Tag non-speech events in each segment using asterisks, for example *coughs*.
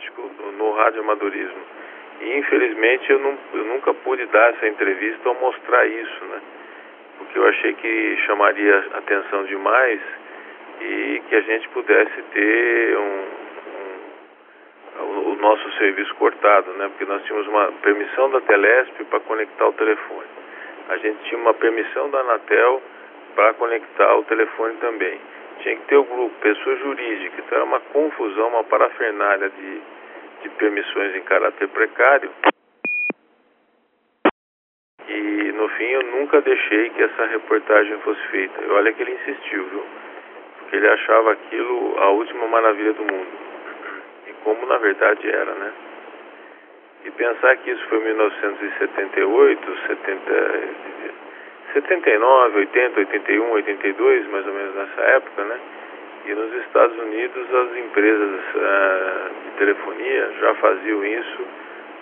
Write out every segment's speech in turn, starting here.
prático no, no radioamadorismo. E infelizmente eu, não, eu nunca pude dar essa entrevista ou mostrar isso, né? Porque eu achei que chamaria atenção demais e que a gente pudesse ter um, um, o nosso serviço cortado, né? Porque nós tínhamos uma permissão da Telesp para conectar o telefone. A gente tinha uma permissão da Anatel para conectar o telefone também. Tinha que ter o grupo, pessoa jurídica, então era uma confusão, uma parafernália de, de permissões em caráter precário. E no fim eu nunca deixei que essa reportagem fosse feita. E olha que ele insistiu, viu? Porque ele achava aquilo a última maravilha do mundo. E como na verdade era, né? E pensar que isso foi em 1978, 70, 79, 80, 81, 82, mais ou menos nessa época, né? E nos Estados Unidos as empresas uh, de telefonia já faziam isso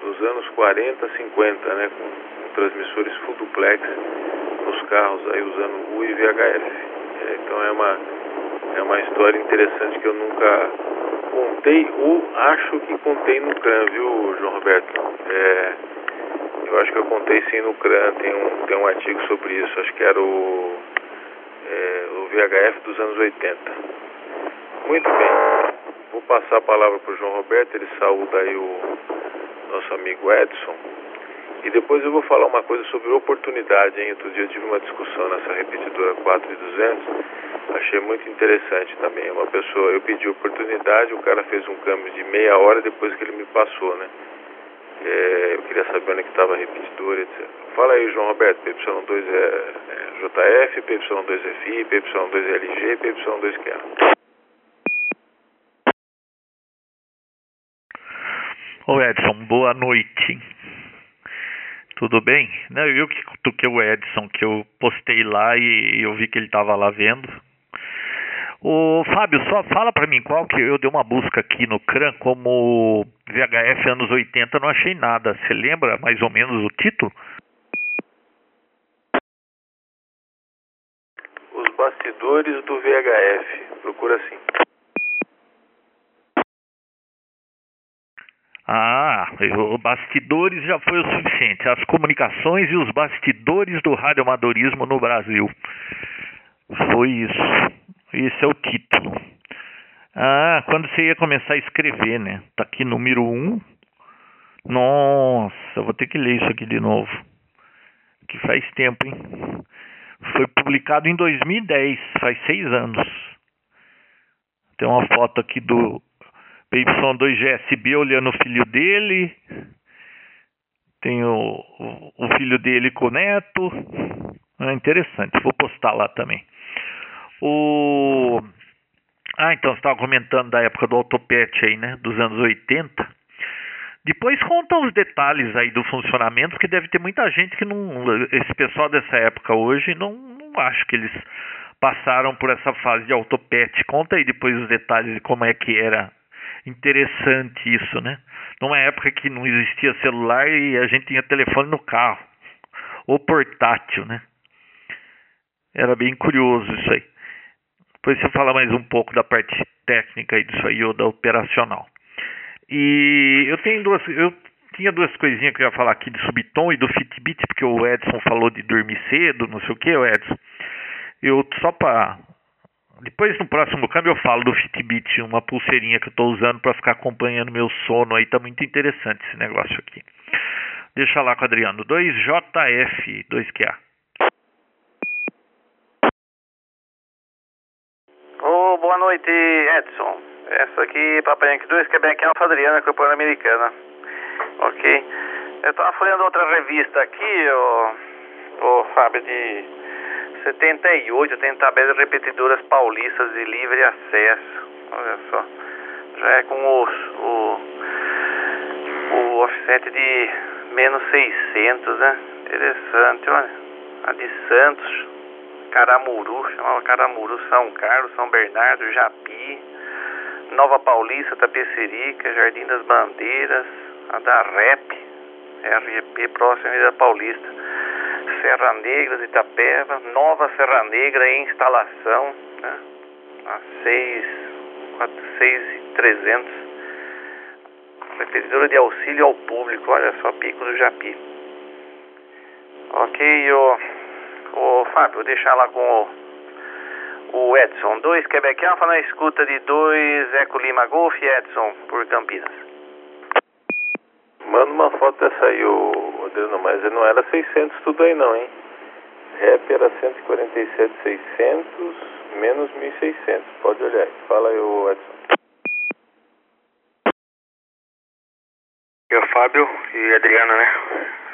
nos anos 40, 50, né? Com, com transmissores full duplex nos carros, aí usando U e VHF. É, então é uma, é uma história interessante que eu nunca contei ou acho que contei no CRAN, viu, João Roberto? É, eu acho que eu contei sim no CRAN, tem um, tem um artigo sobre isso, acho que era o, é, o VHF dos anos 80. Muito bem, vou passar a palavra para o João Roberto, ele saúda aí o nosso amigo Edson. E depois eu vou falar uma coisa sobre oportunidade, hein? Outro dia eu tive uma discussão nessa repetidora 4200, achei muito interessante também. Uma pessoa, eu pedi oportunidade, o cara fez um câmbio de meia hora depois que ele me passou, né? É, eu queria saber onde é estava a repetidora, etc. Fala aí, João Roberto, PY2 é, é JF, PY2 é FI, PY2 é LG, PY2 que é. Ô Edson, boa noite. Tudo bem? Não, eu que toquei o Edson, que eu postei lá e eu vi que ele estava lá vendo. Ô Fábio, só fala para mim qual que eu dei uma busca aqui no CRAN como VHF anos 80, não achei nada. Você lembra mais ou menos o título? Os bastidores do VHF. Procura assim. Ah, o bastidores já foi o suficiente. As comunicações e os bastidores do radioamadorismo no Brasil. Foi isso. Esse é o título. Ah, quando você ia começar a escrever, né? Tá aqui número 1. Um. Nossa, vou ter que ler isso aqui de novo. Que faz tempo, hein? Foi publicado em 2010, faz seis anos. Tem uma foto aqui do PY2GSB olhando o filho dele. Tem o, o filho dele com o neto. É interessante, vou postar lá também. O... Ah, então você estava comentando da época do autopet aí, né? Dos anos 80. Depois conta os detalhes aí do funcionamento, porque deve ter muita gente que não. Esse pessoal dessa época hoje não, não acho que eles passaram por essa fase de autopet. Conta aí depois os detalhes de como é que era interessante isso, né? Numa época que não existia celular e a gente tinha telefone no carro, ou portátil, né? Era bem curioso isso aí. Depois você fala mais um pouco da parte técnica disso aí ou da operacional. E eu tenho duas, eu tinha duas coisinhas que eu ia falar aqui de subtom e do Fitbit, porque o Edson falou de dormir cedo, não sei o que, o Edson. Eu só para depois no próximo câmbio eu falo do Fitbit, uma pulseirinha que eu estou usando para ficar acompanhando meu sono aí, tá muito interessante esse negócio aqui. Deixa lá com o Adriano, 2JF, 2QA. Oh, boa noite, Edson. Essa aqui, Papai Yankee 2, Quebec Alfa Adriana, Corporação Americana. Ok. Eu estava folhando outra revista aqui, o, o Fábio, de 78, tem tabela de repetidoras paulistas de livre acesso. Olha só. Já é com os, o, o offset de menos 600, né? Interessante, olha. A de Santos. Caramuru, chamava Caramuru, São Carlos, São Bernardo, Japi, Nova Paulista, Tapecerica, Jardim das Bandeiras, a da REP, RGP, próxima da Paulista, Serra Negra de Itapeva, Nova Serra Negra em instalação, né? a 6, 6 300. Prefeitura de Auxílio ao Público, olha só, Pico do Japi. Ok, o, o Fábio, vou deixar lá com o, o Edson. Dois Quebec Alpha na escuta de dois Eco Lima Golf Edson por Campinas. Manda uma foto dessa aí, o Mas não era 600 tudo aí não, hein? Rap era 147,600 menos 1.600. Pode olhar aí. Fala aí, o Edson. Eu, Fábio e Adriano, né?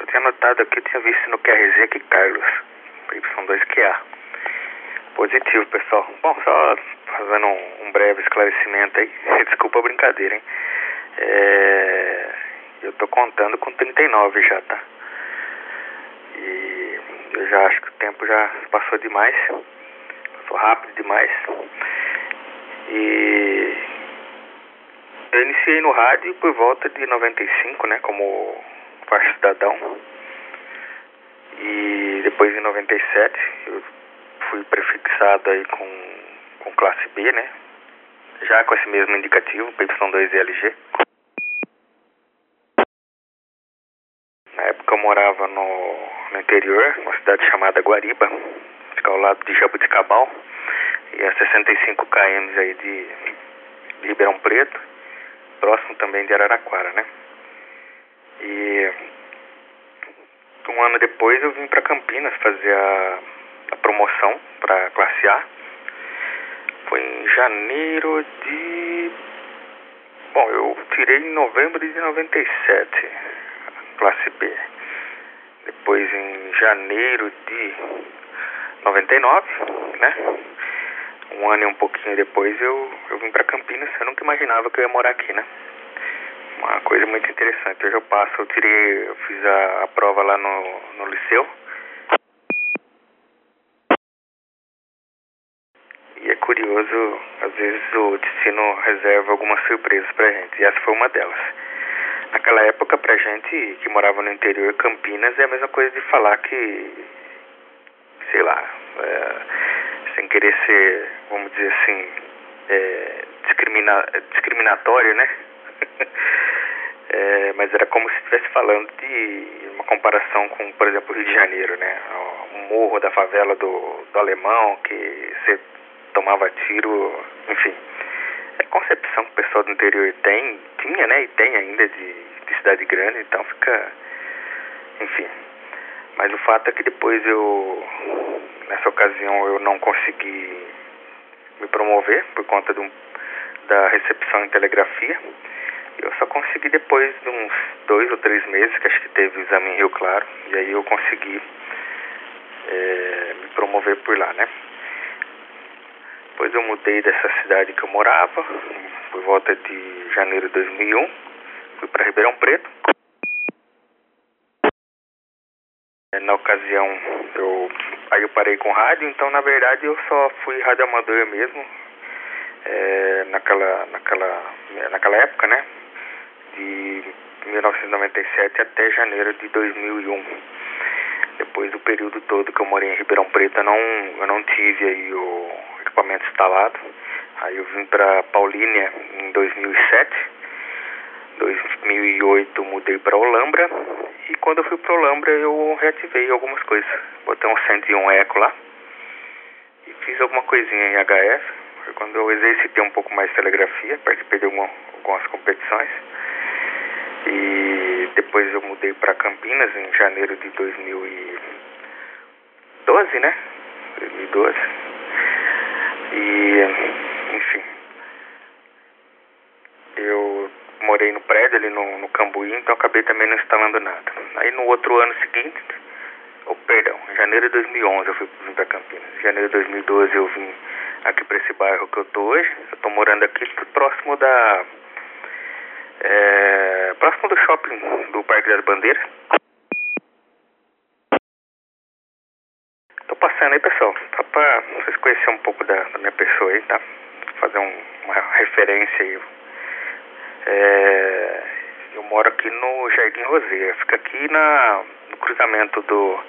Eu tinha notado aqui, tinha visto no QRZ aqui Carlos, Y2QA. Positivo, pessoal. Bom, só fazendo um, um breve esclarecimento aí. *laughs* Desculpa a brincadeira, hein? É, eu tô contando com 39 já, tá? Eu já acho que o tempo já passou demais. Passou rápido demais. E eu iniciei no rádio por volta de 95, né, como faixa cidadão. E depois em 97 eu fui prefixado aí com, com classe B, né? Já com esse mesmo indicativo, PY2LG. Na época eu morava no, no interior, uma cidade chamada Guariba, fica ao lado de Jabuticabal, e a 65 km aí de, Ribeirão Preto, próximo também de Araraquara, né? E um ano depois eu vim para Campinas fazer a, a promoção para classe A. Foi em janeiro de. Bom, eu tirei em novembro de 97, classe B. Depois em janeiro de 99, né? Um ano e um pouquinho depois eu, eu vim para Campinas. Eu nunca imaginava que eu ia morar aqui, né? Uma coisa muito interessante. Hoje eu passo, eu tirei, eu fiz a, a prova lá no, no liceu. E é curioso, às vezes o destino reserva algumas surpresas pra gente. E essa foi uma delas. Naquela época, pra gente que morava no interior, Campinas é a mesma coisa de falar que, sei lá, é, sem querer ser, vamos dizer assim, é, discrimina, discriminatório, né? *laughs* é, mas era como se estivesse falando de uma comparação com, por exemplo, o Rio de Janeiro, né? O morro da favela do, do Alemão, que você tomava tiro, enfim. A concepção que o pessoal do interior tem, tinha, né? E tem ainda de, de cidade grande, então fica, enfim. Mas o fato é que depois eu, nessa ocasião, eu não consegui me promover por conta do, da recepção em telegrafia. Eu só consegui depois de uns dois ou três meses, que acho que teve o exame em Rio Claro, e aí eu consegui é, me promover por lá, né? Depois eu mudei dessa cidade que eu morava, por volta de janeiro de 2001, fui para Ribeirão Preto. Na ocasião, eu aí eu parei com rádio, então na verdade eu só fui rádio amador mesmo, é, naquela, naquela, naquela época, né? De 1997 até janeiro de 2001. Depois do período todo que eu morei em Ribeirão Preto, eu não, eu não tive aí o equipamento instalado. Aí eu vim para Paulínia em 2007. 2008 mudei para Olambra e quando eu fui para Olambra eu reativei algumas coisas. Botei um 101 Eco lá e fiz alguma coisinha em HF. Foi quando eu exercitei um pouco mais de telegrafia, participei de alguma, algumas competições. E depois eu mudei para Campinas em janeiro de 2012, né? 2012. E, enfim, eu morei no prédio ali no, no Cambuí, então acabei também não instalando nada. Aí no outro ano seguinte, oh, perdão, em janeiro de 2011 eu fui vim para Campinas. Em janeiro de 2012 eu vim aqui para esse bairro que eu tô hoje. Eu tô morando aqui próximo da é, próximo do shopping do Parque das Bandeiras. Tô passando aí, pessoal, só pra vocês conhecerem um pouco da, da minha pessoa aí, tá? Fazer um, uma referência aí. É, eu moro aqui no Jardim Roseira, fica aqui na, no cruzamento do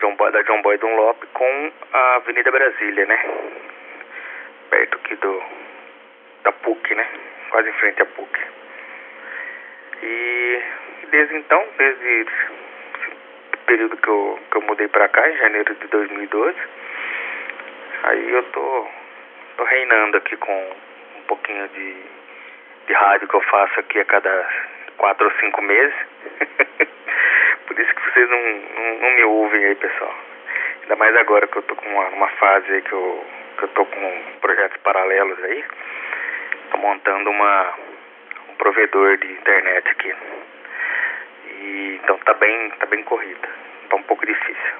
John Boy, da John Boy Dunlop com a Avenida Brasília, né? Perto aqui do da PUC, né? Quase em frente à PUC. E desde então, desde o período que eu, que eu mudei pra cá, em janeiro de 2012, aí eu tô, tô reinando aqui com um pouquinho de, de rádio que eu faço aqui a cada quatro ou cinco meses. *laughs* Por isso que vocês não, não, não, me ouvem aí, pessoal. Ainda mais agora que eu tô com uma, uma fase aí que eu, que eu tô com projetos paralelos aí. Tô montando uma, um provedor de internet aqui. E, então tá bem, tá bem corrida. Tá um pouco difícil.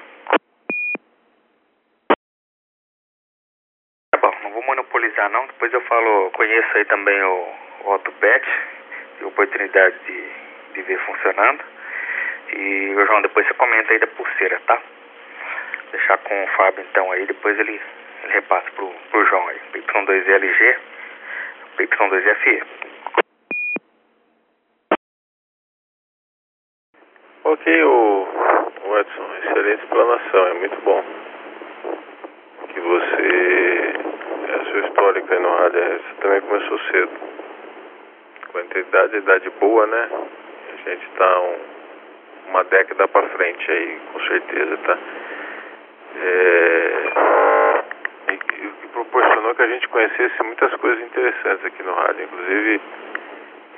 Tá bom, não vou monopolizar não. Depois eu falo, conheço aí também o, o AutoPet. E oportunidade de, de ver funcionando. E, João, depois você comenta aí da pulseira, tá? Deixar com o Fábio então aí, depois ele, ele repassa pro, pro João aí. Y2LG, Y2FE. Ok, o, Edson, excelente explanação, é muito bom. Que você, a sua histórica aí no rádio, você também começou cedo. Com a idade, idade boa, né? A gente tá um, uma década para frente aí, com certeza, tá? É, proporcionou que a gente conhecesse muitas coisas interessantes aqui no rádio, inclusive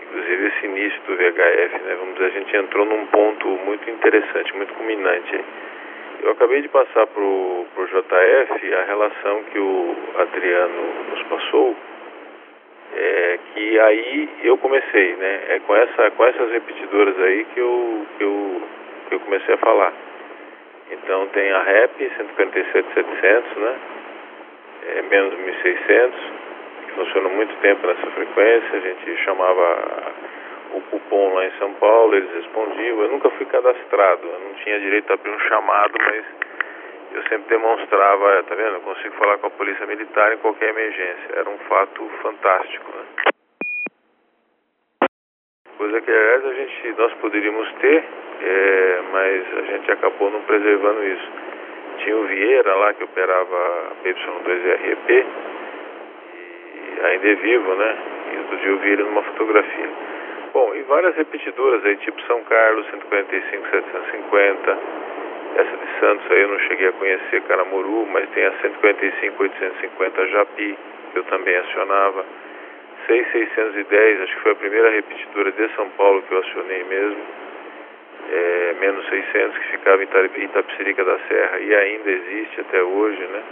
inclusive esse início do VHF, né? Vamos dizer, a gente entrou num ponto muito interessante, muito culminante. Eu acabei de passar pro, pro JF a relação que o Adriano nos passou, é, que aí eu comecei, né? É com, essa, com essas repetidoras aí que eu, que eu, que eu comecei a falar. Então tem a REP 147.700, né? É, menos 1.600, que funciona muito tempo nessa frequência. A gente chamava o cupom lá em São Paulo, eles respondiam. Eu nunca fui cadastrado, eu não tinha direito a abrir um chamado, mas eu sempre demonstrava, tá vendo? Eu consigo falar com a polícia militar em qualquer emergência. Era um fato fantástico, né? Coisa que aliás a gente nós poderíamos ter, é, mas a gente acabou não preservando isso. Tinha o Vieira lá que operava a PY2REP e ainda é vivo, né? E outro dia eu vi ele numa fotografia. Bom, e várias repetidoras aí, tipo São Carlos, 145, 750. Essa de Santos aí eu não cheguei a conhecer, Caramuru, mas tem a 145, 850 Japi, que eu também acionava. 6610, acho que foi a primeira repetidora de São Paulo que eu acionei mesmo. É, menos 600, que ficava em Itapecerica da Serra e ainda existe até hoje, né?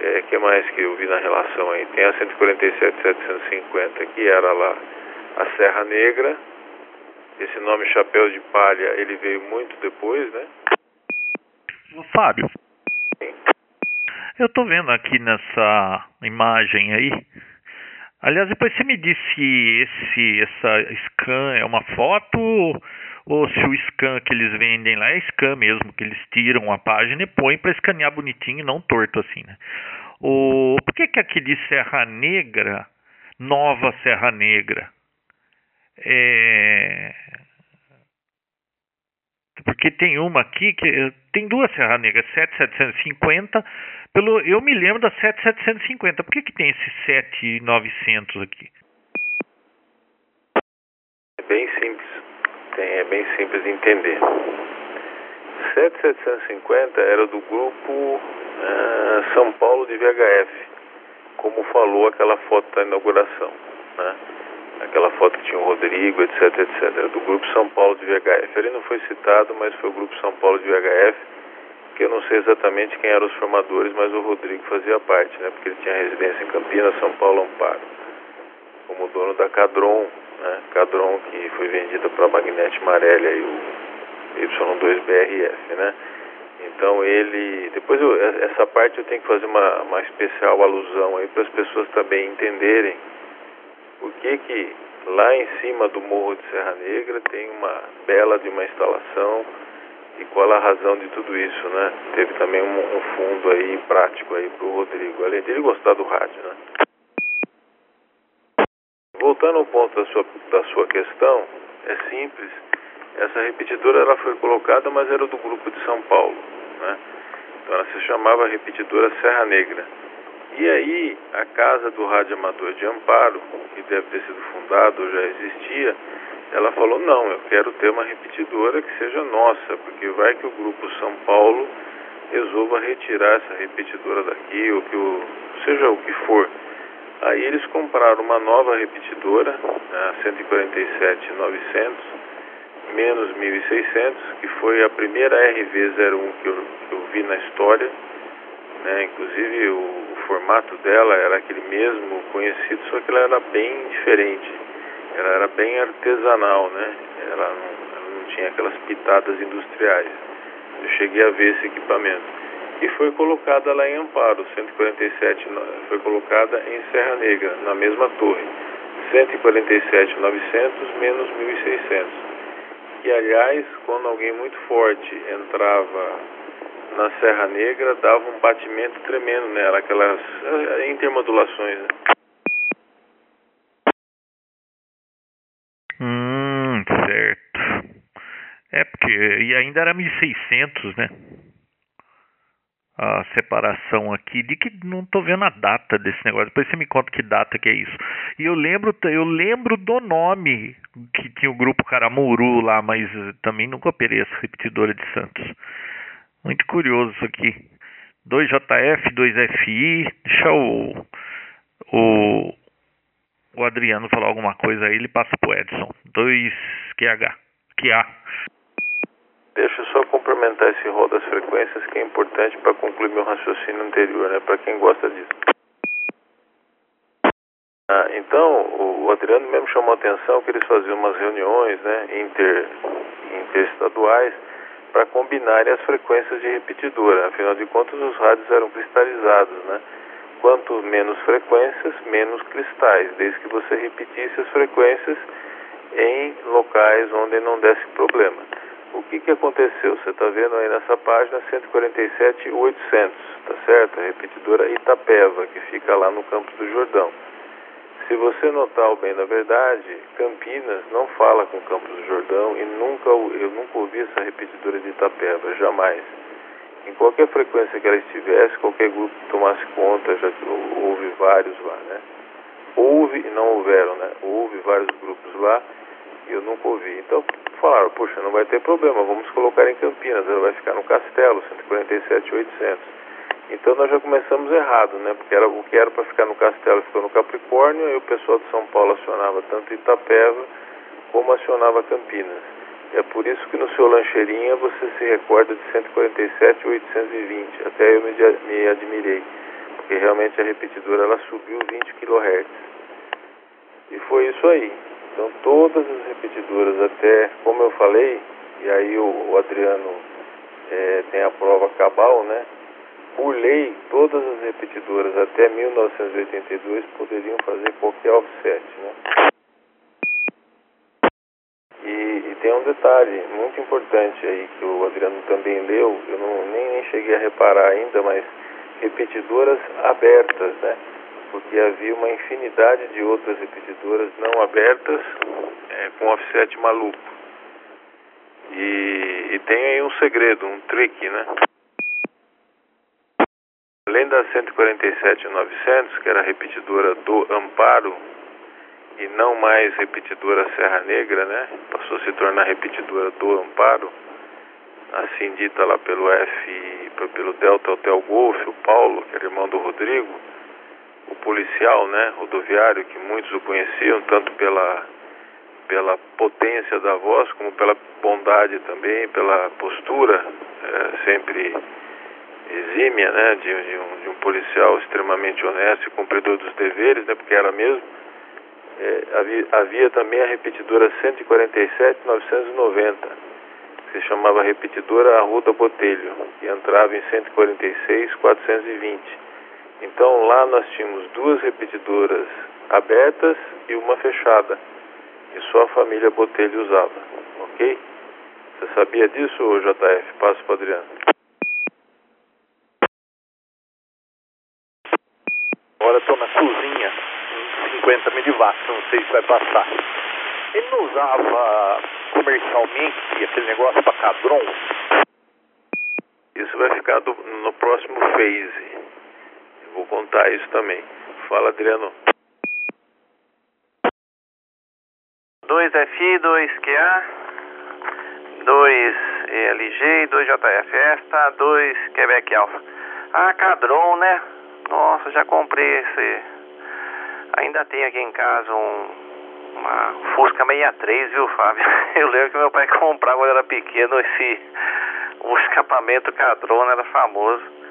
É, que mais que eu vi na relação aí? Tem a 147-750, que era lá a Serra Negra. Esse nome Chapéu de Palha, ele veio muito depois, né? Fábio, eu tô vendo aqui nessa imagem aí. Aliás, depois você me diz se esse, essa scan é uma foto ou se o scan que eles vendem lá é scan mesmo, que eles tiram a página e põem para escanear bonitinho e não torto assim, né? O, por que, que aqui diz Serra Negra, Nova Serra Negra? É, porque tem uma aqui que tem duas Serra Negra, 7750, pelo eu me lembro da 7750. Por que que tem esse 7900 aqui? É bem simples. Tem, é bem simples de entender. 7750 era do grupo uh, São Paulo de VHF, como falou aquela foto da inauguração, né? aquela foto que tinha o Rodrigo, etc, etc, do Grupo São Paulo de VHF. Ele não foi citado, mas foi o Grupo São Paulo de VHF, que eu não sei exatamente quem eram os formadores, mas o Rodrigo fazia parte, né? Porque ele tinha residência em Campinas, São Paulo, Amparo, como dono da Cadron, né? Cadron que foi vendida para a Magnete Marelli e o Y2BRF, né? Então ele, depois eu, essa parte eu tenho que fazer uma, uma especial alusão aí para as pessoas também entenderem por que que lá em cima do Morro de Serra Negra tem uma bela de uma instalação e qual a razão de tudo isso, né? Teve também um, um fundo aí prático aí pro Rodrigo, além dele gostar do rádio, né? Voltando ao ponto da sua, da sua questão, é simples. Essa repetidora ela foi colocada, mas era do grupo de São Paulo, né? Então ela se chamava repetidora Serra Negra. E aí, a Casa do Rádio Amador de Amparo, que deve ter sido fundado, já existia, Ela falou: não, eu quero ter uma repetidora que seja nossa, porque vai que o grupo São Paulo resolva retirar essa repetidora daqui, ou que o, seja o que for. Aí eles compraram uma nova repetidora, a 147.900, menos 1.600, que foi a primeira RV01 que eu, que eu vi na história. Né? Inclusive o, o formato dela era aquele mesmo conhecido, só que ela era bem diferente. Ela era bem artesanal, né? Ela não, ela não tinha aquelas pitadas industriais. Eu cheguei a ver esse equipamento. E foi colocada lá em Amparo, 147 foi colocada em Serra Negra, na mesma torre. 147.900 menos 1.600. E aliás, quando alguém muito forte entrava na Serra Negra, dava um batimento tremendo nela, aquelas eh, intermodulações. Né? Hum, certo. É porque e ainda era 1600, né? A separação aqui de que não tô vendo a data desse negócio. Depois você me conta que data que é isso. E eu lembro, eu lembro do nome que tinha o grupo Caramuru lá, mas também nunca operei essa repetidora de Santos. Muito curioso isso aqui. 2JF, 2FI. Deixa o, o, o Adriano falar alguma coisa aí, ele passa pro Edson. 2QH. QA. Deixa eu só complementar esse rol das frequências que é importante para concluir meu raciocínio anterior, né? Para quem gosta disso. Ah, então, o Adriano mesmo chamou a atenção que eles faziam umas reuniões, né, inter, interestaduais, para combinarem as frequências de repetidora. Afinal de contas, os rádios eram cristalizados, né? Quanto menos frequências, menos cristais, desde que você repetisse as frequências em locais onde não desse problema. O que, que aconteceu? Você está vendo aí nessa página 147,800, tá certo? A repetidora Itapeva, que fica lá no Campos do Jordão. Se você notar o bem da verdade, Campinas não fala com Campos do Jordão e nunca eu nunca ouvi essa repetidora de Itapeva, jamais. Em qualquer frequência que ela estivesse, qualquer grupo tomasse conta, já houve vários lá, né? Houve e não houveram, né? Houve vários grupos lá e eu nunca ouvi. Então falaram, poxa, não vai ter problema, vamos colocar em Campinas, ela vai ficar no Castelo, 147,800. Então nós já começamos errado, né? Porque era, o que era para ficar no Castelo ficou no Capricórnio, e o pessoal de São Paulo acionava tanto Itapeva como acionava Campinas. É por isso que no seu lancheirinha você se recorda de 147,820. Até eu me, me admirei, porque realmente a repetidora ela subiu 20 kHz. E foi isso aí. Então todas as repetidoras até, como eu falei, e aí o, o Adriano é, tem a prova cabal, né? Por lei, todas as repetidoras até 1982 poderiam fazer qualquer offset, né? E, e, tem um detalhe muito importante aí que o Adriano também leu, eu não, nem, nem cheguei a reparar ainda, mas repetidoras abertas, né? Porque havia uma infinidade de outras repetidoras não abertas é, com offset maluco. E, e, tem aí um segredo, um trick, né? Além da 147.900, que era repetidora do Amparo, e não mais repetidora Serra Negra, né? Passou a se tornar repetidora do Amparo, assim dita lá pelo F, pelo Delta Hotel Golf, o Paulo, que era irmão do Rodrigo o policial, né, rodoviário, que muitos o conheciam, tanto pela, pela potência da voz, como pela bondade também, pela postura é, sempre exímia, né, de, de, um, de, um, policial extremamente honesto e cumpridor dos deveres, né, porque era mesmo. É, havia, havia, também a repetidora 147-990, que se chamava repetidora Arruda Botelho, que entrava em 146-420 então lá nós tínhamos duas repetidoras abertas e uma fechada. E só a família Botelho usava, ok? Você sabia disso, JF? Passo para Adriano. Agora estou na cozinha, 50 miliwatts, não sei se vai passar. Ele não usava comercialmente aquele negócio para cadron? Isso vai ficar do, no próximo phase. Vou contar isso também. Fala, Adriano. 2FI, 2QA, 2LG, 2JF Esta, 2 Quebec Alpha. Ah, Cadron, né? Nossa, já comprei esse. Ainda tem aqui em casa um, uma Fusca 63, viu, Fábio? *laughs* Eu lembro que meu pai *laughs* comprava quando era pequeno esse. O escapamento Cadron era famoso.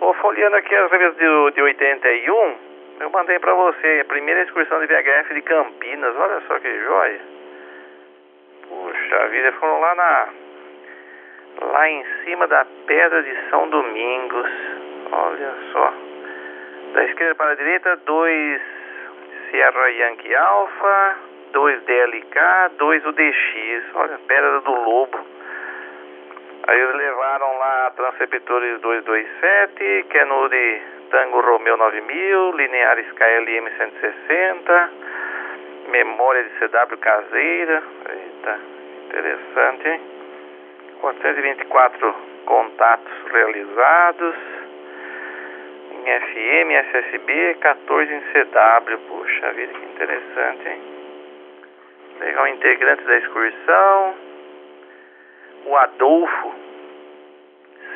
Ô, folheando aqui as revistas de, de 81, eu mandei pra você a primeira excursão de VHF de Campinas. Olha só que joia. Puxa vida, foram lá na. Lá em cima da Pedra de São Domingos. Olha só. Da esquerda para a direita, 2 Sierra Yankee Alpha, 2 DLK, 2 UDX. Olha, Pedra do Lobo. Aí eles levaram lá transceptores 227, Kenuri Tango Romeo 9000, lineares KLM 160, memória de CW caseira. Eita, interessante, hein? 424 contatos realizados. Em FM, SSB, 14 em CW. Puxa vida, que interessante, hein? Legal, integrantes da excursão. O Adolfo,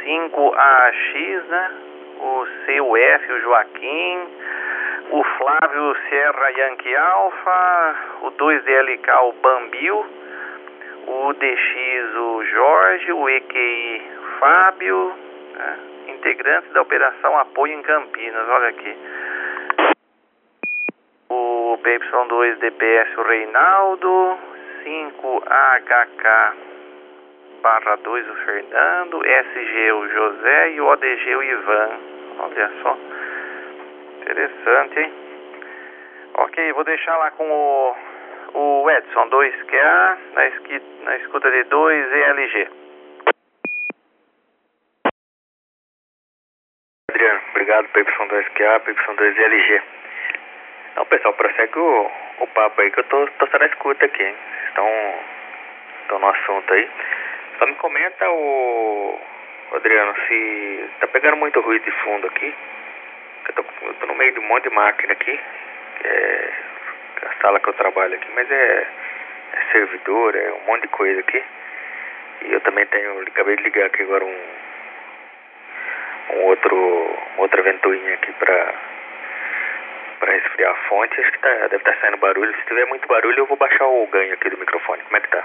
5AX, né? O CUF, o Joaquim. O Flávio Sierra Yankee Alpha. O 2DLK, o Bambil. O DX, o Jorge. O EQI, Fábio. Né? Integrantes da Operação Apoio em Campinas, olha aqui. O PY2 DPS, o Reinaldo. 5AHK barra 2 o Fernando, SG o José e o ODG o Ivan. Olha só. Interessante, hein? Ok, vou deixar lá com o, o Edson 2QA na, esqui, na escuta de 2 ELG. Adriano, obrigado PY2QA, PY2LG. Então, pessoal, prossegue o, o papo aí que eu tô, tô só na escuta aqui, hein? Estão no assunto aí. Só me comenta, o Adriano, se tá pegando muito ruído de fundo aqui. Eu tô, eu tô no meio de um monte de máquina aqui, que é a sala que eu trabalho aqui, mas é, é servidor, é um monte de coisa aqui. E eu também tenho, acabei de ligar aqui agora um, um outro, uma outra ventoinha aqui pra, pra resfriar a fonte. Acho que tá, deve estar tá saindo barulho. Se tiver muito barulho, eu vou baixar o ganho aqui do microfone. Como é que tá?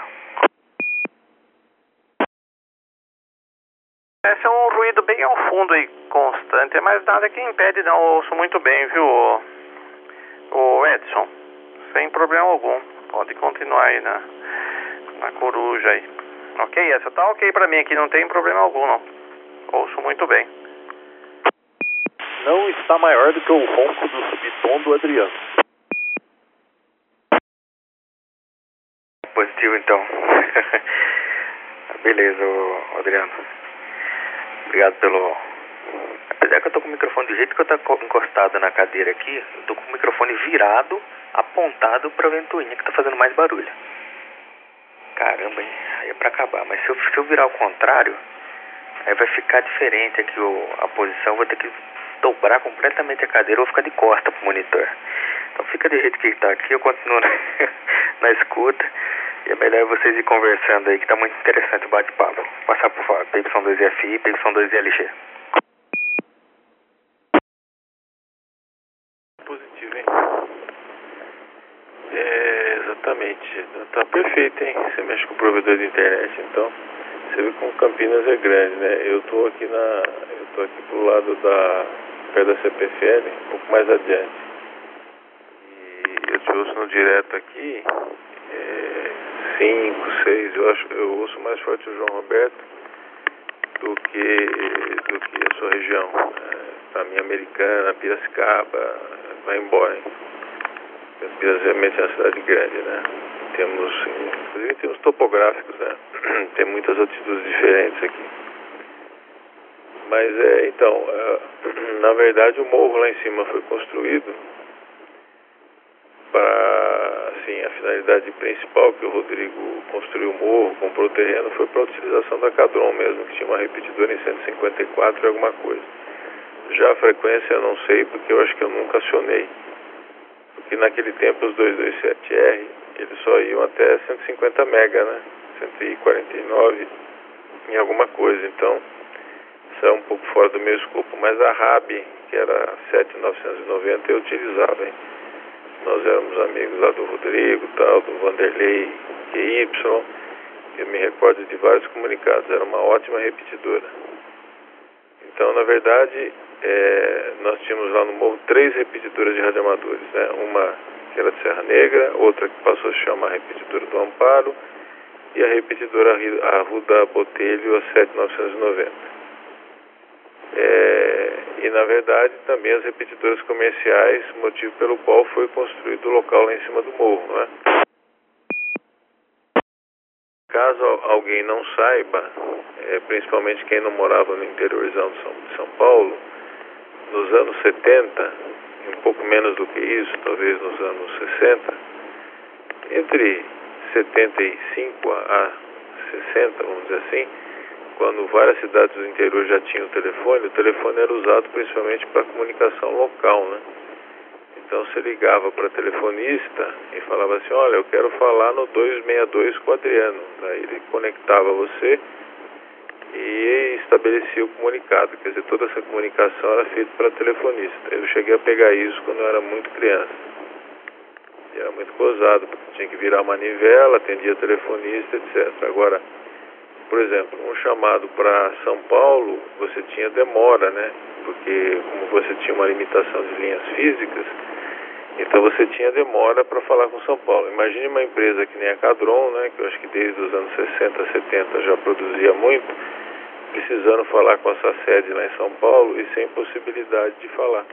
Esse é um ruído bem ao fundo e constante, mas nada que impede, não. Eu ouço muito bem, viu, o, o Edson? Sem problema algum. Pode continuar aí na, na coruja aí. Ok, essa tá ok pra mim aqui, não tem problema algum, não. Ouço muito bem. Não está maior do que o ronco do subtom do Adriano. Positivo, então. *laughs* Beleza, Adriano. Obrigado pelo. Apesar que eu tô com o microfone do jeito que eu tô encostado na cadeira aqui, eu tô com o microfone virado, apontado pra ventoinha que tá fazendo mais barulho. Caramba, hein? Aí é pra acabar. Mas se eu, se eu virar ao contrário, aí vai ficar diferente aqui o, a posição. Vou ter que dobrar completamente a cadeira ou ficar de costa pro monitor. Então fica do jeito que tá aqui, eu continuo *laughs* na, na escuta. E é melhor vocês ir conversando aí, que tá muito interessante o bate-papo. Passar por fora, PY2FI e PY2LG. Positivo, hein? É, exatamente. Tá perfeito, hein? Você mexe com o provedor de internet, então. Você vê como Campinas é grande, né? Eu tô aqui na. Eu tô aqui pro lado da. perto da CPFL, um pouco mais adiante. E eu te ouço no direto aqui. É, 5, 6, eu acho eu ouço mais forte o João Roberto do que do que a sua região. É, pra mim, Americana, Piracicaba, vai embora. Hein? É uma cidade grande, né? Temos, inclusive temos topográficos, né? *clears throat* Tem muitas altitudes diferentes aqui. Mas é, então, *clears throat* na verdade o morro lá em cima foi construído para, assim, a finalidade principal que o Rodrigo construiu o morro, comprou o terreno, foi para a utilização da Cadron mesmo, que tinha uma repetidora em 154 e alguma coisa. Já a frequência eu não sei, porque eu acho que eu nunca acionei. Porque naquele tempo os 227R eles só iam até 150 mega, né? 149 em alguma coisa. Então, isso é um pouco fora do meu escopo. Mas a RAB, que era 7990, eu utilizava, hein? Nós éramos amigos lá do Rodrigo, tal, do Vanderlei QY. Eu me recordo de vários comunicados. Era uma ótima repetidora. Então, na verdade, é, nós tínhamos lá no morro três repetidoras de radioamadores, né? Uma que era de Serra Negra, outra que passou a se chamar repetidora do Amparo e a repetidora Arruda Botelho a 7990. É, e na verdade também as repetidoras comerciais, motivo pelo qual foi construído o local lá em cima do morro, não é? Caso alguém não saiba, é, principalmente quem não morava no interiorzão de São, de São Paulo, nos anos 70, um pouco menos do que isso, talvez nos anos 60, entre 75 a 60, vamos dizer assim, quando várias cidades do interior já tinham telefone, o telefone era usado principalmente para comunicação local, né? Então você ligava para telefonista e falava assim, olha, eu quero falar no 262 com o Adriano. Daí ele conectava você e estabelecia o comunicado. Quer dizer, toda essa comunicação era feita para telefonista. Eu cheguei a pegar isso quando eu era muito criança. E era muito gozado, porque tinha que virar manivela, atendia telefonista, etc. Agora, por exemplo, um chamado para São Paulo, você tinha demora, né? Porque como você tinha uma limitação de linhas físicas, então você tinha demora para falar com São Paulo. Imagine uma empresa que nem a Cadron, né, que eu acho que desde os anos 60, 70 já produzia muito, precisando falar com essa sede lá em São Paulo e sem possibilidade de falar.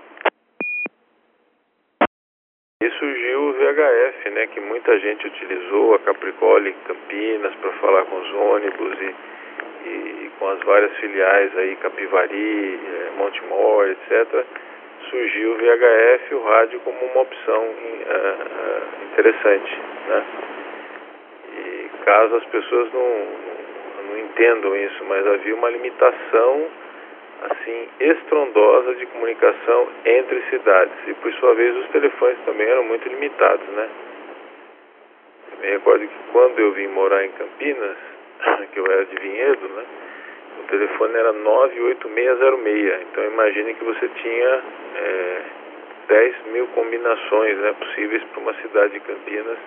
E surgiu o VHF, né, que muita gente utilizou, a Capricole Campinas, para falar com os ônibus e, e, com as várias filiais aí, Capivari, eh, Montemor, etc. Surgiu o VHF, o rádio, como uma opção uh, interessante, né? E caso as pessoas não, não entendam isso, mas havia uma limitação assim estrondosa de comunicação entre cidades e por sua vez os telefones também eram muito limitados, né? Eu me recordo que quando eu vim morar em Campinas, *laughs* que eu era de Vinhedo, né? O telefone era 98606, então imagine que você tinha é, 10 mil combinações né, possíveis para uma cidade de Campinas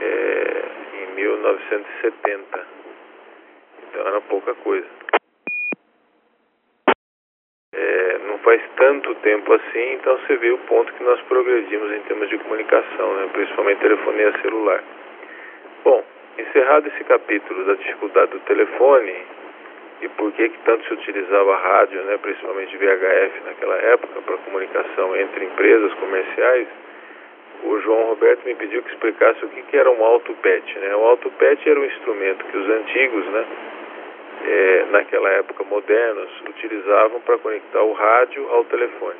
é, em 1970. Então era pouca coisa. É, não faz tanto tempo assim, então você vê o ponto que nós progredimos em termos de comunicação, né, principalmente telefonia celular. Bom, encerrado esse capítulo da dificuldade do telefone e por que, que tanto se utilizava a rádio, né, principalmente VHF naquela época, para comunicação entre empresas comerciais, o João Roberto me pediu que explicasse o que, que era um autopet. Né? O autopet era um instrumento que os antigos, né, é, naquela época modernos, utilizavam para conectar o rádio ao telefone.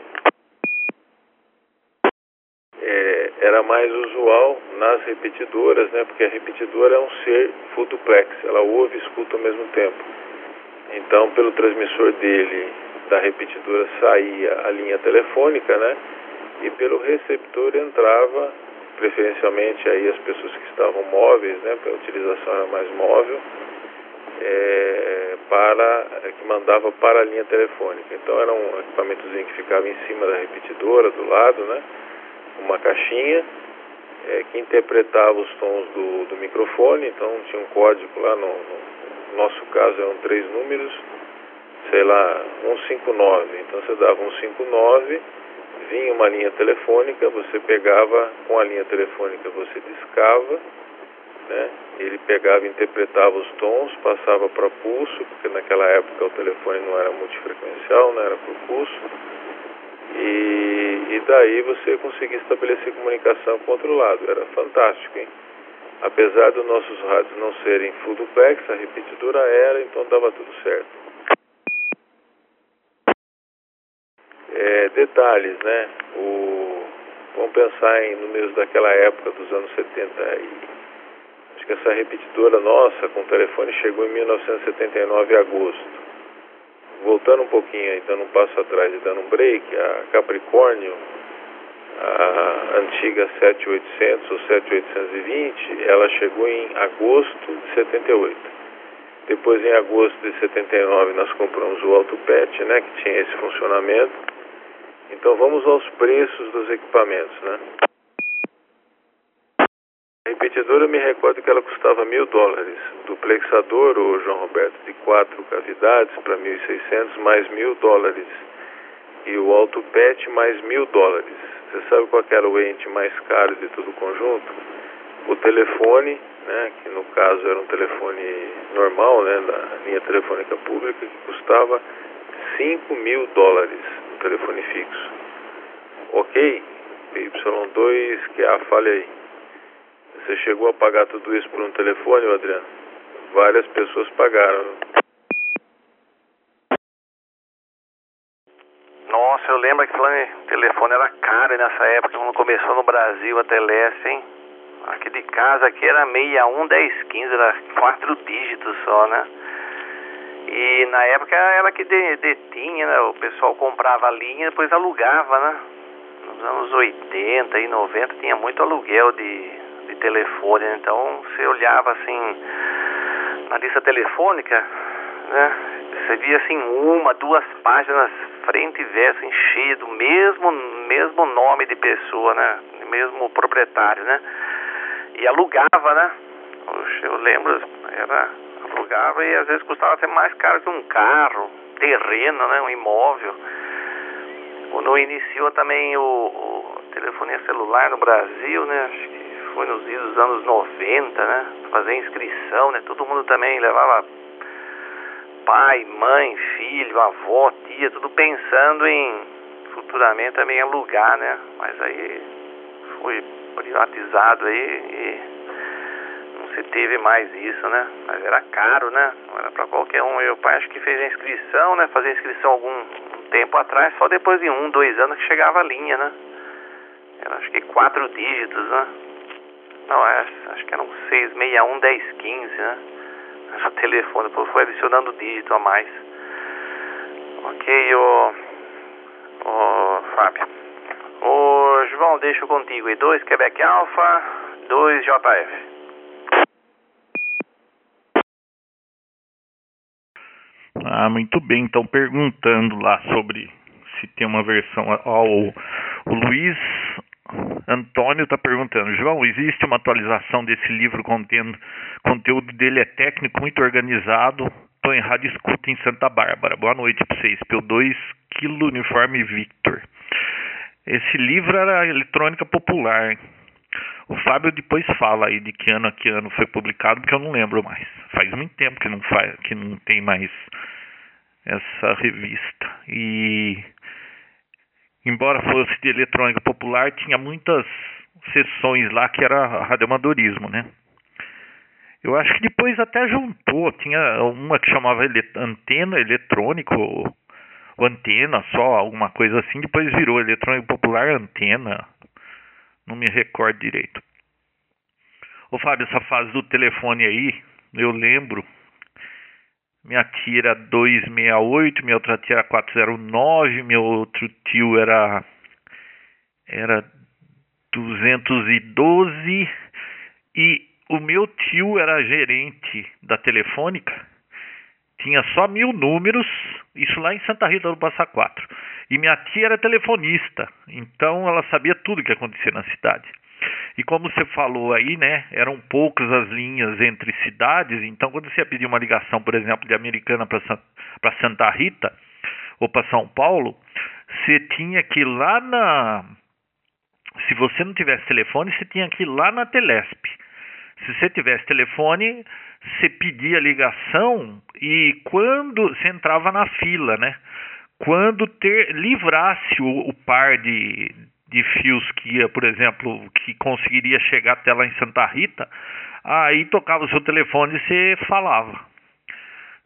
É, era mais usual nas repetidoras, né, porque a repetidora é um ser full duplex, ela ouve e escuta ao mesmo tempo. Então, pelo transmissor dele, da repetidora, saía a linha telefônica, né, e pelo receptor entrava, preferencialmente aí as pessoas que estavam móveis, né, a utilização era mais móvel, é, para que mandava para a linha telefônica. Então era um equipamentozinho que ficava em cima da repetidora, do lado, né? Uma caixinha é, que interpretava os tons do, do, microfone. Então tinha um código lá, no, no nosso caso eram três números, sei lá, 159. Então você dava 159, vinha uma linha telefônica, você pegava com a linha telefônica, você discava né? Ele pegava e interpretava os tons, passava para pulso, porque naquela época o telefone não era multifrequencial, não era por pulso. E, e daí você conseguia estabelecer comunicação com o outro lado. Era fantástico, hein? Apesar dos nossos rádios não serem full duplex, a repetidora era, então dava tudo certo. É, detalhes, né? O, vamos pensar em números daquela época, dos anos 70 e essa repetidora nossa com o telefone chegou em 1979, agosto. Voltando um pouquinho dando um passo atrás e dando um break, a Capricórnio, a antiga 7800 ou 7820, ela chegou em agosto de 78. Depois, em agosto de 79, nós compramos o AutoPet, né, que tinha esse funcionamento. Então, vamos aos preços dos equipamentos, né. A repetidora, eu me recordo que ela custava mil dólares. Duplexador, o João Roberto, de quatro cavidades para 1.600, mais mil dólares. E o AutoPet, mais mil dólares. Você sabe qual era o ente mais caro de todo o conjunto? O telefone, né, que no caso era um telefone normal, né, da linha telefônica pública, que custava 5 mil dólares no telefone fixo. Ok? Y2, que é a falha aí. Você chegou a pagar tudo isso por um telefone, Adriano? Várias pessoas pagaram. Nossa, eu lembro que falando telefone era caro nessa época, quando começou no Brasil a Teleste, hein? Aqui de casa aqui era 61 1015, era quatro dígitos só, né? E na época era que detinha, né? O pessoal comprava a linha e depois alugava, né? Nos anos 80 e 90 tinha muito aluguel de telefone, então você olhava assim na lista telefônica, né? Você via assim uma, duas páginas frente e verso enchido, mesmo mesmo nome de pessoa, né? Mesmo proprietário, né? E alugava, né? Eu lembro, era alugava e às vezes custava até mais caro que um carro, terreno, né? Um imóvel. Quando iniciou também o, o telefonia celular no Brasil, né? Acho que foi nos anos 90, né? Fazer inscrição, né? Todo mundo também levava pai, mãe, filho, avó, tia, tudo pensando em futuramente também alugar, né? Mas aí foi privatizado aí e não se teve mais isso, né? Mas era caro, né? Não era para qualquer um. Meu pai acho que fez a inscrição, né? Fazer inscrição algum tempo atrás, só depois de um, dois anos que chegava a linha, né? Era acho que quatro dígitos, né? Não, é, acho que eram 661 1015, né? *laughs* o telefone, foi adicionando dígito a mais. Ok, o, o Fábio. O João, deixo contigo aí. 2 Quebec Alpha, 2 JF. Ah, muito bem. Então, perguntando lá sobre se tem uma versão. Ó, o, o Luiz Antônio está perguntando, João, existe uma atualização desse livro contendo conteúdo dele é técnico, muito organizado. Estou em rádio escuta em Santa Bárbara. Boa noite para vocês. Pelo 2 Kilo Uniforme Victor. Esse livro era eletrônica popular. O Fábio depois fala aí de que ano a que ano foi publicado, porque eu não lembro mais. Faz muito tempo que não faz, que não tem mais essa revista. E embora fosse de eletrônica popular, tinha muitas sessões lá que era radioamadorismo, né? Eu acho que depois até juntou, tinha uma que chamava antena eletrônico, ou antena só, alguma coisa assim, depois virou eletrônico popular antena, não me recordo direito. Ô Fábio, essa fase do telefone aí, eu lembro minha tia era 268, minha outra tia era 409, meu outro tio era era 212 e o meu tio era gerente da telefônica, tinha só mil números, isso lá em Santa Rita do Passa Quatro. E minha tia era telefonista, então ela sabia tudo que acontecia na cidade. E como você falou aí, né, eram poucas as linhas entre cidades, então quando você ia pedir uma ligação, por exemplo, de Americana para Santa Rita ou para São Paulo, você tinha que ir lá na. Se você não tivesse telefone, você tinha que ir lá na Telesp. Se você tivesse telefone, você pedia ligação e quando você entrava na fila, né? Quando ter, livrasse o, o par de, de fios que ia, por exemplo, que conseguiria chegar até lá em Santa Rita, aí tocava o seu telefone e você falava.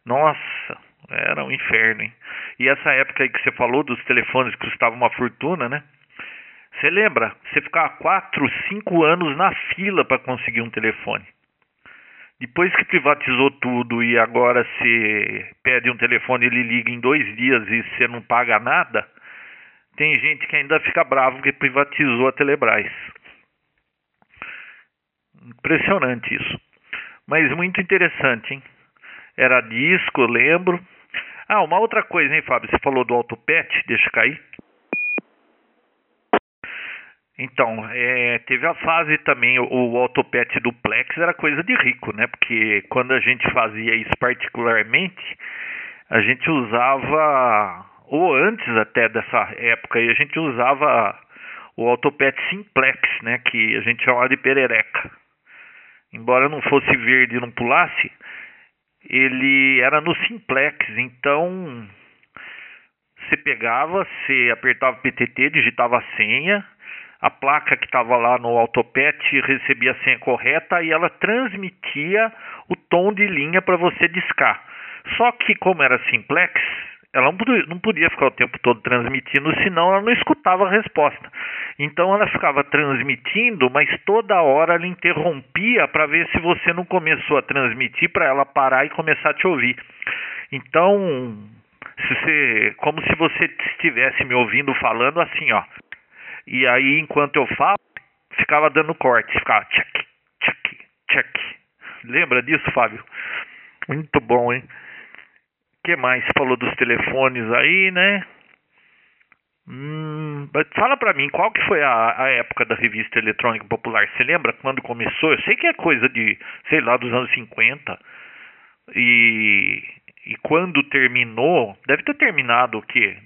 Nossa, era um inferno, hein? E essa época aí que você falou dos telefones que custavam uma fortuna, né? Você lembra? Você ficava quatro, cinco anos na fila para conseguir um telefone. Depois que privatizou tudo e agora você pede um telefone, ele liga em dois dias e você não paga nada, Tem gente que ainda fica bravo que privatizou a Telebrás. Impressionante isso. Mas muito interessante, hein? Era disco, eu lembro. Ah, uma outra coisa, hein, Fábio? Você falou do autopet, deixa cair. Então, é, teve a fase também, o, o autopet duplex era coisa de rico, né? Porque quando a gente fazia isso particularmente, a gente usava, ou antes até dessa época a gente usava o autopet simplex, né? Que a gente chamava de perereca. Embora não fosse verde e não pulasse, ele era no simplex, então você pegava, você apertava PTT, digitava a senha, a placa que estava lá no autopet recebia a senha correta e ela transmitia o tom de linha para você discar. Só que como era simplex, ela não podia, ficar o tempo todo transmitindo, senão ela não escutava a resposta. Então ela ficava transmitindo, mas toda hora ela interrompia para ver se você não começou a transmitir para ela parar e começar a te ouvir. Então, se você, como se você estivesse me ouvindo falando assim, ó. E aí, enquanto eu falo, ficava dando corte, ficava tchac, tchac, tchac. Lembra disso, Fábio? Muito bom, hein? Que mais? Falou dos telefones aí, né? Hum, fala pra mim, qual que foi a, a época da revista eletrônica popular? Você lembra quando começou? Eu sei que é coisa de, sei lá, dos anos 50. E, e quando terminou, deve ter terminado o quê?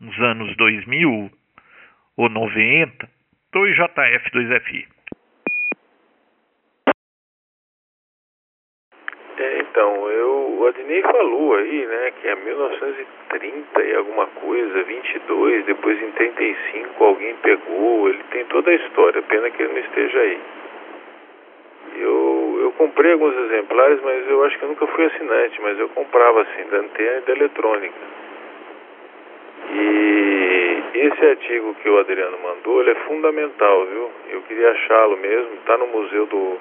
Uns anos 2000, ou 90, 2JF, 2FI. É, então, eu, o Adnei falou aí, né, que é 1930 e alguma coisa, 22, depois em 35 alguém pegou, ele tem toda a história, pena que ele não esteja aí. Eu, eu comprei alguns exemplares, mas eu acho que eu nunca fui assinante, mas eu comprava assim, da antena e da eletrônica. E esse artigo que o Adriano mandou, ele é fundamental, viu? Eu queria achá-lo mesmo, está no museu do.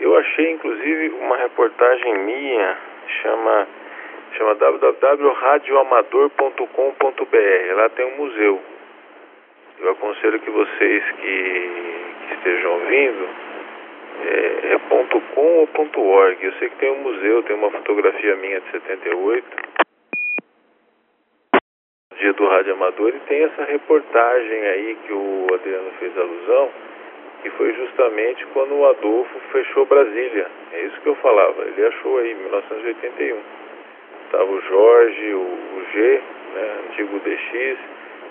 Eu achei inclusive uma reportagem minha, chama chama www.radioamador.com.br. Lá tem um museu. Eu aconselho que vocês que, que estejam ouvindo é, é .com ou .org. Eu sei que tem um museu, tem uma fotografia minha de 78 dia do Rádio Amador e tem essa reportagem aí que o Adriano fez alusão, que foi justamente quando o Adolfo fechou Brasília. É isso que eu falava. Ele achou aí, em 1981. Estava o Jorge, o, o G, né, antigo DX.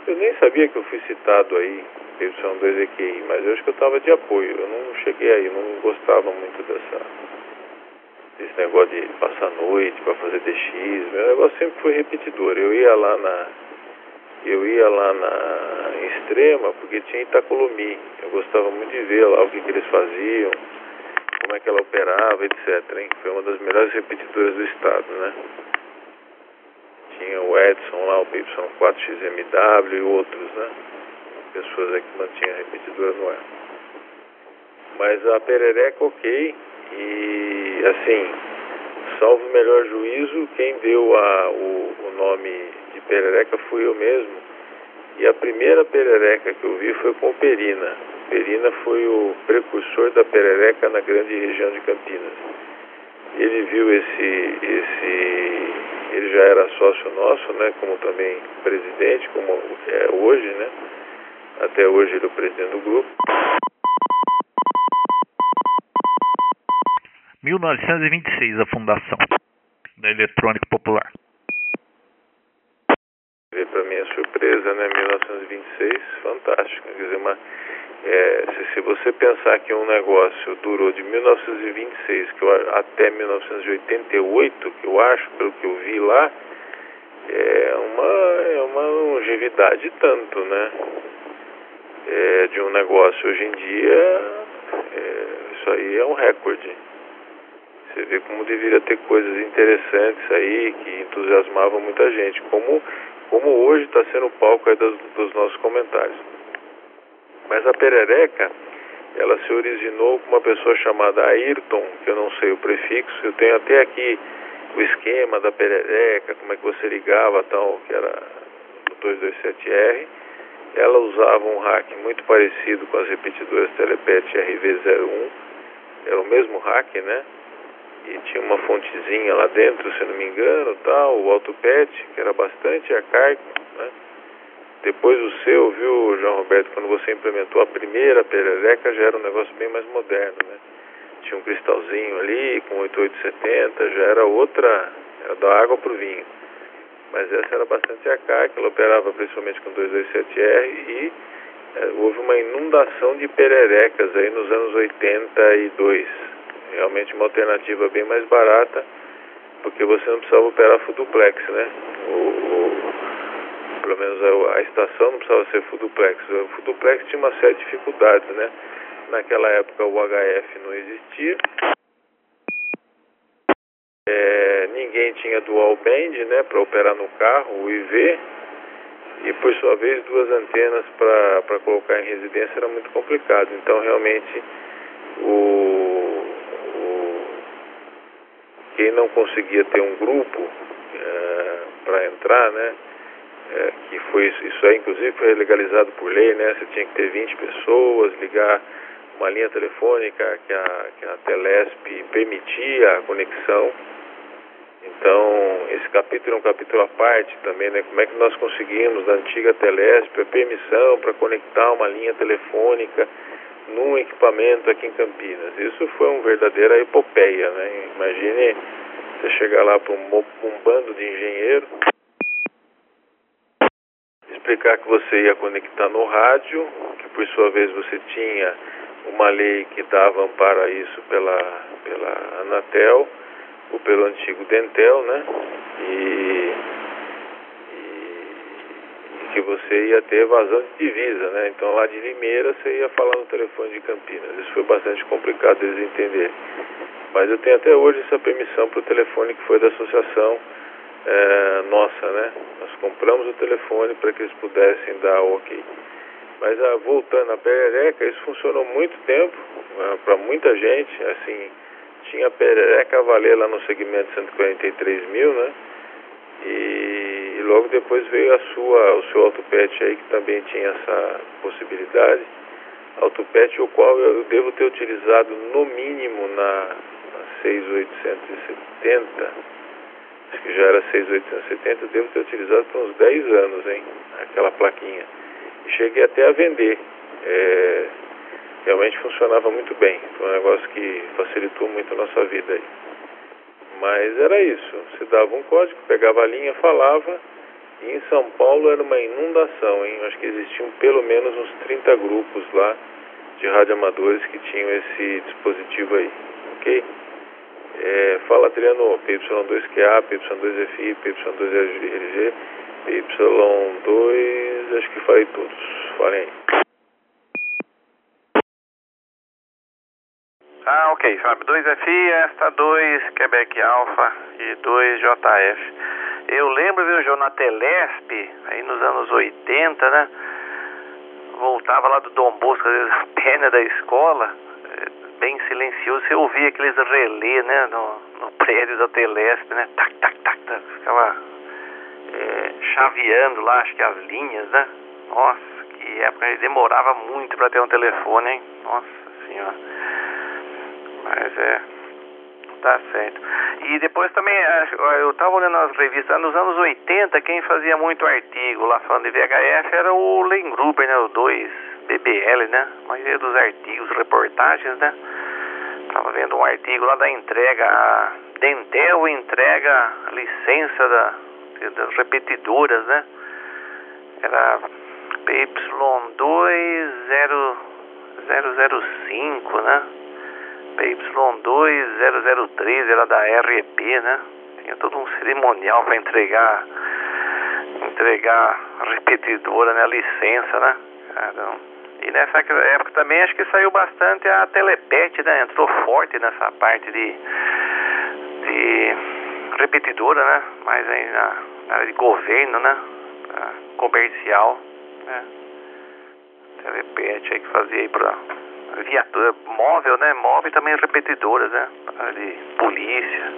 Eu nem sabia que eu fui citado aí, Y2EQI, mas eu acho que eu estava de apoio. Eu não cheguei aí, não gostava muito dessa desse negócio de passar noite para fazer DX. Meu negócio sempre foi repetidor. Eu ia lá na eu ia lá na Extrema porque tinha Itacolomi. Eu gostava muito de ver lá o que, que eles faziam, como é que ela operava, etc. Hein? Foi uma das melhores repetidoras do estado, né? Tinha o Edson lá, o PY4XMW e outros, né? Pessoas aí que mantinham repetidoras no ar. Mas a perereca, ok. E assim, salvo o melhor juízo, quem deu a, o, o nome perereca fui eu mesmo. E a primeira perereca que eu vi foi com Perina. Perina foi o precursor da perereca na grande região de Campinas. Ele viu esse, esse, ele já era sócio nosso, né, como também presidente, como é hoje, né? Até hoje ele é o presidente do grupo. 1926 a fundação da Eletrônica Popular para minha surpresa, né, 1926, fantástico. Quer dizer, uma, é, se, se, você pensar que um negócio durou de 1926 que eu, até 1988, que eu acho, pelo que eu vi lá, é uma, é uma longevidade tanto, né? É, de um negócio hoje em dia, é, isso aí é um recorde. Você vê como deveria ter coisas interessantes aí que entusiasmavam muita gente, como como hoje está sendo o palco dos, dos nossos comentários. Mas a perereca, ela se originou com uma pessoa chamada Ayrton, que eu não sei o prefixo, eu tenho até aqui o esquema da perereca, como é que você ligava tal, que era 227R. Ela usava um hack muito parecido com as repetidoras Telepet RV01. Era o mesmo hack, né? E tinha uma fontezinha lá dentro, se não me engano, tal, o AutoPet, que era bastante arcaico, né? Depois o seu, viu, João Roberto, quando você implementou a primeira perereca, já era um negócio bem mais moderno, né? Tinha um cristalzinho ali com 8870, já era outra, era da água pro vinho. Mas essa era bastante arcaica, ela operava principalmente com 227R e é, houve uma inundação de pererecas aí nos anos 82. Realmente uma alternativa bem mais barata, porque você não precisava operar full duplex, né? O, pelo menos a, a, estação não precisava ser full duplex. O full duplex tinha uma série de dificuldades, né? Naquela época o HF não existia. É, ninguém tinha dual band, né, para operar no carro, o IV. E por sua vez duas antenas para colocar em residência era muito complicado. Então realmente o quem não conseguia ter um grupo é, para entrar, né? É, que foi isso aí inclusive foi legalizado por lei, né? Você tinha que ter 20 pessoas, ligar uma linha telefônica que a, que a Telesp permitia a conexão. Então, esse capítulo é um capítulo à parte também, né? Como é que nós conseguimos, da antiga Telesp, a permissão para conectar uma linha telefônica num equipamento aqui em Campinas. Isso foi uma verdadeira epopeia, né? Imagine você chegar lá para um, um bando de engenheiro, explicar que você ia conectar no rádio, que por sua vez você tinha uma lei que dava amparo a isso pela, pela Anatel, ou pelo antigo Dentel, né? E, e, que você ia ter evasão de divisa, né? Então lá de Limeira você ia falar no telefone de Campinas. Isso foi bastante complicado eles entenderem. Mas eu tenho até hoje essa permissão para o telefone que foi da associação é, nossa, né? Nós compramos o telefone para que eles pudessem dar o ok. Mas ah, voltando à perereca, isso funcionou muito tempo, ah, para muita gente, assim, tinha perereca a valer lá no segmento 143 mil, né? E, logo depois veio a sua, o seu autopet aí, que também tinha essa possibilidade. Autopet, o qual eu devo ter utilizado no mínimo na, na 6870, acho que já era 6870, devo ter utilizado por uns 10 anos, hein? Aquela plaquinha cheguei até a vender. É, realmente funcionava muito bem. Foi um negócio que facilitou muito a nossa vida aí. Mas era isso. Você dava um código, pegava a linha, falava. E em São Paulo era uma inundação, hein? Acho que existiam pelo menos uns 30 grupos lá de radioamadores que tinham esse dispositivo aí, ok? É, fala Adriano, PY2QA, PY2FI, PY2RG, Y2, acho que falei todos. Falem aí. Ah, ok, Fábio. 2FI, esta 2, Quebec Alpha e 2JF. Eu lembro, viu, João, na Telesp, aí nos anos 80, né? Voltava lá do Dom Bosco, às vezes a pena da escola, eh, bem silencioso, você ouvia aqueles relé, né, no, no prédio da Telesp, né? Tac, tac, tac, tac, ficava é, chaveando lá, acho que as linhas, né? Nossa, que época, demorava muito para ter um telefone, hein? Nossa senhora. Mas é, tá certo. E depois também, eu tava olhando as revistas, nos anos 80, quem fazia muito artigo lá falando de VHF era o Len Gruber, né? O 2 BBL, né? A maioria dos artigos, reportagens, né? Tava vendo um artigo lá da entrega, a Dentel entrega a licença da das repetidoras, né? Era PY2005, né? PY2003 era da REP, né? Tinha todo um cerimonial para entregar entregar a repetidora, né? A licença, né? E nessa época também acho que saiu bastante a Telepet, né? Entrou forte nessa parte de, de repetidora, né? Mas aí na, na área de governo, né? comercial, né? Telepet aí que fazia aí pra viatura móvel, né? Móvel e também repetidoras, né? polícia,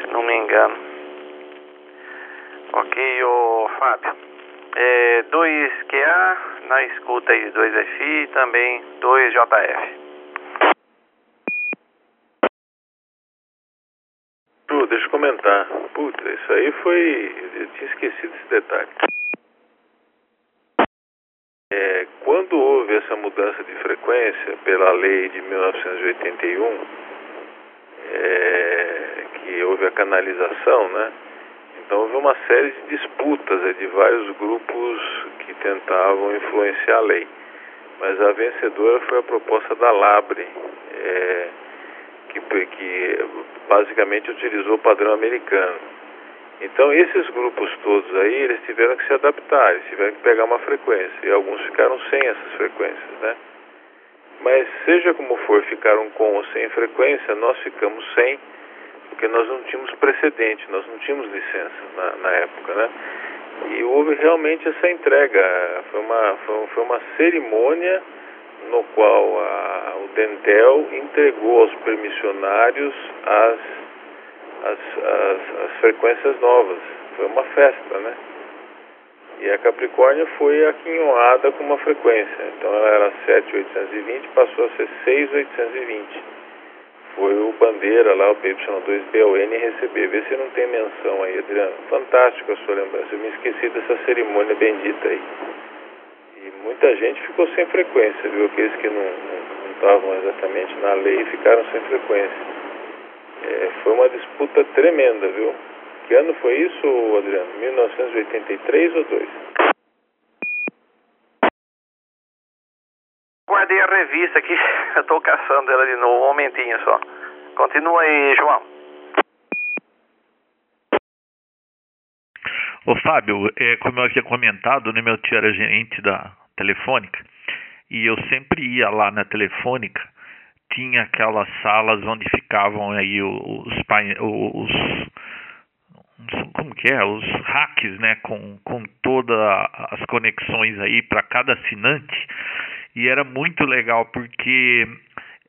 se não me engano. Ok, ô Fábio. é, 2QA, na escuta aí 2FI, também 2JF. Ju, deixa eu comentar. Puta, isso aí foi. Eu tinha esquecido esse detalhe. É, quando houve essa mudança de frequência pela lei de 1981, é, que houve a canalização, né? Então houve uma série de disputas é, de vários grupos que tentavam influenciar a lei. Mas a vencedora foi a proposta da Labre, é, que, que basicamente utilizou o padrão americano. Então esses grupos todos aí, eles tiveram que se adaptar, eles tiveram que pegar uma frequência, e alguns ficaram sem essas frequências, né? Mas seja como for, ficaram com ou sem frequência, nós ficamos sem, porque nós não tínhamos precedente, nós não tínhamos licença na, na época, né? E houve realmente essa entrega, foi uma, foi, foi uma cerimônia no qual a, o Dentel entregou aos permissionários as, as, as, as frequências novas. Foi uma festa, né? E a Capricórnio foi aquinhoada com uma frequência. Então ela era 7,820, passou a ser 6,820. Foi o Bandeira lá, o PY2BON receber. Vê se não tem menção aí, Adriano. Fantástico a sua lembrança. Eu me esqueci dessa cerimônia bendita aí. E muita gente ficou sem frequência, viu? Aqueles que não estavam exatamente na lei ficaram sem frequência. É, foi uma disputa tremenda, viu? Que ano foi isso, Adriano? 1983 ou 2? Guardei a revista aqui, *laughs* eu tô caçando ela de novo, um momentinho só. Continua aí, João. Ô Fábio, é, como eu havia comentado, né, meu tio era gerente da telefônica e eu sempre ia lá na telefônica, tinha aquelas salas onde ficavam aí os, os como que é, os hacks, né, com, com todas as conexões aí para cada assinante e era muito legal porque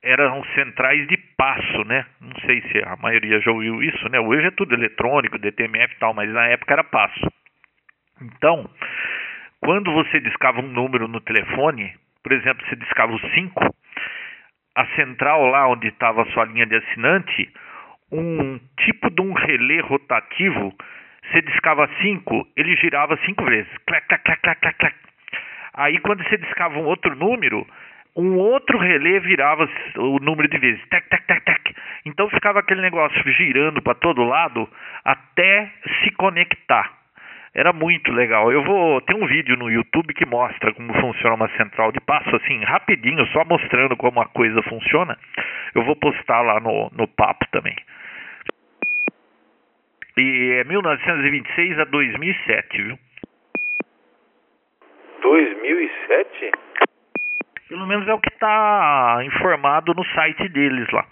eram centrais de passo, né? Não sei se a maioria já ouviu isso, né? Hoje é tudo eletrônico, DTMF e tal, mas na época era passo. Então, quando você discava um número no telefone, por exemplo, você discava o 5, a central lá onde estava a sua linha de assinante, um tipo de um relé rotativo, você discava 5, ele girava cinco vezes. Clac, clac, clac, clac, clac, clac. Aí quando você discava um outro número, um outro relé virava o número de vezes. Tac, tac, tac, tac. Então ficava aquele negócio girando para todo lado até se conectar. Era muito legal. Eu vou tem um vídeo no YouTube que mostra como funciona uma central de passo assim, rapidinho, só mostrando como a coisa funciona. Eu vou postar lá no, no papo também. E é 1926 a 2007, viu? 2007? Pelo menos é o que está informado no site deles lá.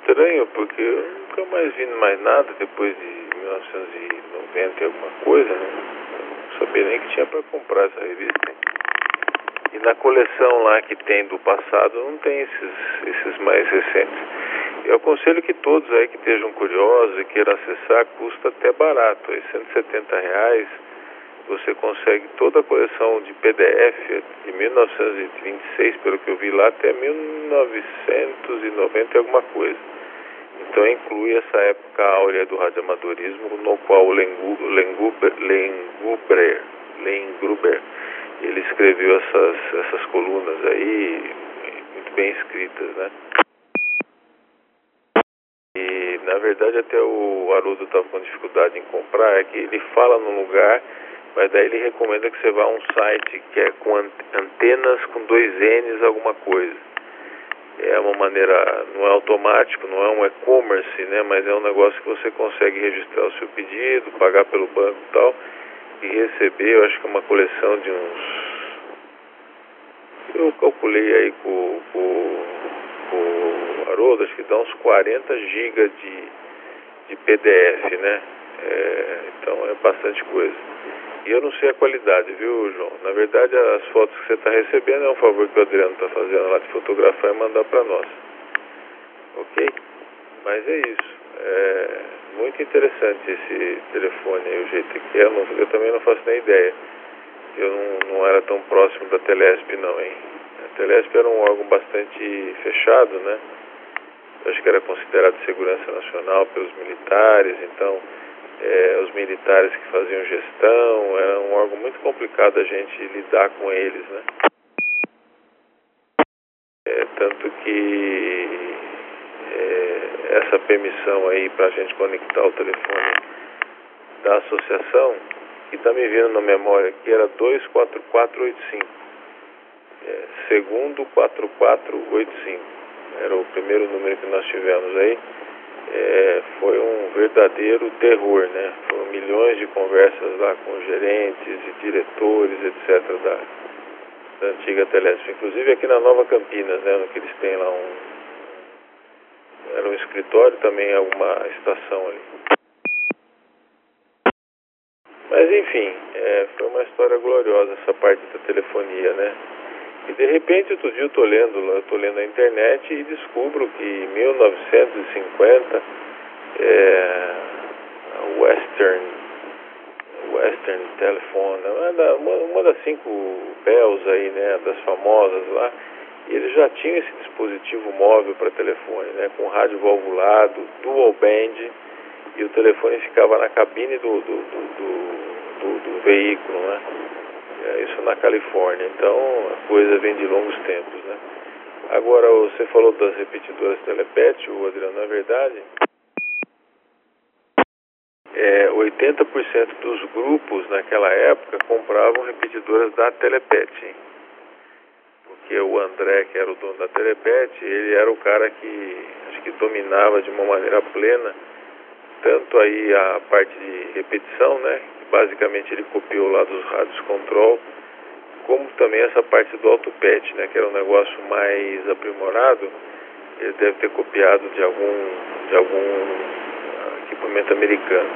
Estranho, porque eu nunca mais vi mais nada depois de 1990 e alguma coisa, né? não sabia nem que tinha para comprar essa revista. E na coleção lá que tem do passado não tem esses, esses mais recentes. Eu aconselho que todos aí que estejam curiosos e queiram acessar, custa até barato, aí 170 reais você consegue toda a coleção de PDF de 1926, pelo que eu vi lá, até 1990 e alguma coisa. Então inclui essa época áurea do radioamadorismo, no qual o Lengruber, ele escreveu essas, essas colunas aí, muito bem escritas, né? E na verdade até o Haroldo estava com dificuldade em comprar, é que ele fala num lugar mas daí ele recomenda que você vá a um site que é com antenas com dois N's alguma coisa. É uma maneira, não é automático, não é um e-commerce, né? Mas é um negócio que você consegue registrar o seu pedido, pagar pelo banco e tal, e receber, eu acho que é uma coleção de uns. Eu calculei aí com, com, com o Haroldo, acho que dá uns 40 GB de, de PDF, né? É, então é bastante coisa. E eu não sei a qualidade, viu, João? Na verdade, as fotos que você está recebendo é um favor que o Adriano está fazendo lá de fotografar e mandar para nós. Ok? Mas é isso. É... Muito interessante esse telefone aí, o jeito que é. Eu, eu também não faço nem ideia. Eu não, não era tão próximo da Telesp não, hein? A Telesp era um órgão bastante fechado, né? Eu acho que era considerado segurança nacional pelos militares, então é, os militares que faziam gestão, era um órgão muito complicado a gente lidar com eles, né? É, tanto que é, essa permissão aí para a gente conectar o telefone da associação, que está me vindo na memória aqui, era 24485. É, segundo 4485. Era o primeiro número que nós tivemos aí. É, foi um verdadeiro terror, né? Foram milhões de conversas lá com gerentes e diretores, etc., da, da antiga Telesp. Inclusive aqui na Nova Campinas, né? No que eles têm lá um. Era um escritório também, alguma estação ali. Mas enfim, é, foi uma história gloriosa essa parte da telefonia, né? E de repente outro dia eu estou lendo, tô lendo a internet e descubro que em 1950 é, Western Western Telephone, uma, uma das cinco Bells aí, né, das famosas lá, eles já tinham esse dispositivo móvel para telefone, né, com rádio valvulado, dual band, e o telefone ficava na cabine do, do, do, do, do veículo, né? É, isso na Califórnia. Então a coisa vem de longos tempos, né? Agora você falou das repetidoras Telepet, o Adriano, na verdade, é, 80% dos grupos naquela época compravam repetidoras da Telepet. Porque o André, que era o dono da Telepet, ele era o cara que acho que dominava de uma maneira plena tanto aí a parte de repetição, né? Basicamente ele copiou lá dos rádios control, como também essa parte do autopet, né? Que era um negócio mais aprimorado. Ele deve ter copiado de algum de algum equipamento americano.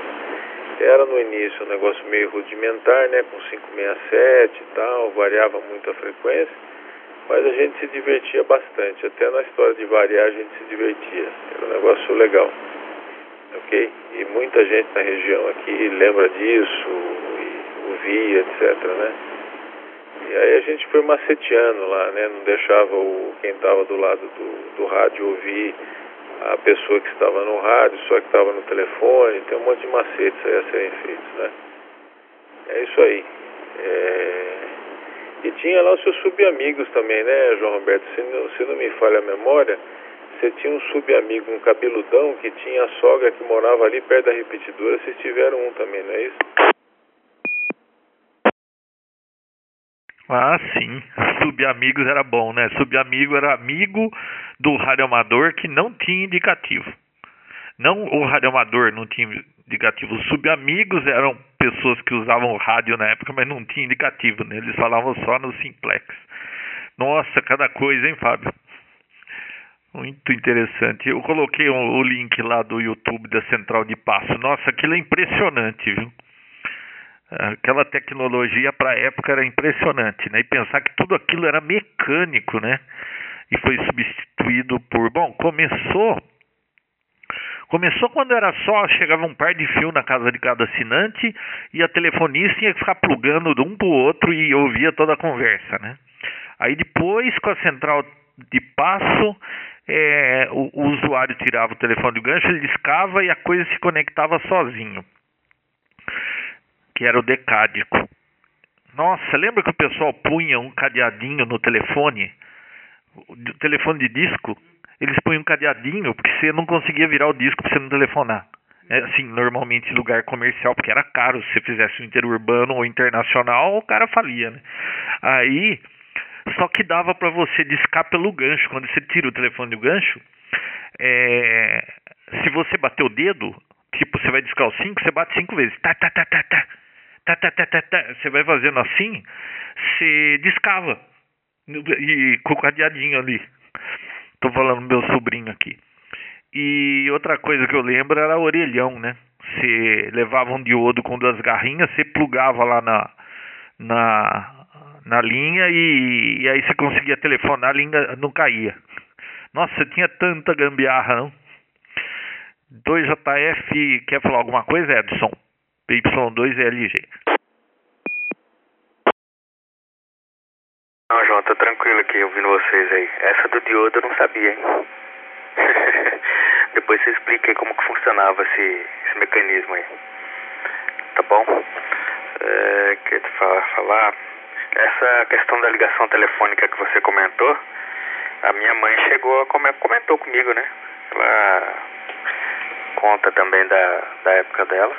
Era no início um negócio meio rudimentar, né? Com 567 e tal, variava muito a frequência, mas a gente se divertia bastante. Até na história de variar a gente se divertia. Era um negócio legal ok? E muita gente na região aqui lembra disso, e ouvia, etc, né? E aí a gente foi maceteando lá, né? Não deixava o, quem estava do lado do, do rádio ouvir a pessoa que estava no rádio, só que estava no telefone, tem um monte de macetes aí a serem feitos, né? É isso aí. É... E tinha lá os seus subamigos também, né, João Roberto? Se não, se não me falha a memória, você tinha um subamigo, um cabeludão, que tinha a sogra que morava ali perto da repetidora. Vocês tiveram um também, não é isso? Ah, sim. Subamigos era bom, né? Subamigo era amigo do radioamador que não tinha indicativo. Não o radioamador não tinha indicativo. Os subamigos eram pessoas que usavam rádio na época, mas não tinha indicativo, né? Eles falavam só no simplex. Nossa, cada coisa, hein, Fábio? Muito interessante. Eu coloquei o link lá do YouTube da Central de Passo. Nossa, aquilo é impressionante, viu? Aquela tecnologia para a época era impressionante, né? E pensar que tudo aquilo era mecânico, né? E foi substituído por. Bom, começou. Começou quando era só, chegava um par de fio na casa de cada assinante e a telefonista tinha que ficar plugando de um para o outro e ouvia toda a conversa, né? Aí depois, com a central de passo, é, o, o, usuário tirava o telefone do gancho, ele discava e a coisa se conectava sozinho, que era o decádico. Nossa, lembra que o pessoal punha um cadeadinho no telefone, o telefone de disco? Eles punham um cadeadinho porque você não conseguia virar o disco para você não telefonar. É, assim, normalmente lugar comercial, porque era caro. Se você fizesse o interurbano ou internacional, o cara falia, né? Aí só que dava para você discar pelo gancho. Quando você tira o telefone do gancho, é, se você bater o dedo, tipo, você vai discar os 5, você bate cinco vezes. Tá, tá, tá, tá, tá. Tá, tá, tá, tá, tá. Você vai fazendo assim, você discava. E com o cadeadinho ali. Tô falando meu sobrinho aqui. E outra coisa que eu lembro era orelhão, né? Você levava um diodo com duas garrinhas, você plugava lá na, na na linha e, e aí você conseguia telefonar, a linha não caía. Nossa, tinha tanta gambiarra, não? 2JF, quer falar alguma coisa, Edson? PY2LG. Não, João, tô tranquilo aqui ouvindo vocês aí. Essa do diodo eu não sabia, hein? *laughs* Depois você explica aí como que funcionava esse, esse mecanismo aí. Tá bom? É, quer te falar, falar? Essa questão da ligação telefônica que você comentou, a minha mãe chegou a come, comentou comigo, né? Ela conta também da, da época dela,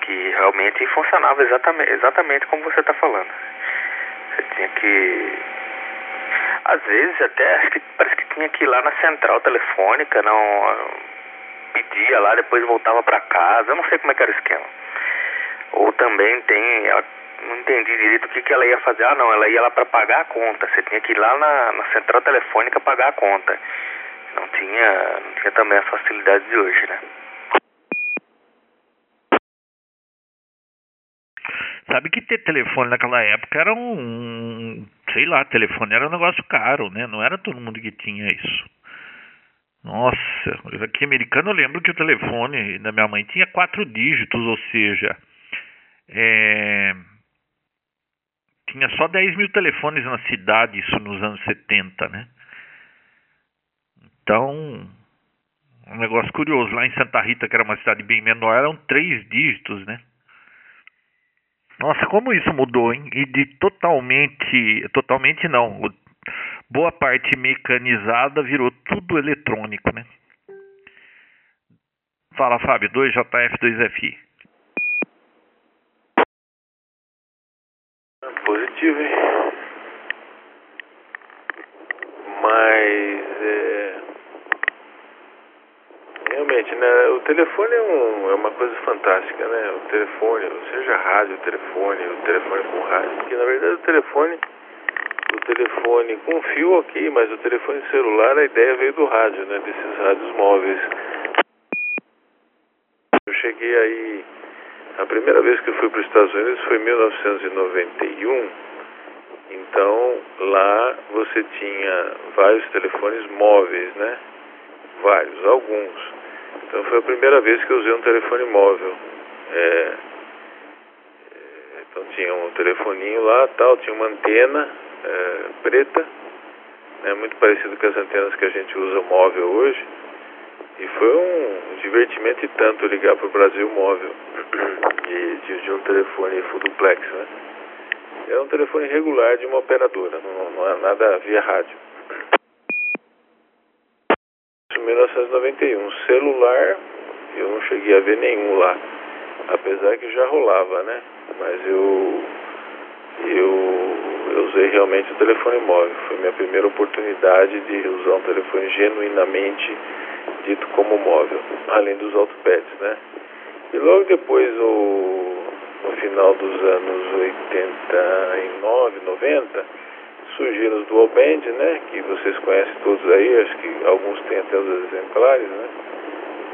que realmente funcionava exatamente, exatamente como você está falando. Você tinha que. Às vezes até acho que parece que tinha que ir lá na central telefônica, não pedia lá, depois voltava para casa, eu não sei como é que era o esquema. Ou também tem, não entendi direito o que, que ela ia fazer. Ah, não, ela ia lá para pagar a conta. Você tinha que ir lá na, na central telefônica pagar a conta. Não tinha, não tinha também as facilidades de hoje, né? Sabe que ter telefone naquela época era um, sei lá, telefone era um negócio caro, né? Não era todo mundo que tinha isso. Nossa, aqui americano eu lembro que o telefone da minha mãe tinha quatro dígitos, ou seja, é, tinha só 10 mil telefones na cidade, isso nos anos 70, né? Então, um negócio curioso, lá em Santa Rita, que era uma cidade bem menor, eram três dígitos, né? Nossa, como isso mudou, hein? E de totalmente, totalmente não, boa parte mecanizada virou tudo eletrônico, né? Fala, Fábio, 2JF, 2FI. Positivo, hein? Mas, é... Realmente, né? O telefone é, um, é uma coisa fantástica, né? O telefone, seja rádio, telefone, o telefone com rádio. Porque, na verdade, o telefone... O telefone com fio, ok, mas o telefone celular, a ideia veio do rádio, né? Desses rádios móveis. Eu cheguei aí... A primeira vez que eu fui para os Estados Unidos foi em 1991. Então, lá você tinha vários telefones móveis, né? Vários, alguns. Então foi a primeira vez que eu usei um telefone móvel. É, então tinha um telefoninho lá, tal, tinha uma antena é, preta, né, muito parecido com as antenas que a gente usa móvel hoje. E foi um divertimento e tanto ligar para o Brasil móvel *coughs* de, de, de, um telefone full duplex, né? Era um telefone regular de uma operadora, não, não é nada via rádio. 1991. Celular, eu não cheguei a ver nenhum lá. Apesar que já rolava, né? Mas eu, eu, eu usei realmente o telefone móvel. Foi minha primeira oportunidade de usar um telefone genuinamente dito como móvel, além dos autopads, né? E logo depois, no, no final dos anos 89, 90, surgiram os dual band, né? Que vocês conhecem todos aí, acho que alguns têm até os exemplares, né?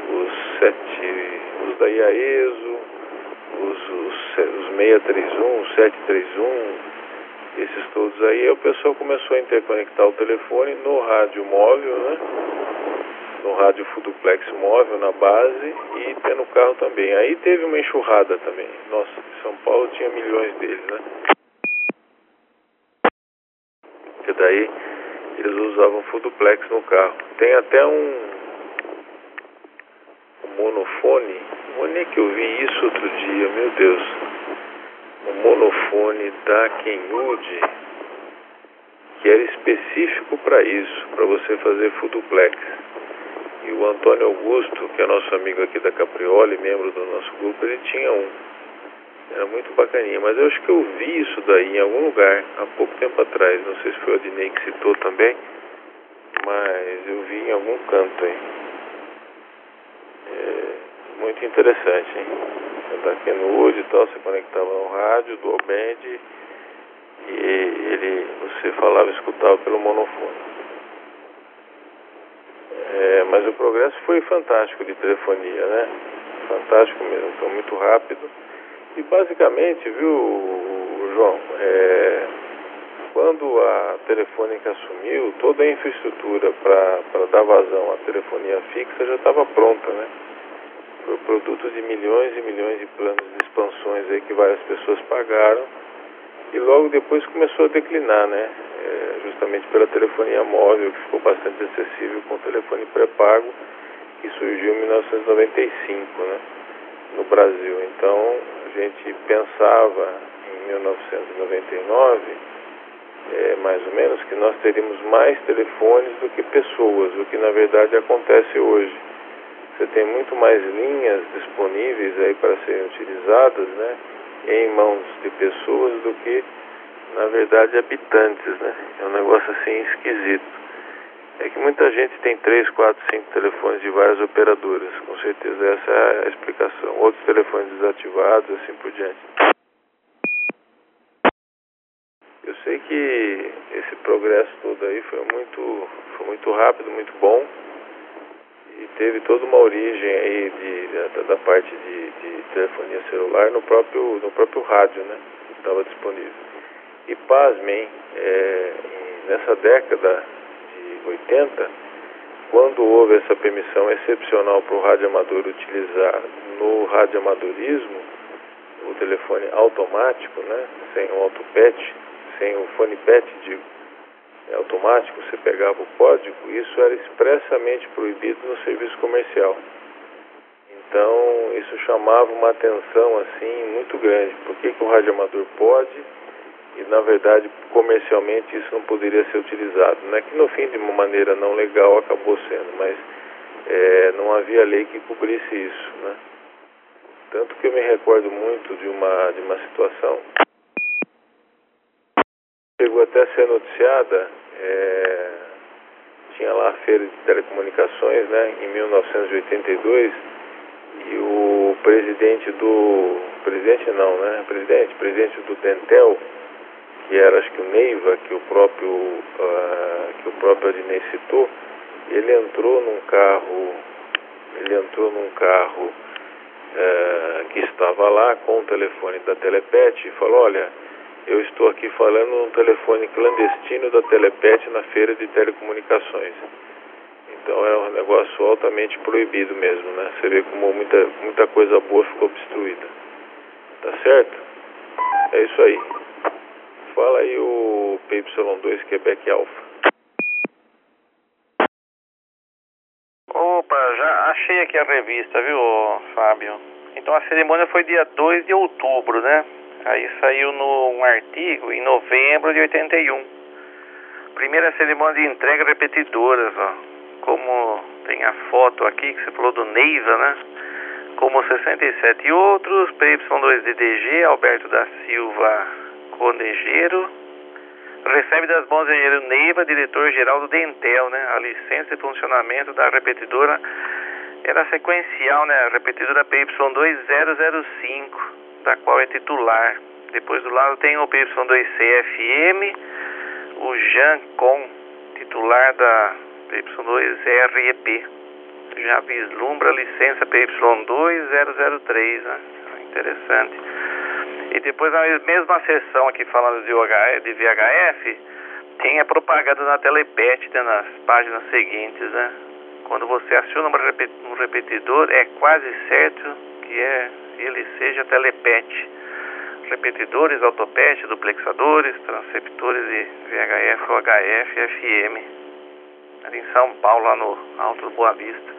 Os sete, os da IAESO, os, os, os 631, 731, esses todos aí, o pessoal começou a interconectar o telefone no rádio móvel, né? No rádio full duplex móvel na base e tem no carro também. Aí teve uma enxurrada também. Nossa, São Paulo tinha milhões deles, né? Porque daí eles usavam full duplex no carro. Tem até um, um monofone. Onde é que eu vi isso outro dia? Meu Deus. Um monofone da Kenwood que era específico para isso, para você fazer full duplex. E o Antônio Augusto, que é nosso amigo aqui da Caprioli, membro do nosso grupo, ele tinha um. Era muito bacaninha, mas eu acho que eu vi isso daí em algum lugar há pouco tempo atrás. Não sei se foi o Adnei que citou também, mas eu vi em algum canto aí. É muito interessante, hein? Você aqui no Wood e tal, você conectava no rádio, do band e ele, você falava, escutava pelo monofone. É, mas o progresso foi fantástico de telefonia, né? Fantástico mesmo, foi muito rápido. E basicamente, viu, João, é, quando a Telefônica assumiu, toda a infraestrutura para dar vazão à telefonia fixa já estava pronta, né? Foi produto de milhões e milhões de planos de expansões aí que várias pessoas pagaram e logo depois começou a declinar, né? É, justamente pela telefonia móvel, que ficou bastante acessível com o telefone pré-pago, que surgiu em 1995, né? No Brasil. Então, a gente pensava em 1999, é, mais ou menos, que nós teríamos mais telefones do que pessoas, o que na verdade acontece hoje. Você tem muito mais linhas disponíveis aí para serem utilizadas, né? em mãos de pessoas do que, na verdade, habitantes, né? É um negócio assim esquisito. É que muita gente tem 3, 4, 5 telefones de várias operadoras, com certeza essa é a explicação. Outros telefones desativados, assim por diante. Eu sei que esse progresso todo aí foi muito, foi muito rápido, muito bom e teve toda uma origem aí de, de da, parte de, de, telefonia celular no próprio, no próprio rádio, né? Que estava disponível. E pasmem, é, nessa década de 80, quando houve essa permissão excepcional para o rádio amador utilizar no radioamadorismo o telefone automático, né? Sem o autopet, sem o fone pet, digo é automático, você pegava o código, isso era expressamente proibido no serviço comercial. Então, isso chamava uma atenção assim muito grande. Por que, que o radioamador pode e, na verdade, comercialmente isso não poderia ser utilizado? Não é que no fim, de uma maneira não legal, acabou sendo, mas é, não havia lei que cobrisse isso. Né? Tanto que eu me recordo muito de uma, de uma situação chegou até a ser noticiada, é, tinha lá a feira de telecomunicações, né, em 1982, e o presidente do, presidente não, né, presidente, presidente do Dentel, que era acho que o Neiva, que o próprio, uh, que o próprio Adnei citou, ele entrou num carro, ele entrou num carro uh, que estava lá com o telefone da Telepet e falou, olha, eu estou aqui falando num telefone clandestino da Telepet na feira de telecomunicações. Então é um negócio altamente proibido mesmo, né? Você vê como muita, muita coisa boa ficou obstruída. Tá certo? É isso aí. Fala aí o PY2 Quebec Alpha. Opa, já achei aqui a revista, viu, Fábio? Então a cerimônia foi dia 2 de outubro, né? Aí saiu no, um artigo em novembro de 81. Primeira cerimônia de entrega repetidoras, ó. Como tem a foto aqui que você falou do Neiva, né? Como 67 e outros, PY2DDG, Alberto da Silva Conejeiro, recebe das mãos do engenheiro Neiva, diretor-geral do Dentel, né? A licença de funcionamento da repetidora era sequencial, né? A repetidora PY2005 da qual é titular. Depois do lado tem o PY2CFM, o Jean Com, titular da PY2REP. Já vislumbra a licença PY2003, né? Interessante. E depois na mesma sessão aqui falando de, OH, de VHF, tem a propaganda na Telepet, né, nas páginas seguintes, né? Quando você aciona um repetidor, é quase certo que é ele seja telepet, repetidores, autopet, duplexadores, transceptores de VHF, UHF, FM, ali em São Paulo, lá no Alto do Boa Vista.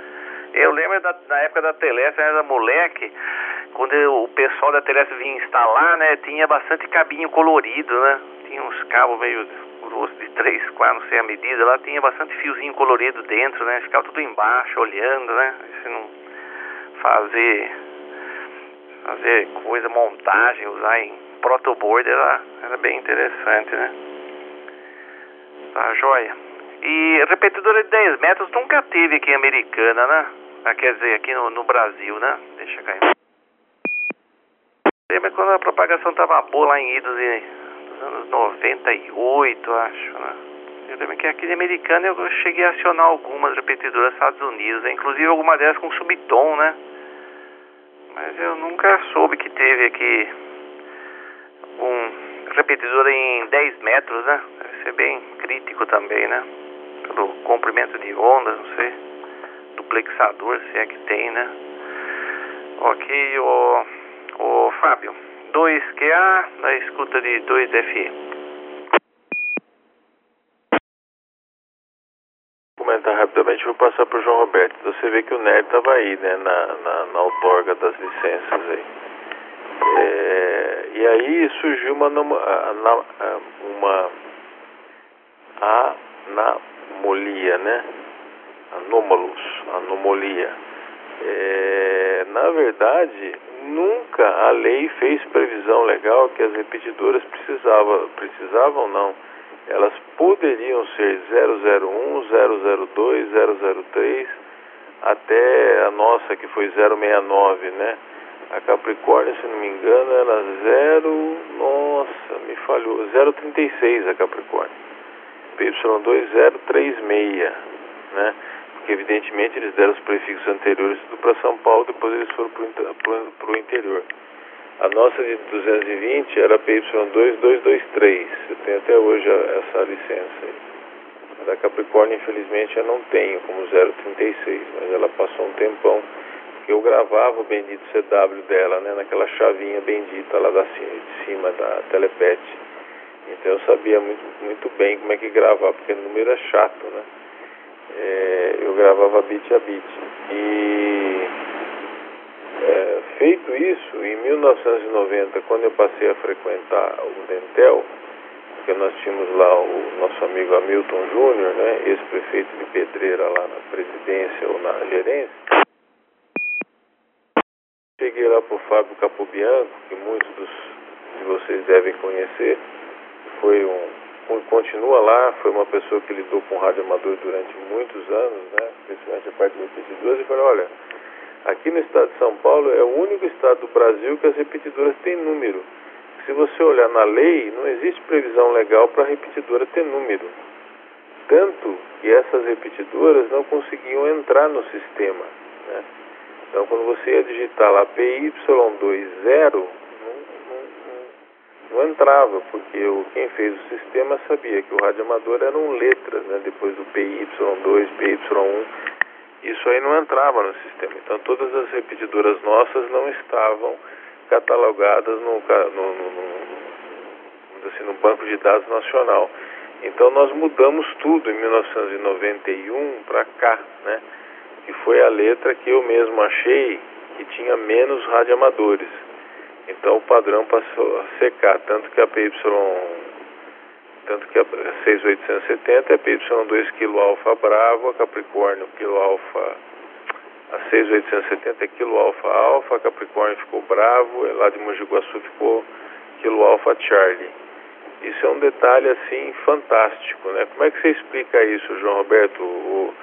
Eu lembro da, da época da Telesp, era moleque, quando eu, o pessoal da Telesp vinha instalar, né, tinha bastante cabinho colorido, né, tinha uns cabos meio grossos de 3, 4, não sei a medida, lá tinha bastante fiozinho colorido dentro, né, ficava tudo embaixo, olhando, né, se não fazer fazer coisa, montagem, usar em protoboard era, era bem interessante, né? Tá joia. E repetidora de 10 metros nunca teve aqui em Americana, né? Ah, quer dizer, aqui no, no Brasil, né? Deixa cair. Lembra quando a propagação tava boa lá em idos dos anos 98, acho, né? Eu lembro que aqui em Americana eu cheguei a acionar algumas repetidoras dos Estados Unidos, né? inclusive alguma delas com subtom, né? Mas eu nunca soube que teve aqui um repetidor em 10 metros, né? Deve ser bem crítico também, né? Pelo comprimento de onda, não sei. Duplexador, se é que tem, né? Ok, o, o Fábio. 2QA na escuta de 2FE. comentar rapidamente, vou passar para o João Roberto. Você vê que o Nerd estava aí, né, na, na, na outorga das licenças aí. É, e aí surgiu uma, uma, uma anomalia, né? Anômalos, anomalia. É, na verdade, nunca a lei fez previsão legal que as repetidoras precisavam, precisavam não elas poderiam ser 001, 002, 003, até a nossa que foi 069, né? A Capricórnio, se não me engano, era 0, nossa, me falhou, 036 a Capricórnio. PY2 036, né? Porque evidentemente eles deram os prefixos anteriores tudo para São Paulo, depois eles foram para o interior. A nossa de 220 era PY2223. Eu tenho até hoje essa licença aí. A da Capricórnio, infelizmente, eu não tenho como 036, mas ela passou um tempão. Eu gravava o bendito CW dela, né, naquela chavinha bendita lá da, de cima da telepet. Então eu sabia muito, muito bem como é que gravar, porque o número é chato, né? É, eu gravava bit a bit. E é, feito isso, em 1990, quando eu passei a frequentar o Dentel, porque nós tínhamos lá o nosso amigo Hamilton Júnior, né, ex-prefeito de Pedreira lá na presidência ou na gerência, cheguei lá para o Fábio Capobianco, que muitos dos, de vocês devem conhecer, foi um, continua lá, foi uma pessoa que lidou com rádio amador durante muitos anos, né, principalmente a parte de 82, e falei, olha, Aqui no estado de São Paulo é o único estado do Brasil que as repetidoras têm número. Se você olhar na lei, não existe previsão legal para a repetidora ter número. Tanto que essas repetidoras não conseguiam entrar no sistema. Né? Então, quando você ia digitar lá PY20, não, entrava, porque o, quem fez o sistema sabia que o radioamador eram letras, né? depois do PY2, PY1 isso aí não entrava no sistema. Então todas as repetidoras nossas não estavam catalogadas no, no, no, no, assim, no banco de dados nacional. Então nós mudamos tudo em 1991 para cá, né? Que foi a letra que eu mesmo achei que tinha menos radioamadores. Então o padrão passou a secar, tanto que a PY tanto que a 6870 é PY2 kilo alfa bravo, a Capricórnio kilo alfa, a 6870 é kilo alfa alfa, Capricórnio ficou bravo, lá de Mogi Guaçu ficou kilo alfa Charlie. Isso é um detalhe assim fantástico, né? Como é que você explica isso, João Roberto? O,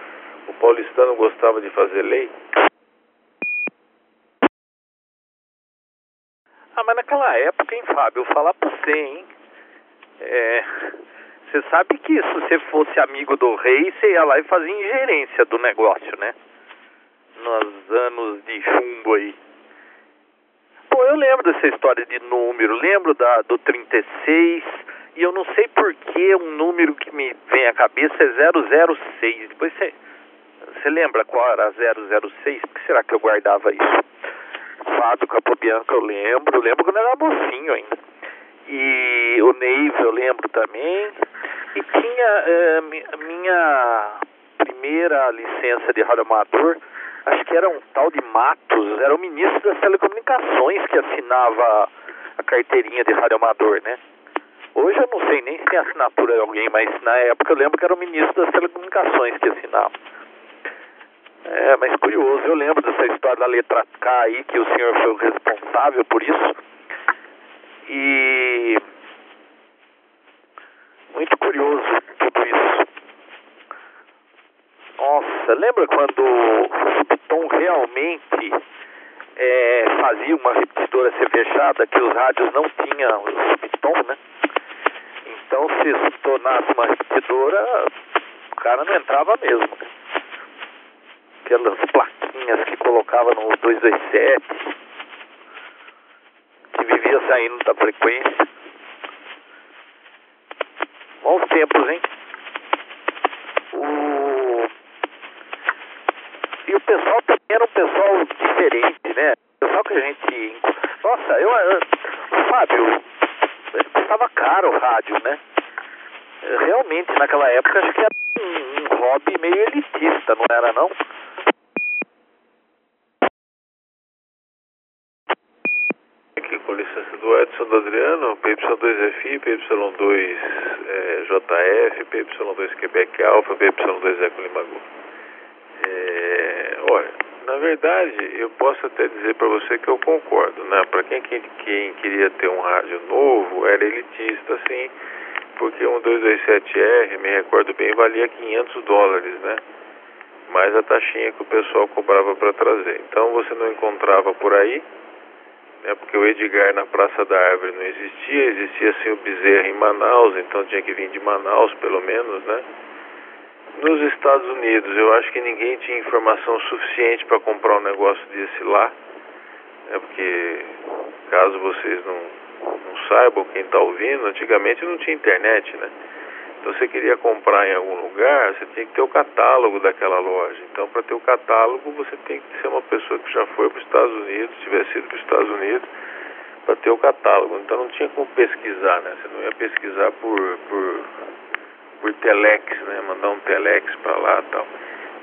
o paulistano gostava de fazer lei? Ah, mas naquela época, hein, Fábio, falar pra você, hein? É, você sabe que se você fosse amigo do rei, você ia lá e fazia ingerência do negócio, né? Nos anos de chumbo aí. Pô, eu lembro dessa história de número, lembro da, do 36, e eu não sei por que um número que me vem à cabeça é 006. Depois você, você lembra qual era 006? Por que será que eu guardava isso? Fábio Capobianco eu lembro, lembro quando era mocinho ainda. E o Neiva eu lembro também. E tinha é, minha primeira licença de radioamador, acho que era um tal de Matos, era o ministro das telecomunicações que assinava a carteirinha de radioamador, né? Hoje eu não sei nem se tem assinatura de alguém, mas na época eu lembro que era o ministro das telecomunicações que assinava. É, mas curioso, eu lembro dessa história da letra K aí, que o senhor foi o responsável por isso. E muito curioso tudo isso. Nossa, lembra quando o Subtom realmente é, fazia uma repetidora ser fechada, que os rádios não tinham o Subtom, né? Então se tornasse uma repetidora, o cara não entrava mesmo. Né? Aquelas plaquinhas que colocava no 227 que vivia saindo da frequência. Bons tempos, hein? O... E o pessoal também era um pessoal diferente, né? O pessoal que a gente. Nossa, eu. eu Fábio, custava caro o rádio, né? Realmente, naquela época, acho que era um hobby meio elitista, não era não? Aqui com licença do Edson do Adriano, PY2FI, PY2JF, PY2 Quebec Alpha, PY2 Eco Limagu. É, olha, na verdade, eu posso até dizer para você que eu concordo, né? Para quem, quem, quem queria ter um rádio novo, era elitista, assim, porque um 227R, me recordo bem, valia 500 dólares, né? Mais a taxinha que o pessoal cobrava para trazer. Então você não encontrava por aí, né? Porque o Edgar na Praça da Árvore não existia, existia assim o Bezerra em Manaus, então tinha que vir de Manaus pelo menos, né? Nos Estados Unidos, eu acho que ninguém tinha informação suficiente para comprar um negócio desse lá, né? Porque caso vocês não, não saibam, quem está ouvindo, antigamente não tinha internet, né? Então você queria comprar em algum lugar, você tinha que ter o catálogo daquela loja. Então para ter o catálogo você tem que ser uma pessoa que já foi para os Estados Unidos, tivesse ido para os Estados Unidos, para ter o catálogo. Então não tinha como pesquisar, né? Você não ia pesquisar por, por, por telex, né? Mandar um telex para lá e tal.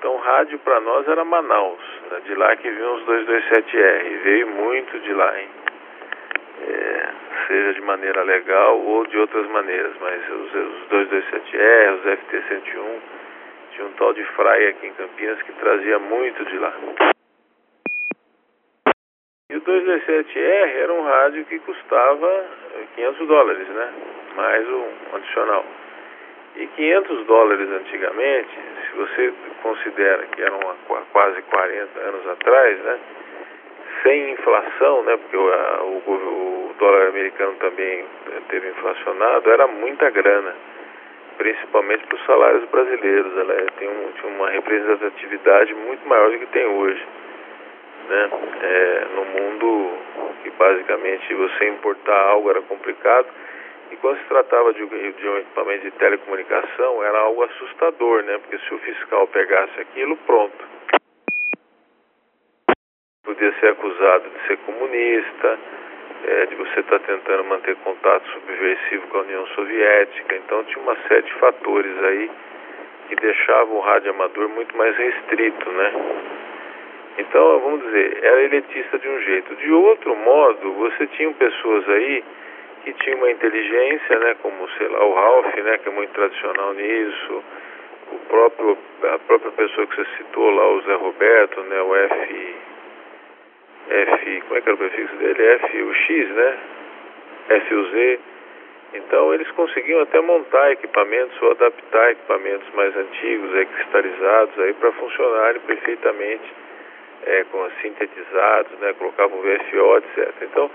Então rádio para nós era Manaus, né? de lá que vinham os 227R, veio muito de lá, hein? É, seja de maneira legal ou de outras maneiras, mas os, os 227R, os FT-101, tinha um tal de Fraia aqui em Campinas que trazia muito de lá. E o 227R era um rádio que custava 500 dólares, né? Mais um adicional. E 500 dólares antigamente, se você considera que eram quase 40 anos atrás, né? Sem inflação, né? Porque o, o, o dólar americano também teve inflacionado, era muita grana, principalmente para os salários brasileiros. Ela é, tem um, tinha uma representatividade muito maior do que tem hoje. Né? É, no mundo que basicamente você importar algo era complicado e quando se tratava de, de um equipamento de telecomunicação era algo assustador, né? Porque se o fiscal pegasse aquilo, pronto. Podia ser acusado de ser comunista, é, de você estar tá tentando manter contato subversivo com a União Soviética. Então tinha uma série de fatores aí que deixavam o rádio amador muito mais restrito, né? Então, vamos dizer, era elitista de um jeito. De outro modo, você tinha pessoas aí que tinham uma inteligência, né, como, sei lá, o Ralph, né, que é muito tradicional nisso, o próprio, a própria pessoa que você citou lá, o Zé Roberto, né, o F, F, como é que era o prefixo dele? F, o X, né, F, o Z. Então, eles conseguiam até montar equipamentos ou adaptar equipamentos mais antigos, aí, cristalizados, aí, para funcionarem perfeitamente é, com sintetizados, né, colocavam VFO, etc. Então,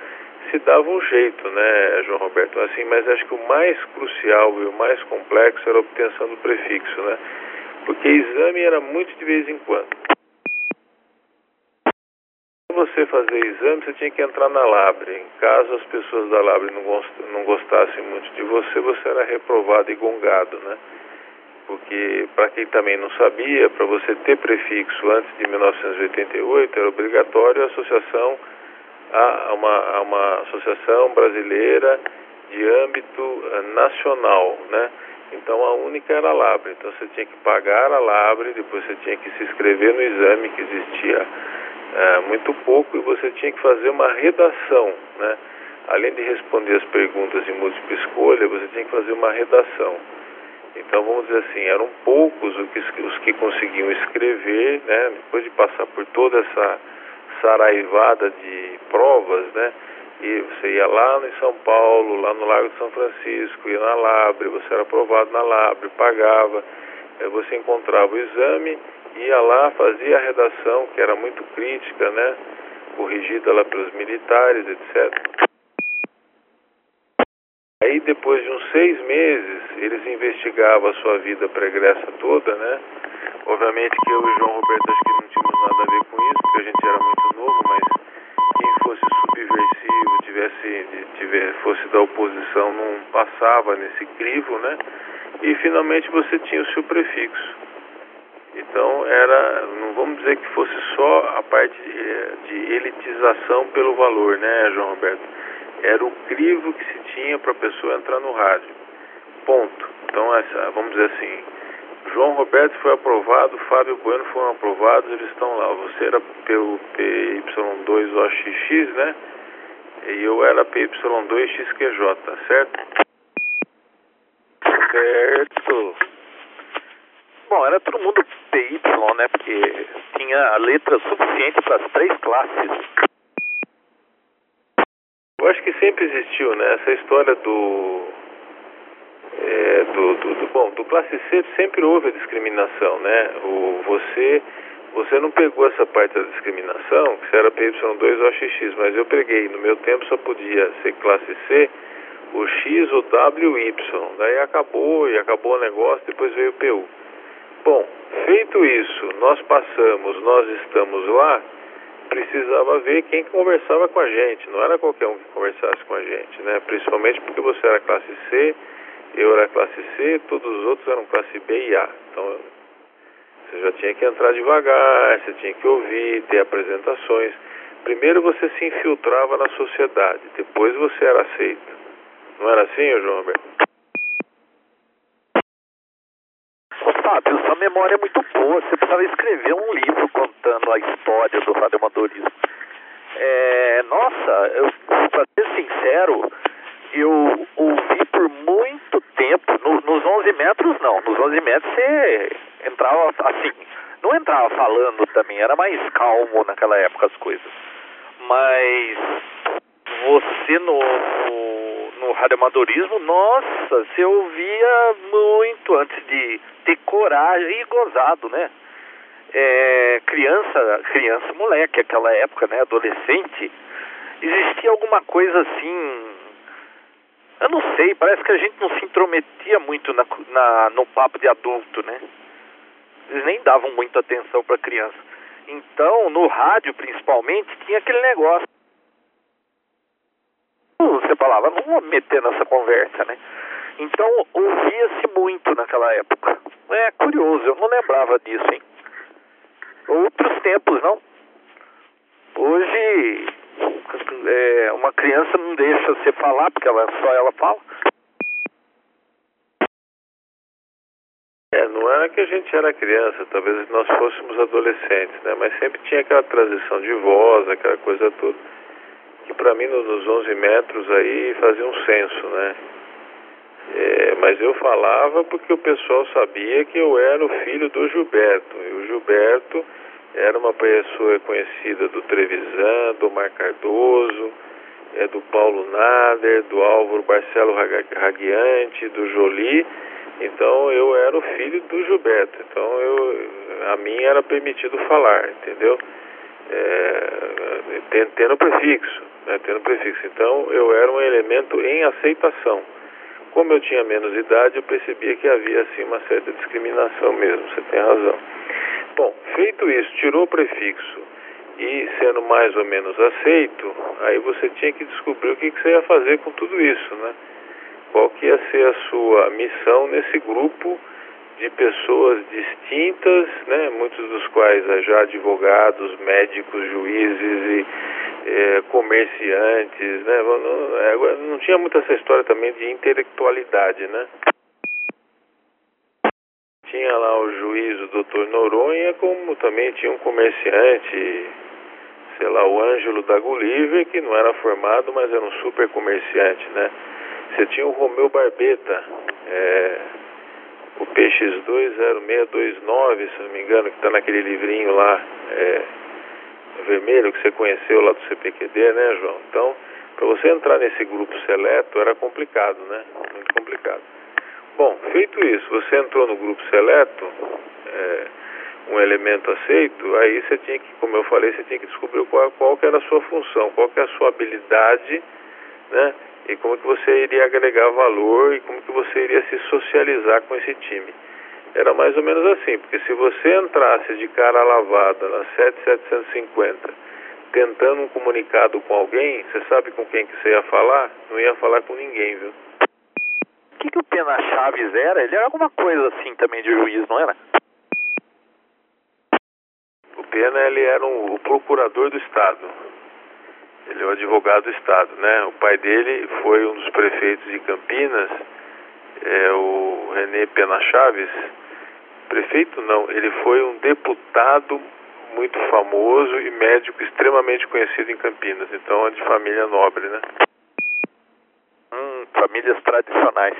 se dava um jeito, né, João Roberto? Assim, mas acho que o mais crucial e o mais complexo era a obtenção do prefixo, né? Porque exame era muito de vez em quando. Você fazer exame, você tinha que entrar na Labre. Caso as pessoas da Labre não gostassem muito de você, você era reprovado e gongado, né? porque para quem também não sabia, para você ter prefixo antes de 1988 era obrigatório a associação a uma, a uma associação brasileira de âmbito eh, nacional, né? Então a única era a Labre. Então você tinha que pagar a Labre, depois você tinha que se inscrever no exame que existia é, muito pouco e você tinha que fazer uma redação, né? Além de responder as perguntas de múltipla escolha, você tinha que fazer uma redação. Então, vamos dizer assim, eram poucos os que, os que conseguiam escrever, né? Depois de passar por toda essa saraivada de provas, né? E você ia lá em São Paulo, lá no Lago de São Francisco, ia na Labre, você era aprovado na Labre, pagava, você encontrava o exame, ia lá, fazia a redação, que era muito crítica, né? Corrigida lá pelos militares, etc. Aí depois de uns seis meses, eles investigavam a sua vida pregressa toda, né? Obviamente que eu e João Roberto acho que não tínhamos nada a ver com isso, porque a gente era muito novo, mas quem fosse subversivo, tivesse, tivesse, fosse da oposição, não passava nesse crivo, né? e finalmente você tinha o seu prefixo. Então era, não vamos dizer que fosse só a parte de, de elitização pelo valor, né, João Roberto? Era o crivo que se tinha para a pessoa entrar no rádio. Ponto. Então essa, vamos dizer assim, João Roberto foi aprovado, Fábio Bueno foram aprovados, eles estão lá. Você era pelo PY2OXX, né? E eu era PY2XQJ, certo? Certo. Bom, era todo mundo PY, né? Porque tinha a letra suficiente para as três classes. Eu acho que sempre existiu, né? Essa história do é, do, do, do, bom, do classe C sempre houve a discriminação, né? O, você, você não pegou essa parte da discriminação, que era PY2 ou XX, mas eu peguei. No meu tempo só podia ser classe C, o X, o W, o Y. Daí acabou e acabou o negócio, depois veio o PU. Bom, feito isso, nós passamos, nós estamos lá, precisava ver quem conversava com a gente, não era qualquer um que conversasse com a gente, né? Principalmente porque você era classe C eu era classe C, todos os outros eram classe B e A. Então você já tinha que entrar devagar, você tinha que ouvir, ter apresentações. Primeiro você se infiltrava na sociedade, depois você era aceito. Não era assim, João Roberto? Ô Fábio, sua memória é muito boa. Você precisava escrever um livro contando a história do radioamadorismo. É, nossa, eu, pra ser sincero, eu ouvi por muito tempo, no, nos 11 metros não, nos 11 metros você entrava assim, não entrava falando também, era mais calmo naquela época as coisas. Mas você no, no, no radioamadorismo, nossa, você ouvia muito antes de ter coragem e gozado, né? É, criança, criança, moleque, aquela época, né, adolescente, existia alguma coisa assim eu não sei, parece que a gente não se intrometia muito na, na, no papo de adulto, né? Eles nem davam muita atenção para criança. Então, no rádio principalmente, tinha aquele negócio. Você falava, não vou meter nessa conversa, né? Então, ouvia-se muito naquela época. É curioso, eu não lembrava disso, hein? Outros tempos, não? Hoje, é, uma criança não deixa você falar, porque ela, só ela fala. É, não era que a gente era criança, talvez nós fôssemos adolescentes, né? Mas sempre tinha aquela transição de voz, aquela coisa toda. Que para mim, nos 11 metros aí, fazia um senso, né? É, mas eu falava porque o pessoal sabia que eu era o filho do Gilberto. E o Gilberto era uma pessoa conhecida do Trevisan, do Mar Cardoso, é, do Paulo Nader, do Álvaro Barcelo Raguiante, do Jolie. Então eu era o filho do Gilberto. Então eu, a mim era permitido falar, entendeu? É, tendo prefixo, né, tendo prefixo. Então eu era um elemento em aceitação. Como eu tinha menos idade, eu percebia que havia assim uma certa discriminação mesmo. Você tem razão. Bom, feito isso, tirou o prefixo e sendo mais ou menos aceito, aí você tinha que descobrir o que, que você ia fazer com tudo isso, né? Qual que ia ser a sua missão nesse grupo de pessoas distintas, né? Muitos dos quais já advogados, médicos, juízes e é, comerciantes, né? Não, é, não tinha muita essa história também de intelectualidade, né? Tinha lá o juiz, o doutor Noronha, como também tinha um comerciante, sei lá, o Ângelo da Gulliver, que não era formado, mas era um super comerciante, né? Você tinha o Romeu Barbeta, é, o PX20629, se não me engano, que está naquele livrinho lá, é, vermelho, que você conheceu lá do CPQD, né, João? Então, para você entrar nesse grupo seleto era complicado, né? Muito complicado. Bom, feito isso, você entrou no grupo seleto, é, um elemento aceito, aí você tinha que, como eu falei, você tinha que descobrir qual, qual que era a sua função, qual que é a sua habilidade, né? E como que você iria agregar valor e como que você iria se socializar com esse time. Era mais ou menos assim, porque se você entrasse de cara lavada na 7750, tentando um comunicado com alguém, você sabe com quem que você ia falar? Não ia falar com ninguém, viu? O que, que o Pena Chaves era? Ele era alguma coisa assim também de juiz, não era? O Pena ele era um, o procurador do Estado. Ele é o advogado do Estado, né? O pai dele foi um dos prefeitos de Campinas, é o René Pena Chaves. Prefeito não, ele foi um deputado muito famoso e médico extremamente conhecido em Campinas. Então é de família nobre, né? Hum, famílias tradicionais.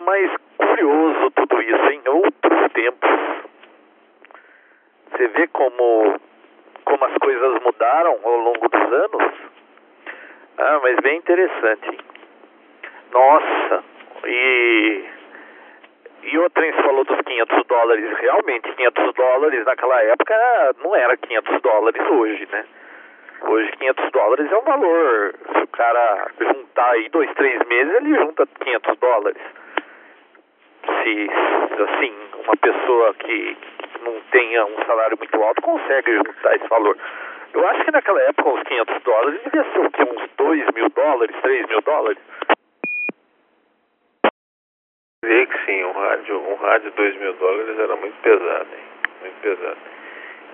Mas curioso tudo isso, em outros tempos. Você vê como, como as coisas mudaram ao longo dos anos? Ah, mas bem interessante. Nossa, e e o Trens falou dos 500 dólares. Realmente, 500 dólares naquela época não era 500 dólares hoje, né? Hoje 500 dólares é um valor. Se o cara juntar aí dois, três meses, ele junta 500 dólares. Se, assim, uma pessoa que não tenha um salário muito alto consegue juntar esse valor. Eu acho que naquela época uns 500 dólares devia ser o quê? Uns 2 mil dólares, 3 mil dólares? Vê que sim, um rádio, um rádio 2 mil dólares era muito pesado, hein? Muito pesado.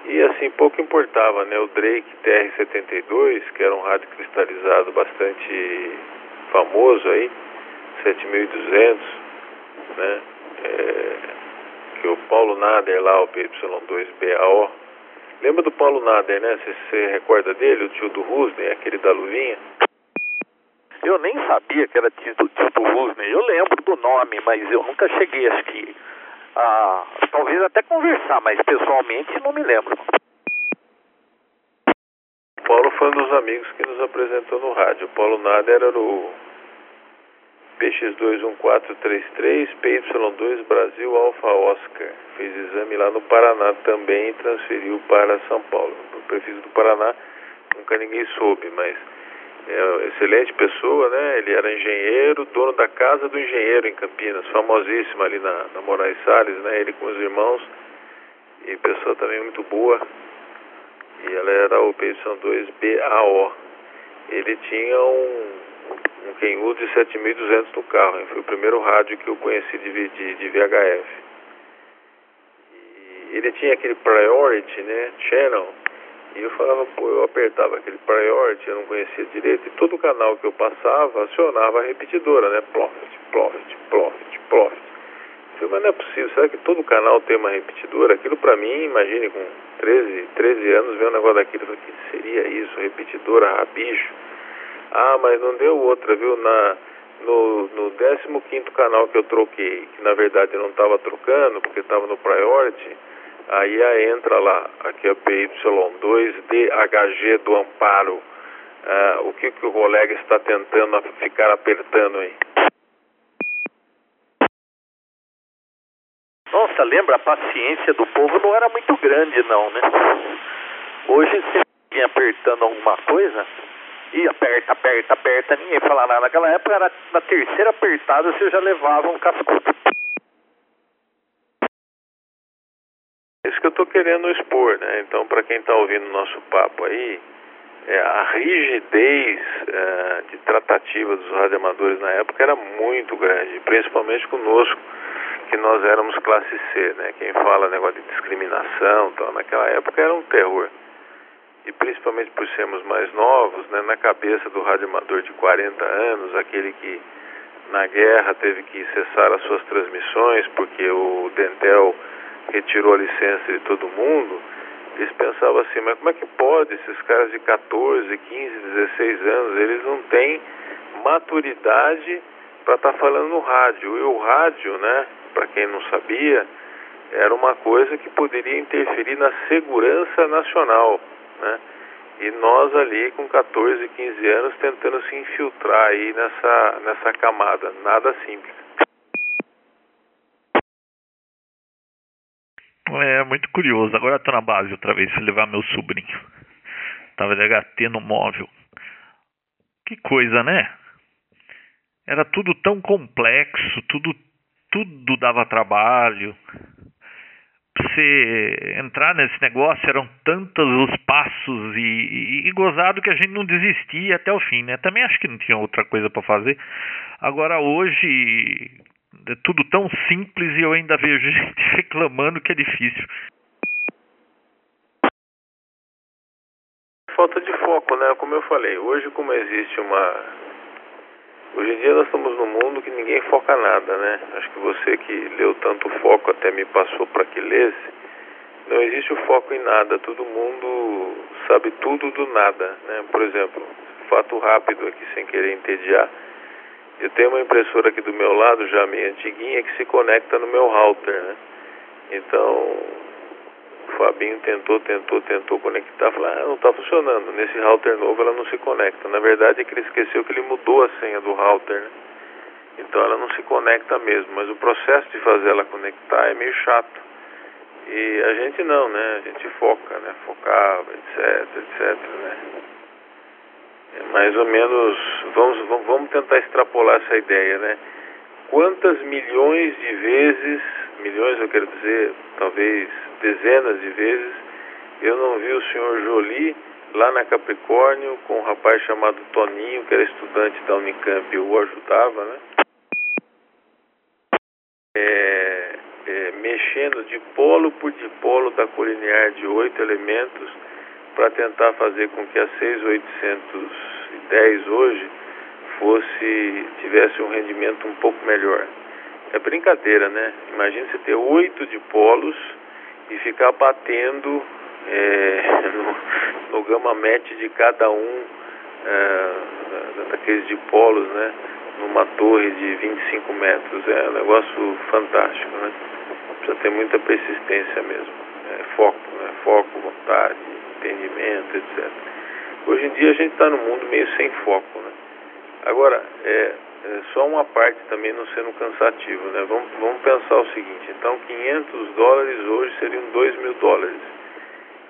E assim, pouco importava, né? O Drake TR-72, que era um rádio cristalizado bastante famoso aí, 7200, né? É, que o Paulo Nader lá, o PY2BAO. Lembra do Paulo Nader, né? Você, você recorda dele, o tio do Rusney, aquele da luvinha? Eu nem sabia que era tio do, tio do Rusney. Eu lembro do nome, mas eu nunca cheguei, acho que. A, talvez até conversar, mas pessoalmente não me lembro. O Paulo foi um dos amigos que nos apresentou no rádio. O Paulo Nader era o PX21433, PY2 Brasil Alfa Oscar. Fez exame lá no Paraná também e transferiu para São Paulo. O prefixo do Paraná nunca ninguém soube, mas é excelente pessoa, né? Ele era engenheiro, dono da casa do engenheiro em Campinas, famosíssima ali na, na Moraes Salles, né? Ele com os irmãos e pessoa também muito boa. E ela era o PY2 BAO. Ele tinha um, um Kenwood de 7200 no carro, hein? foi o primeiro rádio que eu conheci de, de, de VHF. E ele tinha aquele Priority, né? Channel e eu falava, pô, eu apertava aquele priority, eu não conhecia direito, e todo canal que eu passava acionava a repetidora, né? Profit, profit, profit, profit. Eu falei, mas não é possível, será que todo canal tem uma repetidora? Aquilo pra mim, imagine com 13, 13 anos, ver um negócio daquilo, que seria isso? Repetidora, rabicho. Ah, mas não deu outra, viu? Na, no, no 15 canal que eu troquei, que na verdade eu não estava trocando, porque estava no priority, Aí entra lá, aqui é PY2DHG do Amparo. Ah, o que, que o colega está tentando ficar apertando aí? Nossa, lembra, a paciência do povo não era muito grande não, né? Hoje vem apertando alguma coisa e aperta, aperta, aperta, ninguém fala nada. Naquela época era na terceira apertada você já levava um cascudo. isso que eu estou querendo expor, né? Então, para quem está ouvindo o nosso papo aí, é, a rigidez é, de tratativa dos radioamadores na época era muito grande, principalmente conosco, que nós éramos classe C, né? Quem fala negócio de discriminação, então, naquela época era um terror. E principalmente por sermos mais novos, né? Na cabeça do radioamador de 40 anos, aquele que na guerra teve que cessar as suas transmissões porque o Dentel retirou a licença de todo mundo, eles pensavam assim, mas como é que pode esses caras de 14, 15, 16 anos, eles não têm maturidade para estar tá falando no rádio. E o rádio, né, para quem não sabia, era uma coisa que poderia interferir na segurança nacional, né? E nós ali com 14, 15 anos tentando se infiltrar aí nessa, nessa camada, nada simples. É muito curioso. Agora estou na base outra vez, se levar meu sobrinho. Tava de HT no móvel. Que coisa, né? Era tudo tão complexo, tudo tudo dava trabalho. Você entrar nesse negócio eram tantos os passos e, e, e, gozado que a gente não desistia até o fim, né? Também acho que não tinha outra coisa para fazer. Agora hoje É tudo tão simples e eu ainda vejo *laughs* gente reclamando que é difícil. Falta de foco, né? Como eu falei, hoje como existe uma. Hoje em dia nós estamos num mundo que ninguém foca nada, né? Acho que você que leu tanto foco até me passou para que lesse. Não existe o foco em nada, todo mundo sabe tudo do nada, né? Por exemplo, fato rápido aqui sem querer entediar. Eu tenho uma impressora aqui do meu lado, já meio antiguinha, que se conecta no meu router, né? Então, o Fabinho tentou, tentou, tentou conectar, falou, ah, não está funcionando. Nesse router novo ela não se conecta. Na verdade é que ele esqueceu que ele mudou a senha do router, né? Então ela não se conecta mesmo, mas o processo de fazer ela conectar é meio chato. E a gente não, né? A gente foca, né? Focava, etc, etc, né? É mais ou menos, vamos, vamos tentar extrapolar essa ideia, né? Quantas milhões de vezes, milhões eu quero dizer, talvez dezenas de vezes, eu não vi o senhor Jolie lá na Capricórnio com um rapaz chamado Toninho, que era estudante da Unicamp e o ajudava, né? É, é, mexendo de polo por dipolo da colinear de oito elementos para tentar fazer com que a 6810 hoje fosse tivesse um rendimento um pouco melhor. É brincadeira, né? Imagina você ter oito dipolos e ficar batendo é, *laughs* no, no gama match de cada um é, daqueles dipolos, né? Numa torre de 25 metros. É um negócio fantástico, né? Precisa ter muita persistência mesmo. É, foco, né? Foco, vontade, entendimento, etc. Hoje em dia a gente está no mundo meio sem foco, né? Agora, é, é, só uma parte também não sendo cansativo, né? Vamos, vamos pensar o seguinte, então 500 dólares hoje seriam 2 mil dólares.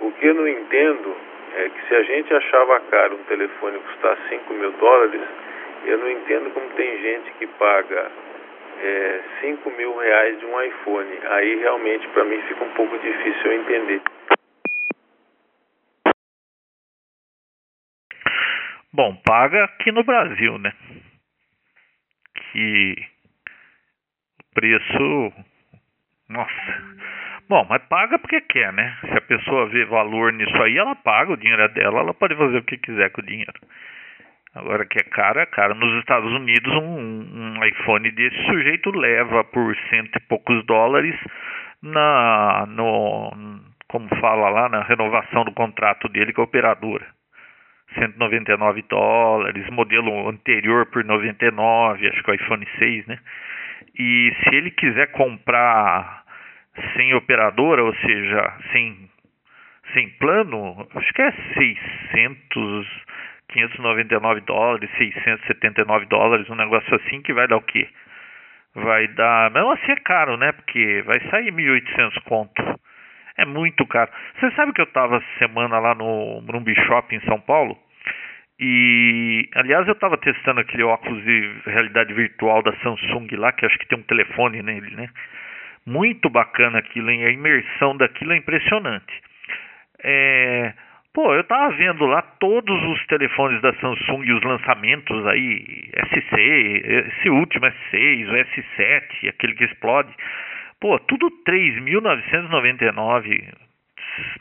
O que eu não entendo é que se a gente achava caro um telefone custar 5 mil dólares, eu não entendo como tem gente que paga é, 5 mil reais de um iPhone. Aí realmente para mim fica um pouco difícil eu entender. Bom, paga aqui no Brasil, né? Que preço. Nossa. Bom, mas paga porque quer, né? Se a pessoa vê valor nisso aí, ela paga, o dinheiro é dela, ela pode fazer o que quiser com o dinheiro. Agora que é caro, é caro. Nos Estados Unidos, um, um iPhone desse sujeito leva por cento e poucos dólares na, no, como fala lá, na renovação do contrato dele com a operadora. 199 dólares, modelo anterior por 99, acho que é o iPhone 6, né? E se ele quiser comprar sem operadora, ou seja, sem, sem plano, acho que é 600, 599 dólares, 679 dólares, um negócio assim que vai dar o quê? Vai dar, mesmo assim é caro, né? Porque vai sair 1.800 conto. É muito caro. Você sabe que eu estava semana lá no Morumbi Shopping em São Paulo? E, aliás, eu estava testando aquele óculos de realidade virtual da Samsung lá, que acho que tem um telefone nele, né? Muito bacana aquilo, hein? A imersão daquilo é impressionante. É... Pô, eu tava vendo lá todos os telefones da Samsung e os lançamentos aí, SC, esse último S6, o S7, aquele que explode. Pô, tudo 3.999.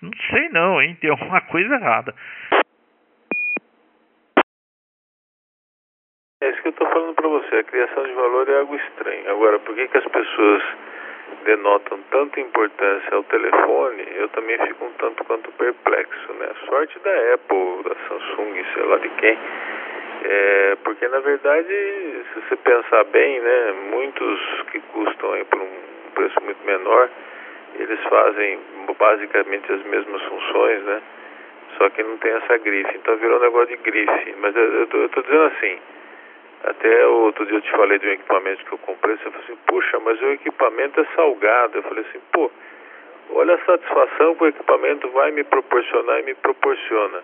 Não sei não, hein? Tem alguma coisa errada. É isso que eu estou falando para você. A criação de valor é algo estranho. Agora, por que, que as pessoas denotam tanta importância ao telefone? Eu também fico um tanto quanto perplexo, né? Sorte da Apple, da Samsung, sei lá de quem. É, porque na verdade, se você pensar bem, né, muitos que custam aí por um preço muito menor, eles fazem basicamente as mesmas funções, né? Só que não tem essa grife. Então virou um negócio de grife. Mas eu, estou dizendo assim, até outro dia eu te falei de um equipamento que eu comprei, você falou assim, puxa, mas o equipamento é salgado. Eu falei assim, pô, olha a satisfação que o equipamento vai me proporcionar e me proporciona.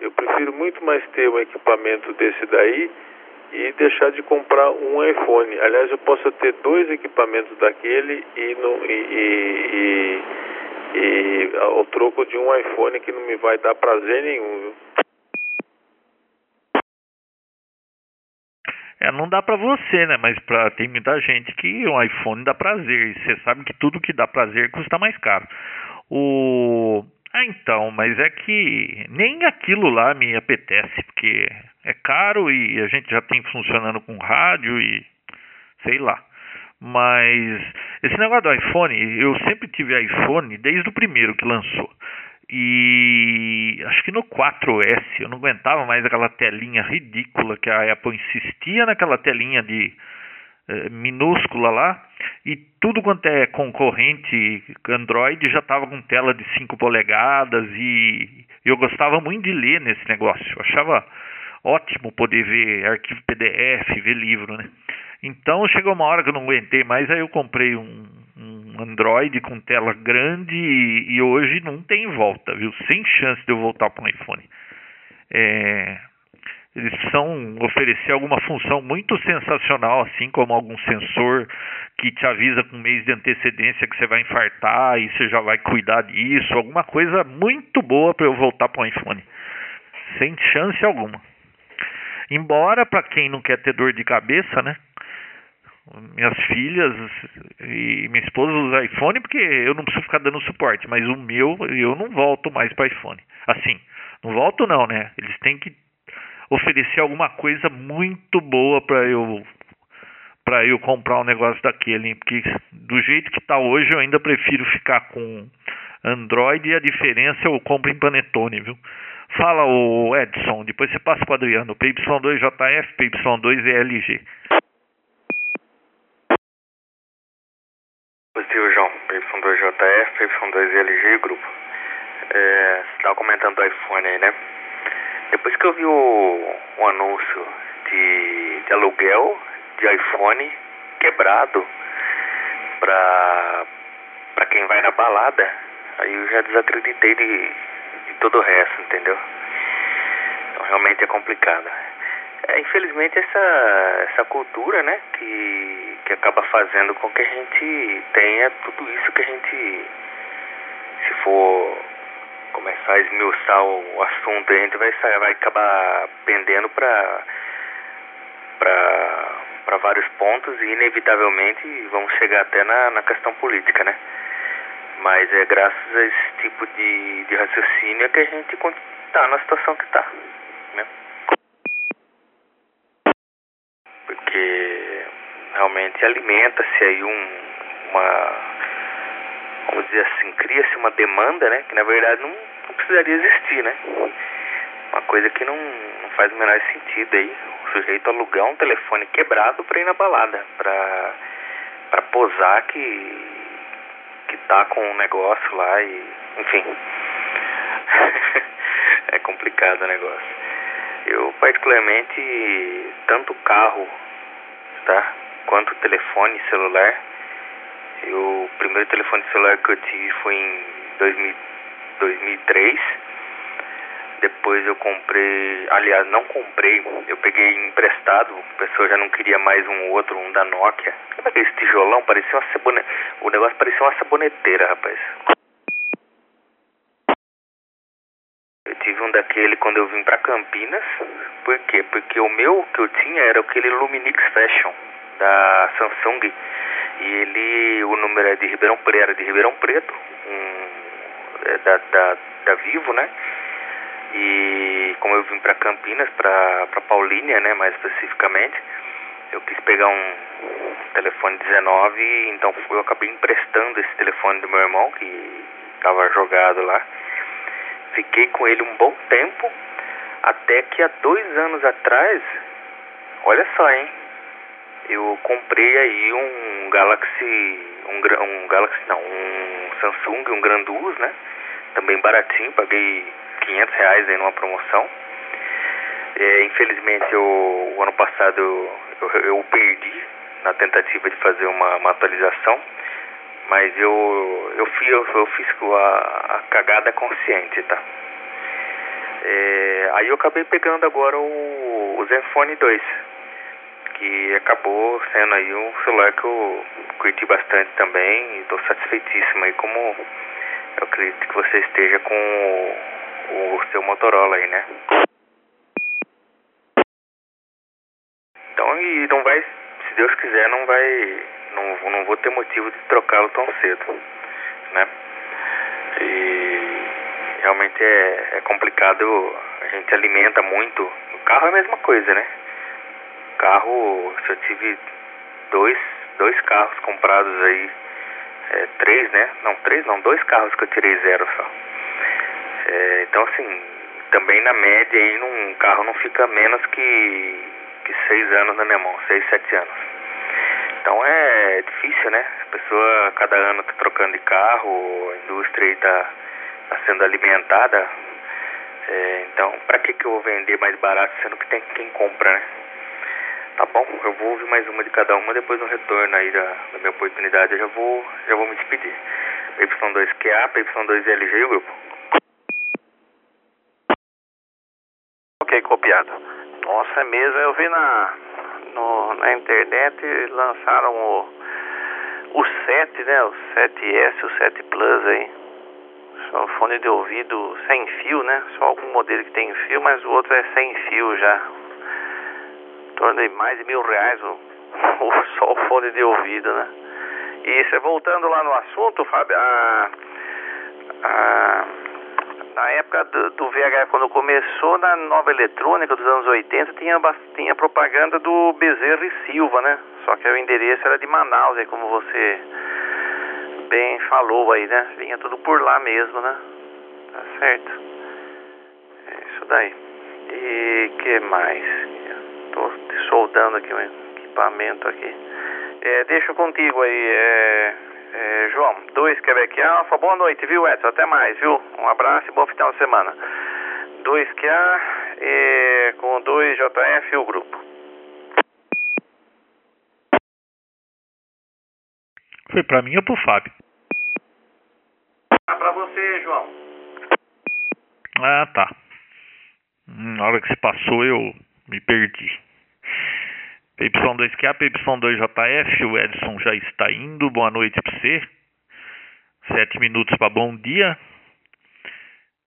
Eu prefiro muito mais ter um equipamento desse daí e deixar de comprar um iPhone. Aliás, eu posso ter dois equipamentos daquele e, no, e, e, e, ao troco de um iPhone que não me vai dar prazer nenhum. Viu? É, não dá pra você, né? Mas pra, tem muita gente que um iPhone dá prazer. E você sabe que tudo que dá prazer custa mais caro. O. Ah, então, mas é que nem aquilo lá me apetece, porque é caro e a gente já tem funcionando com rádio e sei lá. Mas esse negócio do iPhone, eu sempre tive iPhone desde o primeiro que lançou. E acho que no 4S eu não aguentava mais aquela telinha ridícula que a Apple insistia naquela telinha de eh, minúscula lá e tudo quanto é concorrente Android já estava com tela de 5 polegadas e eu gostava muito de ler nesse negócio. Eu achava ótimo poder ver arquivo PDF, ver livro, né? Então chegou uma hora que eu não aguentei mais, aí eu comprei um, um Android com tela grande e, e, hoje não tem volta, viu? Sem chance de eu voltar para um iPhone. É, eles precisam oferecer alguma função muito sensacional, assim como algum sensor que te avisa com um mês de antecedência que você vai infartar e você já vai cuidar disso, alguma coisa muito boa para eu voltar para um iPhone. Sem chance alguma. Embora para quem não quer ter dor de cabeça, né? minhas filhas e minha esposa usa iPhone porque eu não preciso ficar dando suporte, mas o meu eu não volto mais para iPhone. Assim, não volto não, né? Eles têm que oferecer alguma coisa muito boa para eu para eu comprar um negócio daquele, porque do jeito que está hoje eu ainda prefiro ficar com Android e a diferença eu compro em Panetone, viu? Fala o Edson, depois você passa com o Adriano, PY2JF, PY2ELG. Positivo, João. PY2JF, PY2LG Grupo. É, você estava comentando do iPhone aí, né? Depois que eu vi o, o anúncio de, de aluguel de iPhone quebrado pra quem vai na balada, aí eu já desacreditei de, de todo o resto, entendeu? Então realmente é complicado. É, infelizmente essa, essa cultura, né, que, que acaba fazendo com que a gente tenha tudo isso que a gente, se for começar a esmiuçar o assunto, a gente vai, vai acabar pendendo para para vários pontos e inevitavelmente vamos chegar até na, na questão política, né? Mas é graças a esse tipo de, de raciocínio que a gente está na situação que está, né? porque realmente alimenta-se aí um, uma, vamos dizer assim, cria-se uma demanda, né, que na verdade não, não, precisaria existir, né, uma coisa que não, não faz o menor sentido aí, o sujeito alugar um telefone quebrado para ir na balada, para posar que que tá com um negócio lá e, enfim, *laughs* é complicado o negócio. Eu particularmente tanto carro tá? Quanto telefone celular. Eu, o primeiro telefone celular que eu tive foi em 2000, 2003. Depois eu comprei, aliás, não comprei, eu peguei emprestado, a pessoa já não queria mais um outro, um da Nokia. Sabe aquele tijolão? Parecia uma sabonete, o negócio parecia uma saboneteira, rapaz. Eu tive um daquele quando eu vim para Campinas. Por quê? Porque o meu que eu tinha era aquele Luminix Fashion da Samsung. E ele, o número é de Ribeirão Preto, era de Ribeirão Preto, um, é da, da, da Vivo, né? E como eu vim para Campinas, para Paulínia, né, mais especificamente, eu quis pegar um telefone 19, então eu acabei emprestando esse telefone do meu irmão, que estava jogado lá. Fiquei com ele um bom tempo, até que há dois anos atrás, olha só, hein? Eu comprei aí um Galaxy, um, um Galaxy não, um Samsung, um Grandus, né? Também baratinho, paguei 500 reais aí numa promoção. É, infelizmente, eu, o ano passado eu, eu, eu perdi na tentativa de fazer uma, uma atualização mas eu eu fiz eu, eu fiz a, a, cagada consciente, tá? É, aí eu acabei pegando agora o, o Zenfone 2, que acabou sendo aí um celular que eu curti bastante também e estou satisfeitíssimo aí como eu acredito que você esteja com o, seu Motorola aí, né? Então, e não vai, se Deus quiser, não vai, não, não vou ter motivo de trocá-lo tão cedo, né? E realmente é, é complicado, a gente alimenta muito. O carro é a mesma coisa, né? O carro, se eu tive dois, dois carros comprados aí, é, três, né? Não, três não, dois carros que eu tirei zero só. É, então assim, também na média aí um carro não fica menos que, que seis anos na minha mão, seis, sete anos. Então é difícil, né? A pessoa cada ano tá trocando de carro, a indústria aí tá, tá sendo alimentada. É, então, para que que eu vou vender mais barato sendo que tem quem compra, né? Tá bom, eu vou ouvir mais uma de cada uma, depois no retorno aí da, da minha oportunidade eu já vou, já vou me despedir. Y2QA, Y2LG e o grupo. Ok, copiado. Nossa, é mesmo, eu vi na, no, na internet lançaram o, o 7, né? O 7S, o 7 Plus aí. Só fone de ouvido sem fio, né? Só algum modelo que tem fio, mas o outro é sem fio já. Em mais de mil reais o, *laughs* o, só o fone de ouvido, né? E voltando lá no assunto, Fábio, a, a, na época do, do VHF, quando começou na nova eletrônica dos anos 80, tinha, tinha propaganda do Bezerra e Silva, né? Só que o endereço era de Manaus, aí como você bem falou aí, né? Vinha tudo por lá mesmo, né? Tá certo. É isso daí. E que mais? Tô soldando aqui um equipamento aqui. É, deixa contigo aí, é, é, João. 2 Quebec Alfa. Boa noite, viu, Edson? Até mais, viu? Um abraço e bom final de semana. 2 QA é, com 2 JF e o grupo. Foi pra mim ou pro Fábio? Ah, pra você, João. Ah, tá. Na hora que se passou eu me perdi. PY2QA, PY2JF, o Edson já está indo. Boa noite para você. Sete minutos para bom dia.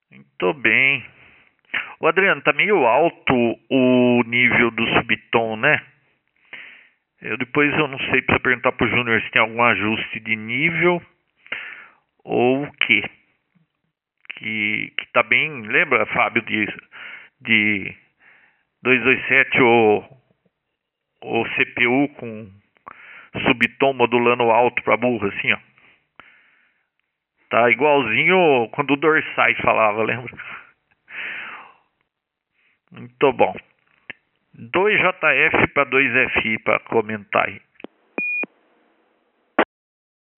Muito bem. O Adriano, tá meio alto o nível do subtom, né? Eu depois eu não sei, precisa perguntar pro Júnior se tem algum ajuste de nível ou o quê. Que, que tá bem, lembra, Fábio, de, de 227 ou o CPU com subtom modulando alto para burro, assim, ó. Tá igualzinho quando o Dorsais falava, *laughs* lembra? Muito bom. 2JF para 2FI para comentar aí.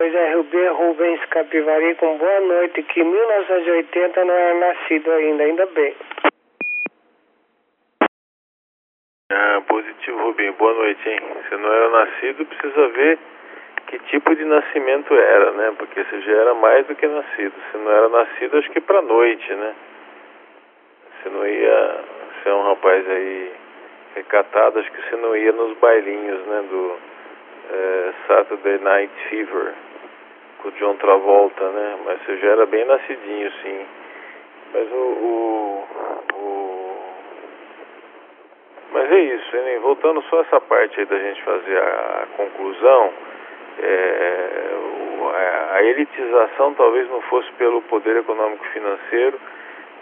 2RB Rubens Capivari com boa noite, que 1980 não era nascido ainda, ainda bem. Ah, positivo, Rubinho. Boa noite, hein? Você não era nascido, precisa ver que tipo de nascimento era, né? Porque você já era mais do que nascido. Se não era nascido, acho que pra noite, né? Você não ia ser um rapaz aí recatado, acho que você não ia nos bailinhos, né? Do é, Saturday Night Fever com o John Travolta, né? Mas você já era bem nascidinho, sim. Mas o, o mas é isso, né? voltando só essa parte aí da gente fazer a, conclusão, é, a, a elitização talvez não fosse pelo poder econômico financeiro,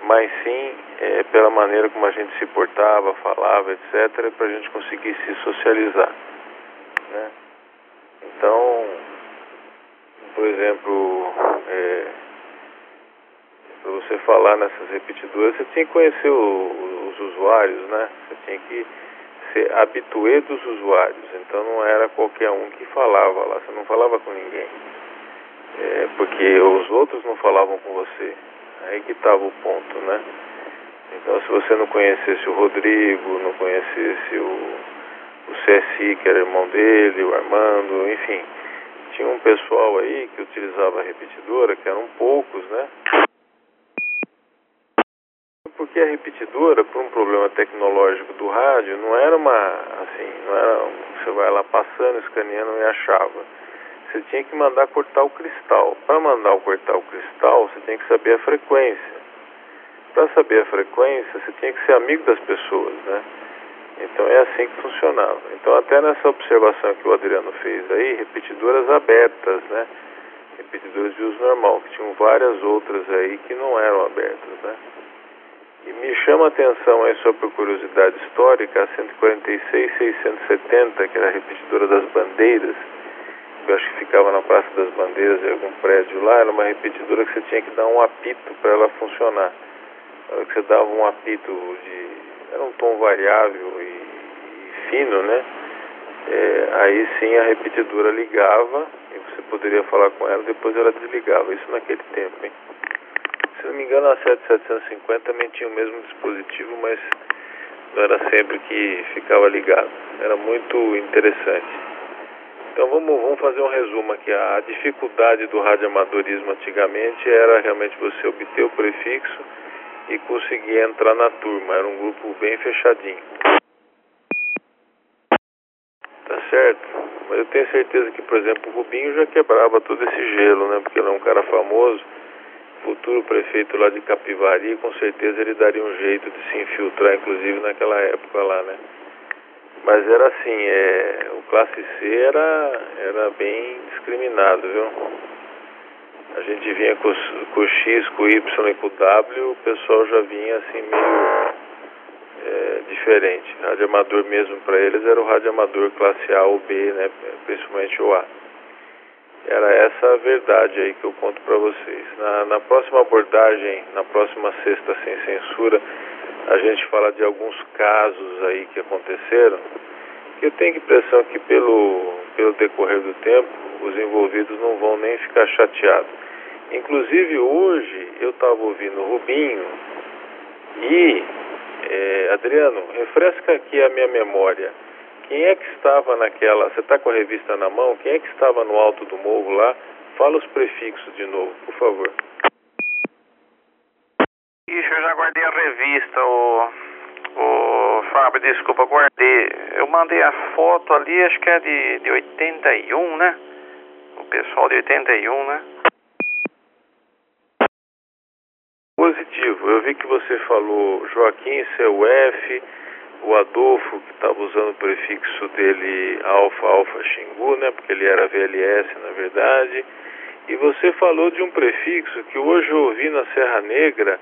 mas sim é, pela maneira como a gente se portava, falava, etc., para a gente conseguir se socializar. Né? Então, por exemplo, é, para você falar nessas repetidoras, você tinha que conhecer o, os usuários, né? Você tinha que ser habituê dos usuários. Então não era qualquer um que falava lá, você não falava com ninguém. É, porque os outros não falavam com você. Aí que estava o ponto, né? Então se você não conhecesse o Rodrigo, não conhecesse o, o CSI, que era irmão dele, o Armando, enfim, tinha um pessoal aí que utilizava repetidora, que eram poucos, né? Porque a repetidora, por um problema tecnológico do rádio, não era uma, assim, não era, você vai lá passando, escaneando e achava. Você tinha que mandar cortar o cristal. Para mandar cortar o cristal, você tem que saber a frequência. Para saber a frequência, você tinha que ser amigo das pessoas, né? Então é assim que funcionava. Então até nessa observação que o Adriano fez aí, repetidoras abertas, né? Repetidoras de uso normal, que tinham várias outras aí que não eram abertas, né? E me chama a atenção aí só por curiosidade histórica, a 146 670, que era a repetidora das bandeiras, eu acho que ficava na Praça das Bandeiras em algum prédio lá, era uma repetidora que você tinha que dar um apito para ela funcionar. Na hora que você dava um apito de. era um tom variável e, e fino, né? É, aí sim a repetidora ligava e você poderia falar com ela, depois ela desligava. Isso naquele tempo, hein? Se não me engano, a 7750 também tinha o mesmo dispositivo, mas não era sempre que ficava ligado. Era muito interessante. Então vamos, vamos fazer um resumo aqui. A dificuldade do radioamadorismo antigamente era realmente você obter o prefixo e conseguir entrar na turma. Era um grupo bem fechadinho. Tá certo? Mas eu tenho certeza que, por exemplo, o Rubinho já quebrava todo esse gelo, né? Porque ele é um cara famoso futuro prefeito lá de Capivari, com certeza ele daria um jeito de se infiltrar, inclusive naquela época lá, né? Mas era assim, é, o classe C era, era bem discriminado, viu? A gente vinha com, com o X, com o Y e com o W, o pessoal já vinha assim meio é, diferente. Rádio amador mesmo para eles era o rádio amador classe A ou B, né? Principalmente o A. Era essa a verdade aí que eu conto para vocês. Na, na próxima abordagem, na próxima sexta sem censura, a gente fala de alguns casos aí que aconteceram, que eu tenho a impressão que pelo, pelo decorrer do tempo, os envolvidos não vão nem ficar chateados. Inclusive hoje eu estava ouvindo o Rubinho e, é, Adriano, refresca aqui a minha memória. Quem é que estava naquela. Você está com a revista na mão? Quem é que estava no alto do morro lá? Fala os prefixos de novo, por favor. Ixi, eu já guardei a revista, o. O Fábio, desculpa, guardei. Eu mandei a foto ali, acho que é de, de 81, né? O pessoal de 81, né? Positivo. Eu vi que você falou Joaquim, seu F o Adolfo, que estava usando o prefixo dele Alfa Alfa Xingu, né, porque ele era VLS na verdade, e você falou de um prefixo que hoje eu ouvi na Serra Negra,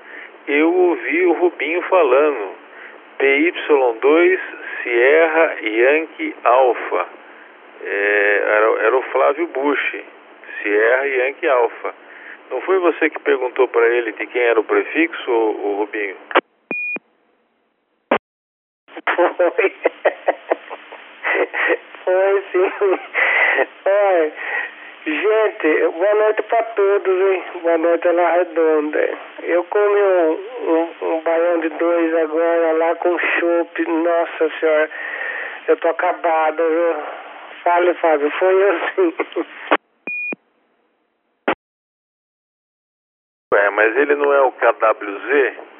eu ouvi o Rubinho falando, PY2 Sierra Yankee Alpha, é, era, era o Flávio Bush, Sierra Yankee Alpha. Não foi você que perguntou para ele de quem era o prefixo, o Rubinho? Foi. *laughs* Foi sim. Olha, gente, boa noite para todos, hein? Boa noite na redonda. Eu comi um, um, um baião de dois agora lá com chope. Nossa senhora, eu tô acabado, viu? Fale, Fábio, foi assim. Ué, mas ele não é o KWZ?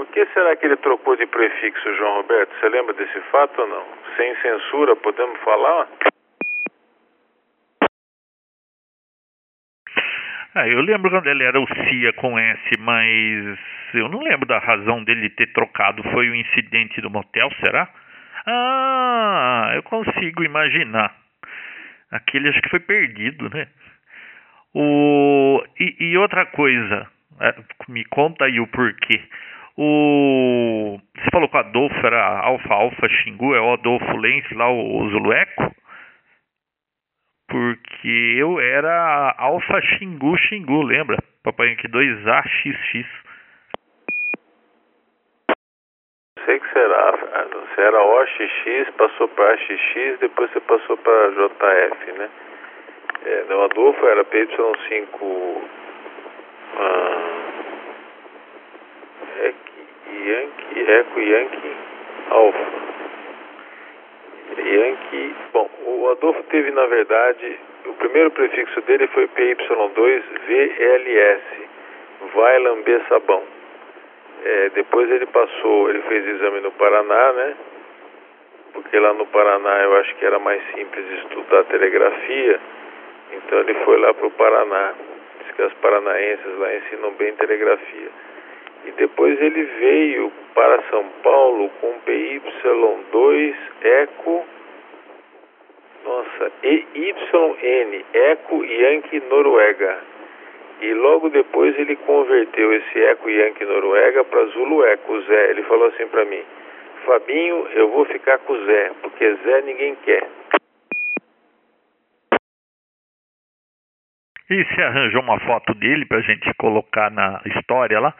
Por que será que ele trocou de prefixo, João Roberto? Você lembra desse fato ou não? Sem censura, podemos falar? Ah, eu lembro quando ele era o CIA com S, mas eu não lembro da razão dele ter trocado. Foi o incidente do motel, será? Ah, eu consigo imaginar. Aquele acho que foi perdido, né? O... E, e outra coisa, é, me conta aí o porquê. O. Você falou que o Adolfo era Alfa Alfa Xingu, é o Adolfo Lenz lá, o Zulueco? Porque eu era Alfa Xingu Xingu, lembra? Papai aqui 2AXX. Sei que será. Você era OXX, passou para AXX, depois você passou para JF, né? É, o Adolfo era PY5. Ah, Yankee, Eco Yankee Alpha. Yankee, bom, o Adolfo teve na verdade, o primeiro prefixo dele foi PY2VLS, vai lamber sabão. É, depois ele passou, ele fez exame no Paraná, né? Porque lá no Paraná eu acho que era mais simples estudar telegrafia, então ele foi lá para o Paraná. Diz que as paranaenses lá ensinam bem telegrafia. E depois ele veio para São Paulo com PY2 Eco. Nossa, EYN, Eco Yankee Noruega. E logo depois ele converteu esse Eco Yankee Noruega para Zulu Eco Zé. Ele falou assim para mim: Fabinho, eu vou ficar com Zé, porque Zé ninguém quer. E você arranjou uma foto dele pra gente colocar na história lá?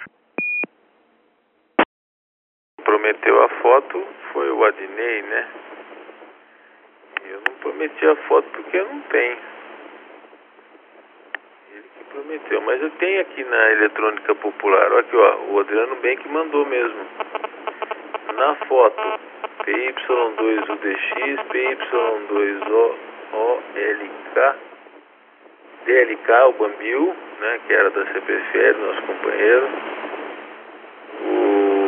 Prometeu a foto foi o Adnei, né? Eu não prometi a foto porque eu não tenho. Ele que prometeu, mas eu tenho aqui na eletrônica popular. Olha aqui, ó, o Adriano bem que mandou mesmo. Na foto, PY2UDX, PY2OLK, DLK, o Bambil, né, que era da CPFL, nosso companheiro. O.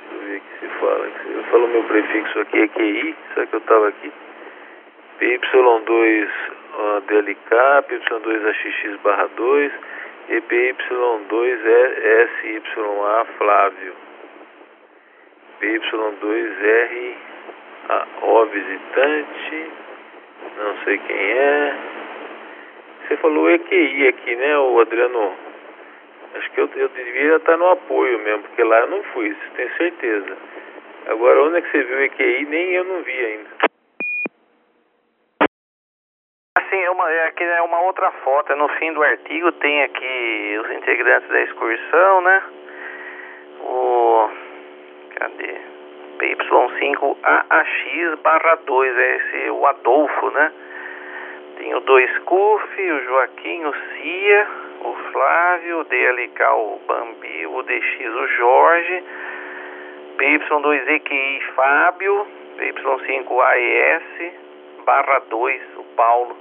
Deixa eu ver o que se fala. Eu falo meu prefixo aqui é QI, só que eu estava aqui. PY2 uh, DLK, PY2AXX barra 2 e PY2SYA Flávio. PY2R O visitante, não sei quem é. Você falou EQI aqui, né, o Adriano? Acho que eu, eu devia estar no apoio mesmo, porque lá eu não fui, isso tenho certeza. Agora, onde é que você viu EQI? Nem eu não vi ainda. Assim, é uma, é, é uma outra foto. é No fim do artigo tem aqui os integrantes da excursão, né? O. Cadê? PY5AAX barra 2, é esse o Adolfo, né? Tem o 2 CUF, o Joaquim, o Cia, o Flávio, o DLK, o Bambi, o DX, o Jorge, PY2EQI Fábio, PY5AES barra 2, o Paulo.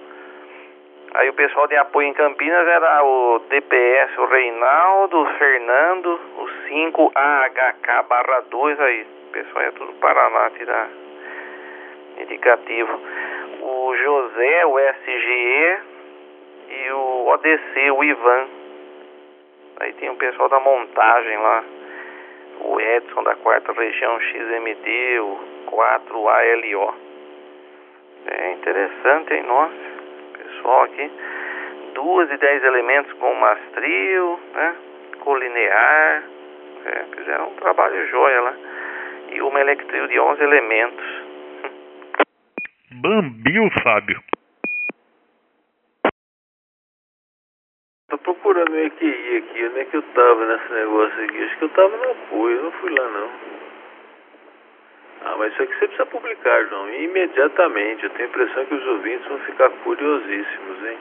Aí o pessoal de apoio em Campinas era o DPS, o Reinaldo, o Fernando, o 5AHK barra 2, aí o pessoal é tudo Paraná tirar indicativo. O José, o SGE e o ODC, o Ivan. Aí tem o pessoal da montagem lá. O Edson da quarta região XMD, o 4ALO. É interessante, hein? Nossa pessoal aqui. Duas e dez elementos com mastrio, né? Colinear. É, fizeram um trabalho joia lá. E uma electrio de 11 elementos. Bambil, Fábio. Tô procurando o EQI aqui, onde é que eu tava nesse negócio aqui? Acho que eu tava no apoio, eu não fui lá não. Ah, mas isso aqui você precisa publicar, João, imediatamente. Eu tenho a impressão que os ouvintes vão ficar curiosíssimos, hein?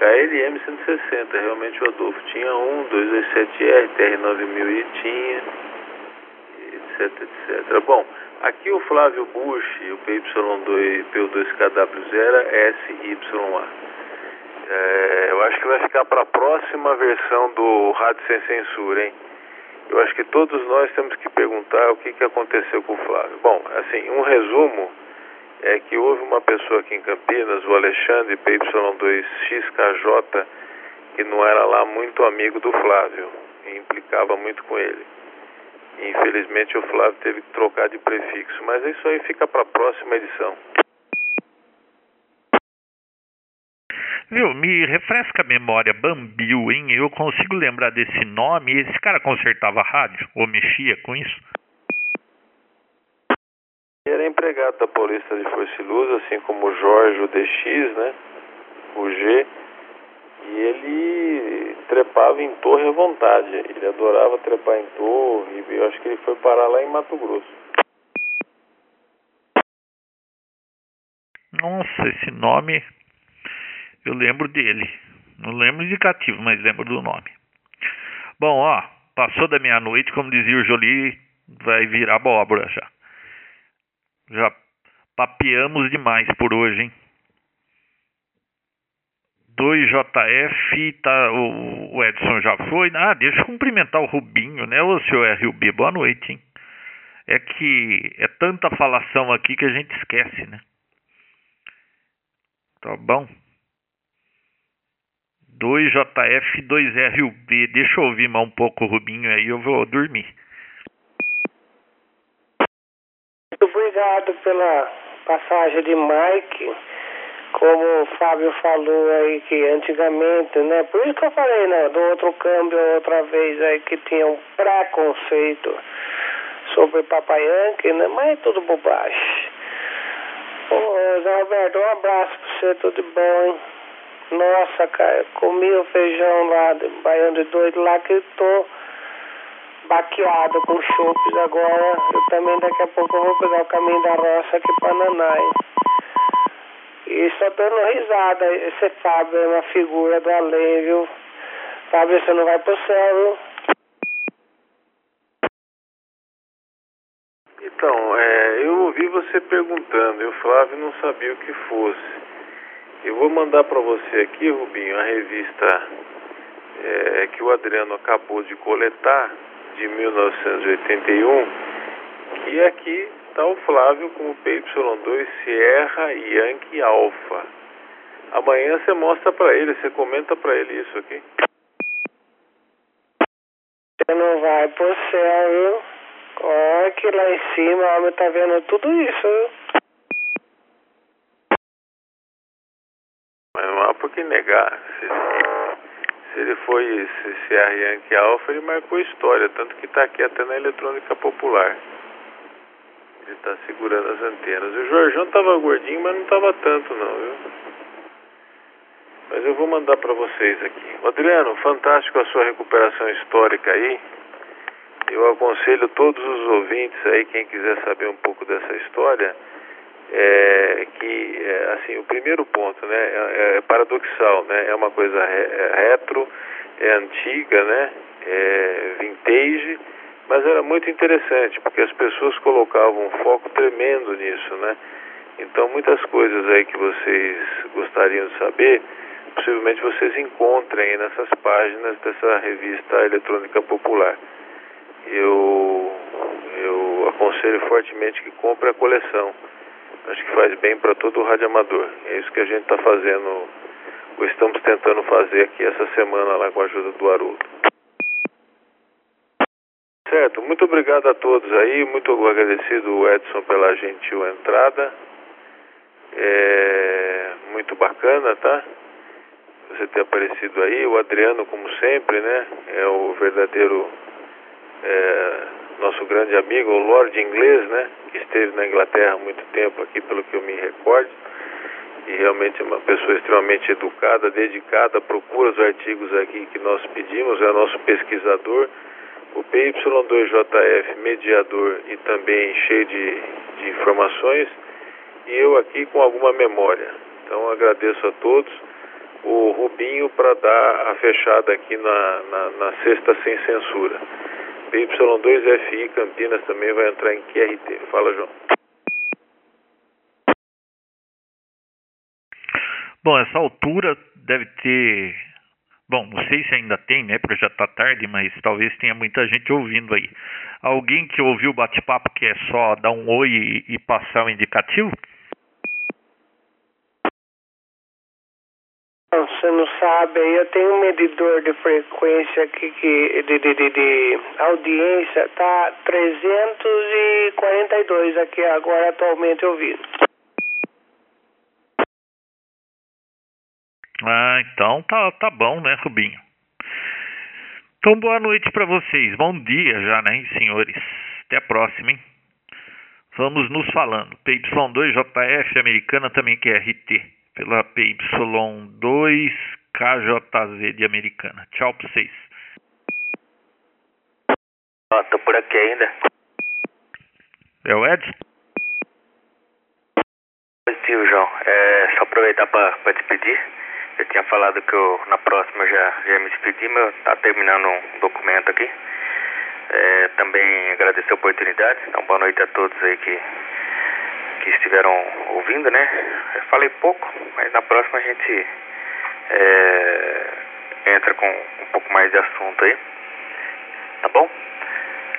KLM 160, realmente o Adolfo tinha um, 227R, TR9000 tinha, etc, etc. Bom, aqui o Flávio Bush, o PY2, P2KW0, SYA. É, eu acho que vai ficar para a próxima versão do Rádio Sem Censura, hein? Eu acho que todos nós temos que perguntar o que, que aconteceu com o Flávio. Bom, assim, um resumo é que houve uma pessoa aqui em Campinas, o Alexandre PY2XKJ, que não era lá muito amigo do Flávio e implicava muito com ele. Infelizmente o Flávio teve que trocar de prefixo, mas isso aí fica para a próxima edição. Viu, me refresca a memória, Bambil, hein? Eu consigo lembrar desse nome. Esse cara consertava rádio ou mexia com isso? Ele era empregado da Paulista de Força e Luz, assim como o Jorge, o DX, né? O G. E ele trepava em torre à vontade. Ele adorava trepar em torre. Eu acho que ele foi parar lá em Mato Grosso. Nossa, esse nome eu lembro dele. Não lembro indicativo, mas lembro do nome. Bom, ó, passou da meia-noite, como dizia o Jolie, vai virar abóbora já. Já papeamos demais por hoje, hein? 2JF, tá, o, Edson já foi. Ah, deixa eu cumprimentar o Rubinho, né, o senhor RUB? Boa noite, hein? É que é tanta falação aqui que a gente esquece, né? Tá bom? 2JF2RUB. Deixa eu ouvir mais um pouco o Rubinho aí, eu vou dormir. Obrigado pela passagem de Mike. Como o Fábio falou aí que antigamente, né? Por isso que eu falei, né? Do outro câmbio outra vez aí que tinha um preconceito sobre Papai Yankee, né? Mas é tudo bobagem. Ô, Zé Roberto, um abraço pra você, tudo de bom, hein? Nossa, cara, comi o feijão lá Baiano de Doido lá que tô baqueado com chupes agora. Eu também daqui a pouco eu vou pegar o caminho da roça aqui pra Nanai. E só dando risada, esse Fábio é uma figura do além, viu? Fábio, você não vai pro céu, viu? Então, é, eu ouvi você perguntando, e o Flávio não sabia o que fosse. Eu vou mandar para você aqui, Rubinho, a revista é, que o Adriano acabou de coletar, de 1981, que aqui está o Flávio com o PY2 Sierra Yankee Alpha. Amanhã você mostra para ele, você comenta para ele isso aqui. Você não vai pro céu, viu? Olha que lá em cima o homem tá vendo tudo isso, viu? Mas não há por que negar. Se, se ele foi esse Sierra Yankee Alpha, ele marcou história, tanto que está aqui até na eletrônica popular. Ele está segurando as antenas. O Jorjão estava gordinho, mas não estava tanto não, viu? Mas eu vou mandar para vocês aqui. Adriano, fantástico a sua recuperação histórica aí. Eu aconselho todos os ouvintes aí, quem quiser saber um pouco dessa história, é que, é, assim, o primeiro ponto, né, é, é paradoxal, né, é uma coisa re, é retro, é antiga, né, é vintage, mas era muito interessante, porque as pessoas colocavam um foco tremendo nisso, né, então muitas coisas aí que vocês gostariam de saber, possivelmente vocês encontrem nessas páginas dessa revista eletrônica popular eu, eu aconselho fortemente que compre a coleção. Acho que faz bem para todo o rádio amador. É isso que a gente está fazendo, ou estamos tentando fazer aqui essa semana lá com a ajuda do Haroldo. Certo, muito obrigado a todos aí, muito agradecido Edson pela gentil entrada. É muito bacana, tá? Você ter aparecido aí, o Adriano como sempre, né? É o verdadeiro é, nosso grande amigo, o Lord inglês, né, que esteve na Inglaterra há muito tempo aqui, pelo que eu me recordo, e realmente é uma pessoa extremamente educada, dedicada, procura os artigos aqui que nós pedimos, é nosso pesquisador, o PY2JF, mediador e também cheio de, de informações, e eu aqui com alguma memória. Então agradeço a todos. O Rubinho para dar a fechada aqui na, na, na sexta sem censura. PY2FI Campinas também vai entrar em QRT. Fala, João. Bom, essa altura deve ter. Bom, não sei se ainda tem, né? Porque já está tarde, mas talvez tenha muita gente ouvindo aí. Alguém que ouviu o bate-papo que é só dar um oi e, e passar o um indicativo? Você não sabe, eu tenho um medidor de frequência aqui que, de, de, de, de audiência, tá 342 aqui agora atualmente ouvindo. Ah, então tá, tá bom, né, Rubinho? Então boa noite para vocês, bom dia já, né, senhores? Até a próxima, hein? Vamos nos falando. PY2JF americana também que é RT pela PY2KJZ de Americana. Tchau pra vocês. Ó, tô por aqui ainda. É o Edson? Positivo, João. É só aproveitar pra, pra despedir. Eu tinha falado que eu, na próxima já, já me despedi, mas tá terminando um documento aqui. É, também agradecer a oportunidade. Então, boa noite a todos aí que que estiveram ouvindo, né? Eu falei pouco, mas na próxima a gente é, entra com um pouco mais de assunto aí. Tá bom?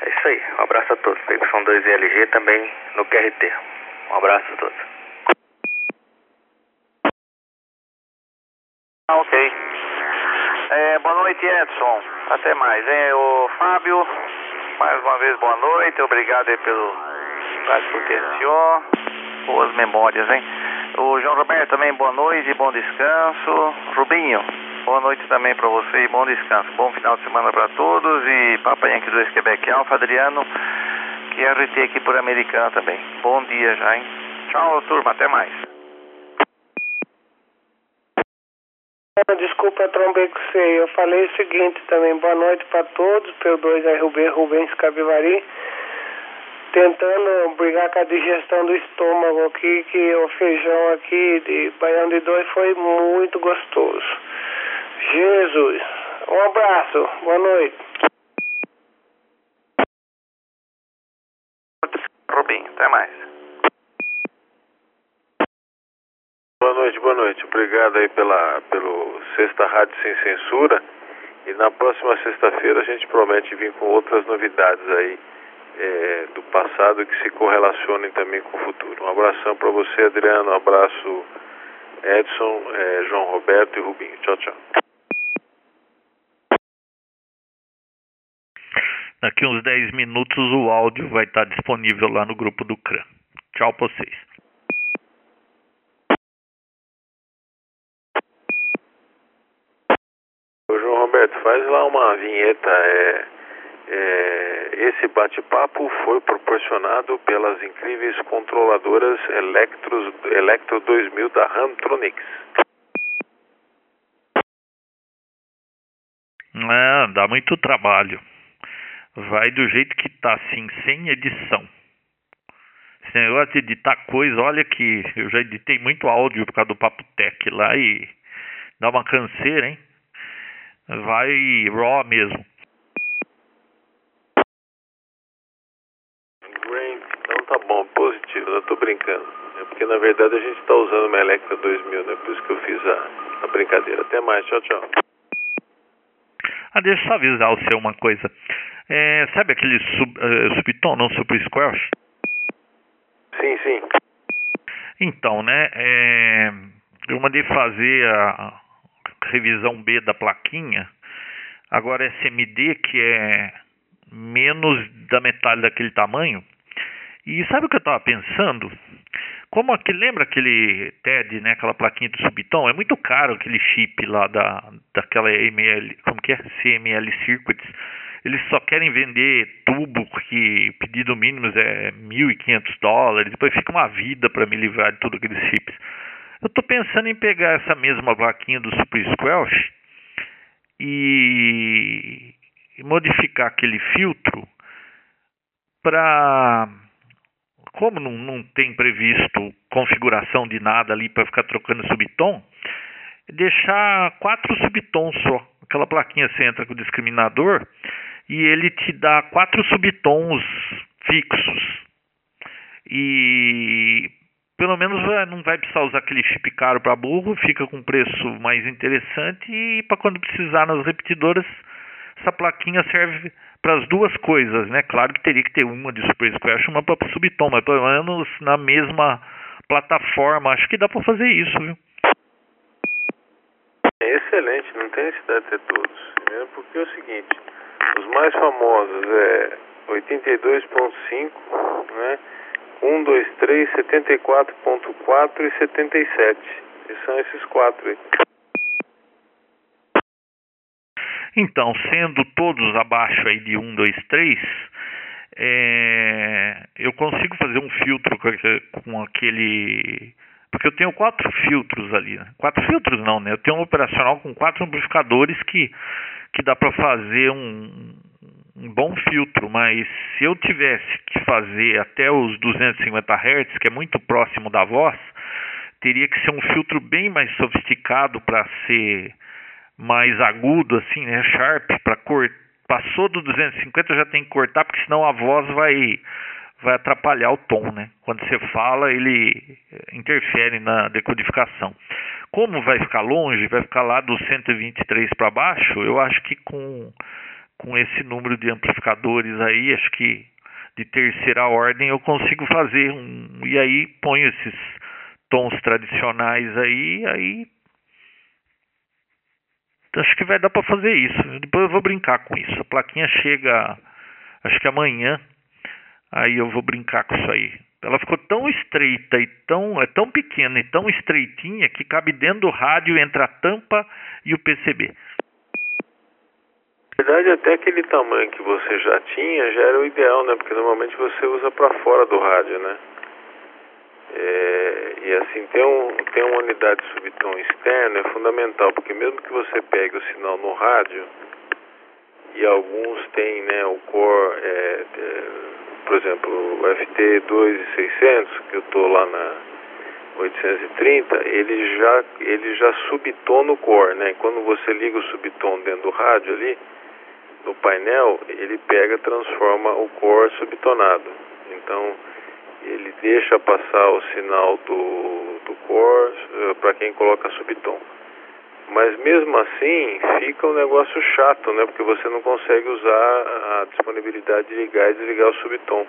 É isso aí. Um abraço a todos. São 2 LG também no QRT. Um abraço a todos. Ah, ok. É, boa noite, Edson. Até mais, hein? O Fábio, mais uma vez boa noite. Obrigado aí pelo rádio potenciou. Boas memórias, hein? O João Roberto também, boa noite, bom descanso. Rubinho, boa noite também para você e bom descanso. Bom final de semana para todos. E Papai Yankee 2 Quebec Alfa, Adriano, que RT aqui por Americana também. Bom dia já, hein? Tchau, turma, até mais. Desculpa, trombei com você. Eu falei o seguinte também. Boa noite para todos. P2RB Rubens Cabivari. Tentando brigar com a digestão do estômago aqui, que o feijão aqui de Baião de Dois foi muito gostoso. Jesus. Um abraço. Boa noite. Rubinho, até mais. Boa noite, boa noite. Obrigado aí pela, pelo Sexta Rádio Sem Censura. E na próxima sexta-feira a gente promete vir com outras novidades aí é, do passado que se correlacionem também com o futuro. Um abração para você, Adriano. Um abraço, Edson, é, João Roberto e Rubinho. Tchau, tchau. Daqui uns 10 minutos o áudio vai estar disponível lá no grupo do CRAN. Tchau pra vocês. Ô, João Roberto, faz lá uma vinheta. É, é, esse bate-papo foi proporcionado pelas incríveis controladoras Electro 2000 da Hamtronics. É, dá muito trabalho. Vai do jeito que tá, assim, sem edição. Esse negócio de editar coisa, olha que eu já editei muito áudio por causa do Papo Tech lá e dá uma canseira, hein? Vai raw mesmo. Great, então tá bom, positivo, eu tô brincando. É porque na verdade a gente tá usando uma Electra 2000, né? Por isso que eu fiz a, a brincadeira. Até mais, tchau, tchau. Ah, deixa eu só avisar o seu uma coisa. É, sabe aquele sub, uh, subtom, não super squash? Sim, sim. Então, né? É, eu mandei fazer a revisão B da plaquinha. Agora SMD, que é menos da metade daquele tamanho. E sabe o que eu estava pensando? Como aquele, lembra aquele TED, né, aquela plaquinha do Subtom? É muito caro aquele chip lá da, daquela ML, como que é? CML Circuits. Eles só querem vender tubo que pedido mínimo é 1.500 dólares, depois fica uma vida para me livrar de tudo aqueles chips. Eu estou pensando em pegar essa mesma plaquinha do Super Squelch e modificar aquele filtro para como não, não tem previsto configuração de nada ali para ficar trocando subtom, deixar quatro subtons só. Aquela plaquinha você entra com o discriminador e ele te dá quatro subtons fixos. E pelo menos não vai precisar usar aquele chip caro para burro, fica com preço mais interessante e para quando precisar nas repetidoras, essa plaquinha serve para as duas coisas, né? Claro que teria que ter uma de Super Squash, uma para subtom, mas pelo menos na mesma plataforma, acho que dá para fazer isso, viu? É excelente, não tem necessidade de ter todos. Porque é o seguinte, os mais famosos é 82.5, né? 1, 2, 3, 74.4 e 77. E são esses quatro aí. Então, sendo todos abaixo aí de 1, 2, 3, é, eu consigo fazer um filtro com aquele. Porque eu tenho quatro filtros ali. Né? Quatro filtros não, né? Eu tenho um operacional com quatro amplificadores que, que dá para fazer um, um bom filtro, mas se eu tivesse que fazer até os 250 Hz, que é muito próximo da voz, teria que ser um filtro bem mais sofisticado para ser mais agudo, assim, né, sharp, para cortar. Passou do 250 já tem que cortar, porque senão a voz vai vai atrapalhar o tom, né? Quando você fala, ele interfere na decodificação. Como vai ficar longe, vai ficar lá do 123 para baixo, eu acho que com com esse número de amplificadores aí, acho que de terceira ordem eu consigo fazer um e aí ponho esses tons tradicionais aí, aí acho que vai dar para fazer isso. Depois eu vou brincar com isso. A plaquinha chega, acho que amanhã. Aí eu vou brincar com isso aí. Ela ficou tão estreita e tão é tão pequena e tão estreitinha que cabe dentro do rádio entre a tampa e o PCB. Na verdade, até aquele tamanho que você já tinha já era o ideal, né? Porque normalmente você usa para fora do rádio, né? É, e assim, ter, um, ter uma unidade de subtom externa é fundamental, porque mesmo que você pegue o sinal no rádio, e alguns têm né, o core, é, é, por exemplo, o FT2600, que eu estou lá na 830, ele já, ele já subtom no core, né? Quando você liga o subtom dentro do rádio ali, no painel, ele pega transforma o core subtonado. Então, ele deixa passar o sinal do, do core uh, para quem coloca subtom. Mas mesmo assim, fica um negócio chato, né? Porque você não consegue usar a disponibilidade de ligar e desligar o subtom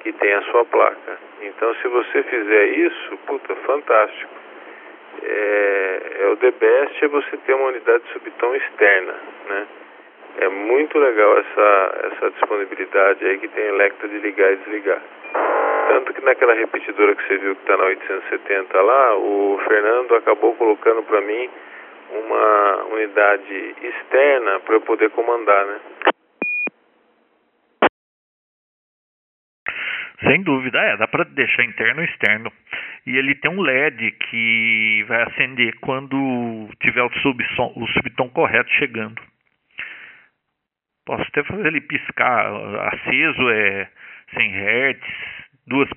que tem a sua placa. Então, se você fizer isso, puta, fantástico. É, é o the best é você ter uma unidade de subtom externa, né? É muito legal essa, essa disponibilidade aí que tem Electra de ligar e desligar. Tanto que naquela repetidora que você viu que está na 870 lá, o Fernando acabou colocando para mim uma unidade externa para eu poder comandar, né? Sem dúvida, é, dá para deixar interno e externo. E ele tem um LED que vai acender quando tiver o, subsom, o subtom correto chegando. Posso até fazer ele piscar. Aceso é 100 Hz, duas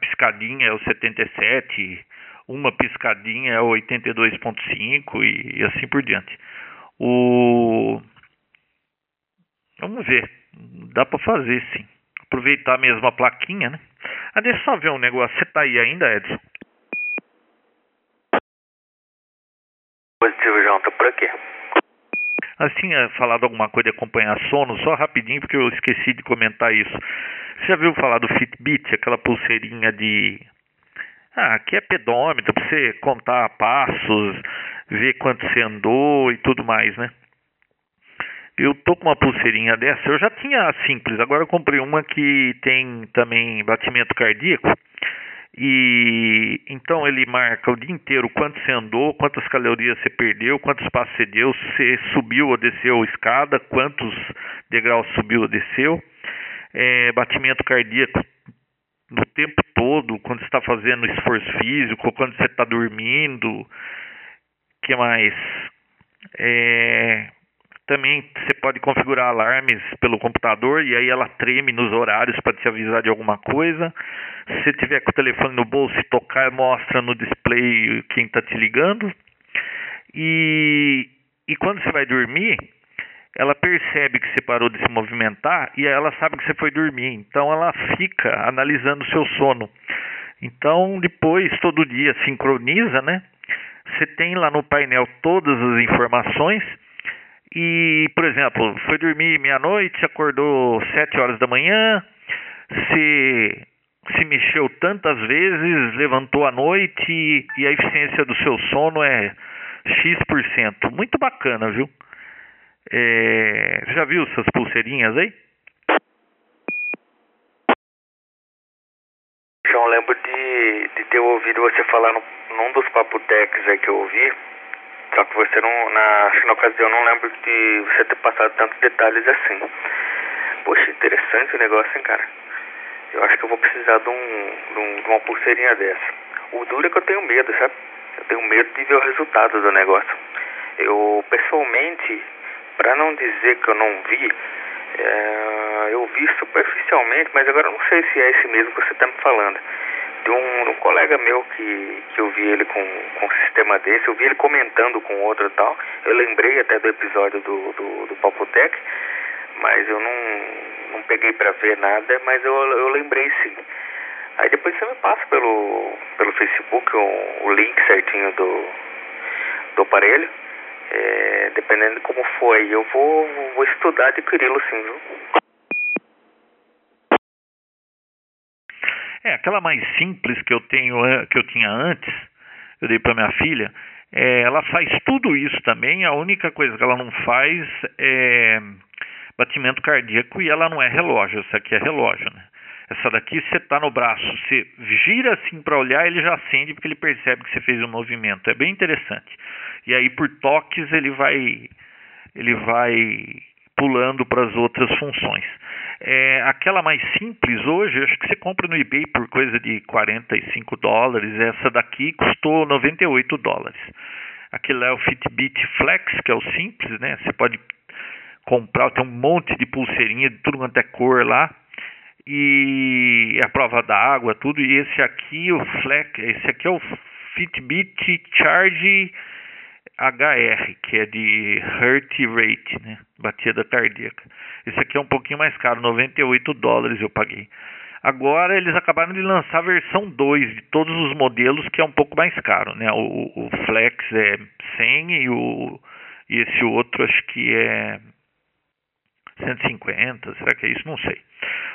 piscadinhas é o 77, uma piscadinha é o 82.5 e, e assim por diante. O Vamos ver, dá para fazer sim. Aproveitar mesmo a plaquinha, né? Ah, deixa eu só ver um negócio. Você tá aí ainda, Edson? Positivo, João, tá por aqui. Assim, falado alguma coisa de acompanhar sono, só rapidinho, porque eu esqueci de comentar isso. Você já viu falar do Fitbit, aquela pulseirinha de. Ah, que é pedômetro, pra você contar passos, ver quanto você andou e tudo mais, né? Eu tô com uma pulseirinha dessa, eu já tinha a simples, agora eu comprei uma que tem também batimento cardíaco. E então ele marca o dia inteiro quanto você andou, quantas calorias você perdeu, quantos passos você deu, se subiu ou desceu escada, quantos degraus subiu ou desceu, é, batimento cardíaco no tempo todo, quando você está fazendo esforço físico, quando você está dormindo, que mais? É, também você pode configurar alarmes pelo computador e aí ela treme nos horários para te avisar de alguma coisa. Se você tiver com o telefone no bolso e tocar, mostra no display quem está te ligando. E, e quando você vai dormir, ela percebe que você parou de se movimentar e ela sabe que você foi dormir. Então ela fica analisando o seu sono. Então depois, todo dia, sincroniza, né? Você tem lá no painel todas as informações e, por exemplo, foi dormir meia-noite, acordou sete horas da manhã, se, se mexeu tantas vezes, levantou à noite e a eficiência do seu sono é X%. Muito bacana, viu? É, já viu essas pulseirinhas aí? João, lembro de, de ter ouvido você falar no, num dos papotecs aí que eu ouvi só que você não, na, na ocasião, não lembro de você ter passado tantos detalhes assim. Poxa, interessante o negócio, hein, cara? Eu acho que eu vou precisar de, um, de, um, de uma pulseirinha dessa. O duro é que eu tenho medo, sabe? Eu tenho medo de ver o resultado do negócio. Eu, pessoalmente, para não dizer que eu não vi, é, eu vi superficialmente, mas agora eu não sei se é esse mesmo que você está me falando de um, um, colega meu que, que eu vi ele com, com um sistema desse, eu vi ele comentando com outro e tal. Eu lembrei até do episódio do, do, do mas eu não, não peguei para ver nada, mas eu, eu lembrei sim. Aí depois você me passa pelo, pelo Facebook o, o link certinho do, do aparelho. É, dependendo de como foi, eu vou, vou estudar adquiri-lo sim, viu? É, aquela mais simples que eu tenho que eu tinha antes, eu dei para minha filha, É, ela faz tudo isso também, a única coisa que ela não faz é batimento cardíaco e ela não é relógio, essa aqui é relógio, né? Essa daqui você está no braço, você gira assim para olhar, ele já acende porque ele percebe que você fez um movimento. É bem interessante. E aí por toques ele vai ele vai pulando para as outras funções. É, aquela mais simples hoje, acho que você compra no eBay por coisa de 45 dólares. Essa daqui custou 98 dólares. Aquele é o Fitbit Flex, que é o simples, né? Você pode comprar, tem um monte de pulseirinha de tudo quanto é cor lá e a prova da água, tudo. E esse aqui, o Flex, esse aqui é o Fitbit Charge HR, que é de heart rate, né? Batida cardíaca. Esse aqui é um pouquinho mais caro, 98 dólares eu paguei. Agora eles acabaram de lançar a versão 2 de todos os modelos, que é um pouco mais caro, né? O, o Flex é 100 e, o, e esse outro acho que é 150, será que é isso? Não sei.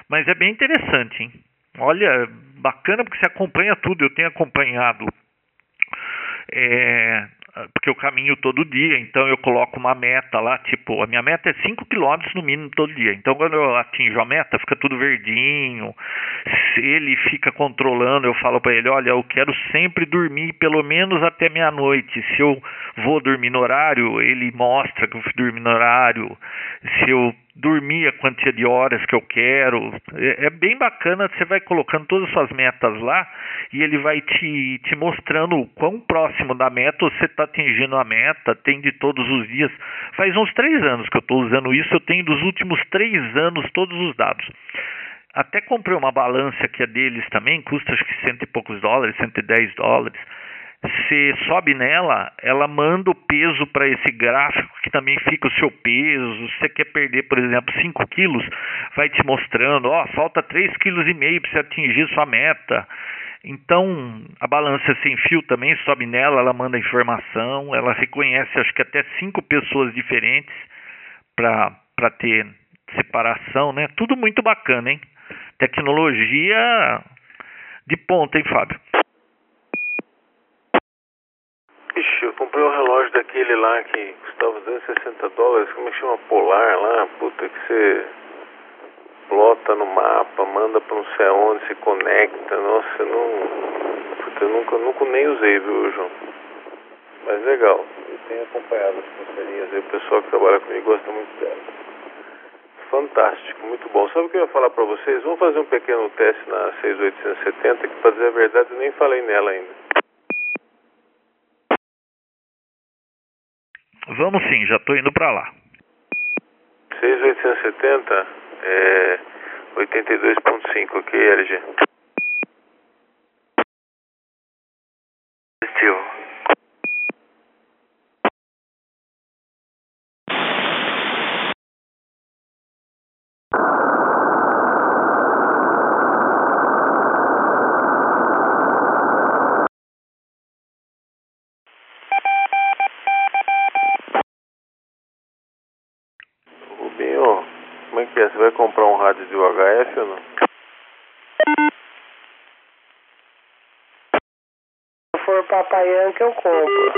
Mas é bem interessante, hein? Olha, bacana porque você acompanha tudo. Eu tenho acompanhado é, porque eu caminho todo dia, então eu coloco uma meta lá, tipo, a minha meta é 5 km no mínimo todo dia. Então quando eu atinjo a meta, fica tudo verdinho. Se ele fica controlando, eu falo para ele, olha, eu quero sempre dormir pelo menos até meia-noite. Se eu vou dormir no horário, ele mostra que eu fui dormir no horário. Se eu dormir a quantia de horas que eu quero. É, é, bem bacana, você vai colocando todas as suas metas lá e ele vai te, te mostrando o quão próximo da meta você está atingindo a meta, tem de todos os dias. Faz uns três anos que eu estou usando isso, eu tenho dos últimos três anos todos os dados. Até comprei uma balança que é deles também, custa acho que cento e poucos dólares, 110 dólares você sobe nela, ela manda o peso para esse gráfico que também fica o seu peso. Se você quer perder, por exemplo, 5 quilos, vai te mostrando, ó, falta 3,5 kg para você atingir sua meta. Então, a balança sem fio também sobe nela, ela manda informação, ela reconhece acho que até cinco pessoas diferentes para ter separação, né? Tudo muito bacana, hein? Tecnologia de ponta, hein, Fábio? Ixi, eu comprei um relógio daquele lá que custava 260 dólares, como é que chama? Polar lá, puta, que você plota no mapa, manda pra não sei aonde, se conecta, nossa, não. Puta, eu nunca, nunca nem usei, viu, João? Mas legal, eu tenho acompanhado as pulseirinhas aí, o pessoal que trabalha comigo gosta muito dela. Fantástico, muito bom. Sabe o que eu ia falar pra vocês? Vamos fazer um pequeno teste na 6870, que pra dizer a verdade eu nem falei nela ainda. Vamos sim, já estou indo para lá. 6870 é 82.5, ok, LG? Positivo. Rubinho, como é que é? Você vai comprar um rádio de UHF ou não? Papaian que eu compro.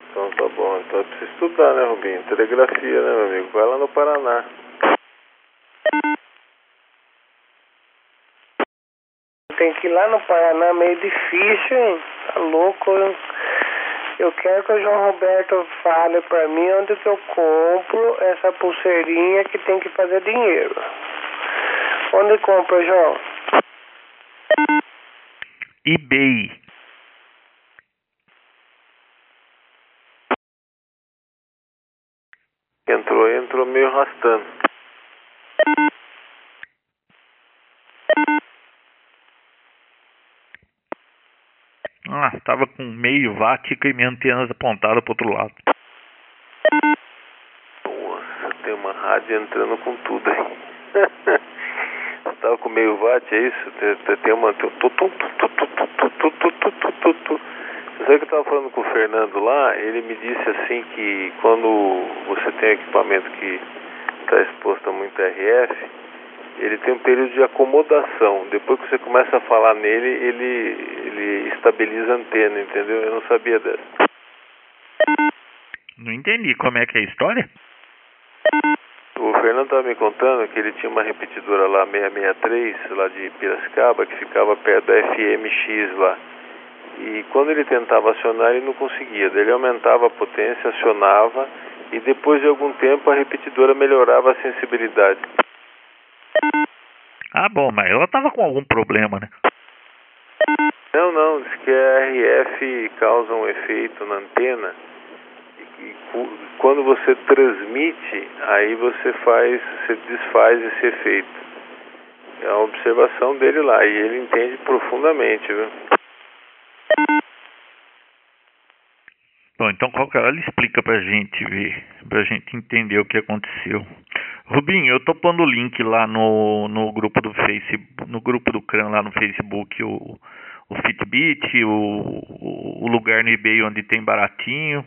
Então tá bom, então precisa estudar, né, Rubinho? Telegrafia, né, meu amigo? Vai lá no Paraná. Tem que ir lá no Paraná, meio difícil, hein? Tá louco, hein? Eu quero que o João Roberto fale pra mim onde que eu compro essa pulseirinha que tem que fazer dinheiro. Onde compra, João? eBay. estava com meio vática e minha antena apontada para o outro lado. Nossa, tem uma rádio entrando com tudo aí. Você tava com meio watt, é isso? Tem, uma. Você sabe que eu tava falando com o Fernando lá, ele me disse assim que quando você tem equipamento que está exposto a muita RF, ele tem um período de acomodação. Depois que você começa a falar nele, ele ele estabiliza a antena, entendeu? Eu não sabia dessa. Não entendi como é que é a história. O Fernando estava me contando que ele tinha uma repetidora lá 663, lá de Piracicaba, que ficava perto da FMX lá. E quando ele tentava acionar, ele não conseguia. Daí ele aumentava a potência, acionava e depois de algum tempo a repetidora melhorava a sensibilidade. Ah, bom, mas ela tava com algum problema, né? Que a RF causa um efeito na antena e, quando você transmite, aí você faz, você desfaz esse efeito. É uma observação dele lá e ele entende profundamente, viu? Bom, então qualquer hora ele explica pra gente ver, pra gente entender o que aconteceu. Rubinho, eu tô pondo o link lá no, no grupo do Facebook, no grupo do CRAN lá no Facebook, o, o Fitbit, o, o lugar no eBay onde tem baratinho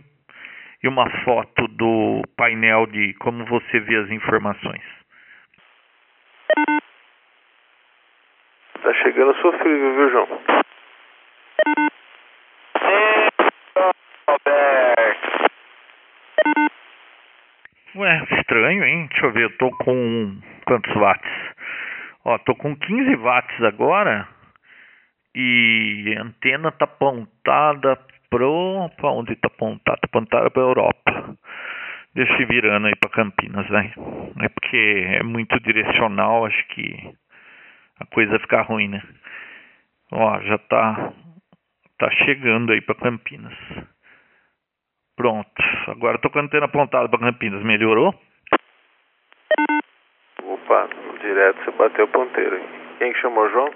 e uma foto do painel de como você vê as informações. Tá chegando sofrível, viu, João? Roberto. Ué, estranho, hein? Deixa eu ver, eu tô com quantos watts? Ó, tô com 15 watts agora e a antena tá apontada pro. Pra onde tá apontada? Tá apontada pra Europa. Deixa eu ir virando aí pra Campinas, né? É porque é muito direcional, acho que a coisa fica ruim, né? Ó, já tá. Tá chegando aí pra Campinas. Pronto. Agora tô com a antena apontada pra Campinas. Melhorou? Opa, direto você bateu o ponteiro. Quem que chamou João?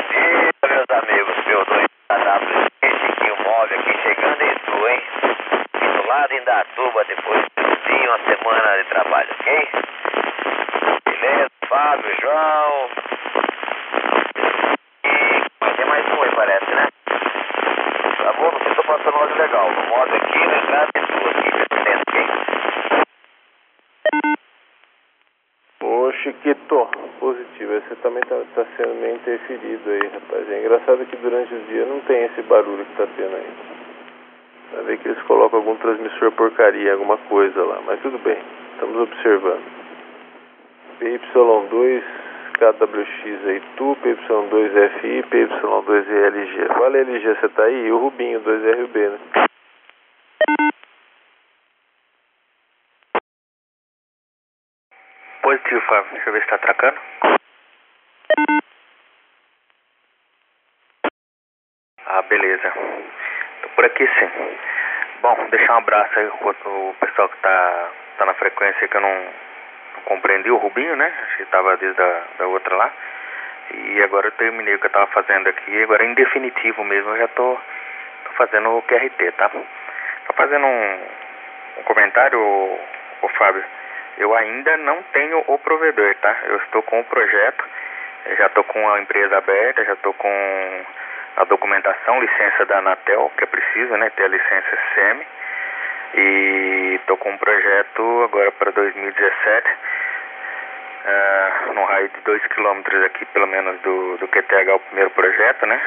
E meus amigos, meu dois W, Chiquinho Móvel aqui chegando em tu, hein? Indo lá de Indatuba depois de uma semana de trabalho, ok? Beleza, Fábio, João. E tem mais um aí, parece, né? Tá bom, não sei se tô passando áudio legal. No modo aqui, no entrada de tu aqui, pertinente, ok? Ô Chiquito, positivo. Você também tá, tá sendo meio interferido aí, rapaz. É engraçado que durante o dia não tem esse barulho que tá tendo aí. Vai ver que eles colocam algum transmissor porcaria, alguma coisa lá. Mas tudo bem, estamos observando. PY2 KWX aí, tu, PY2FI, PY2ELG. Fala LG, você tá aí? E o Rubinho, 2RB, né? Positivo, Fábio. Deixa eu ver se tá atracando. Ah, beleza. Tô por aqui sim. Bom, deixar um abraço aí o pessoal que tá, tá na frequência que eu não, não compreendi, o Rubinho, né? Acho que tava desde a da outra lá. E agora eu terminei o que eu tava fazendo aqui. Agora em definitivo mesmo eu já tô, tô fazendo o QRT, tá? Tô fazendo um, um comentário, ô Fábio. Eu ainda não tenho o provedor, tá? Eu estou com o projeto, já estou com a empresa aberta, já estou com a documentação, licença da Anatel, que é preciso, né? Ter a licença SEMI. E estou com um projeto agora para 2017, uh, no raio de 2 km aqui, pelo menos, do, do QTH, o primeiro projeto, né?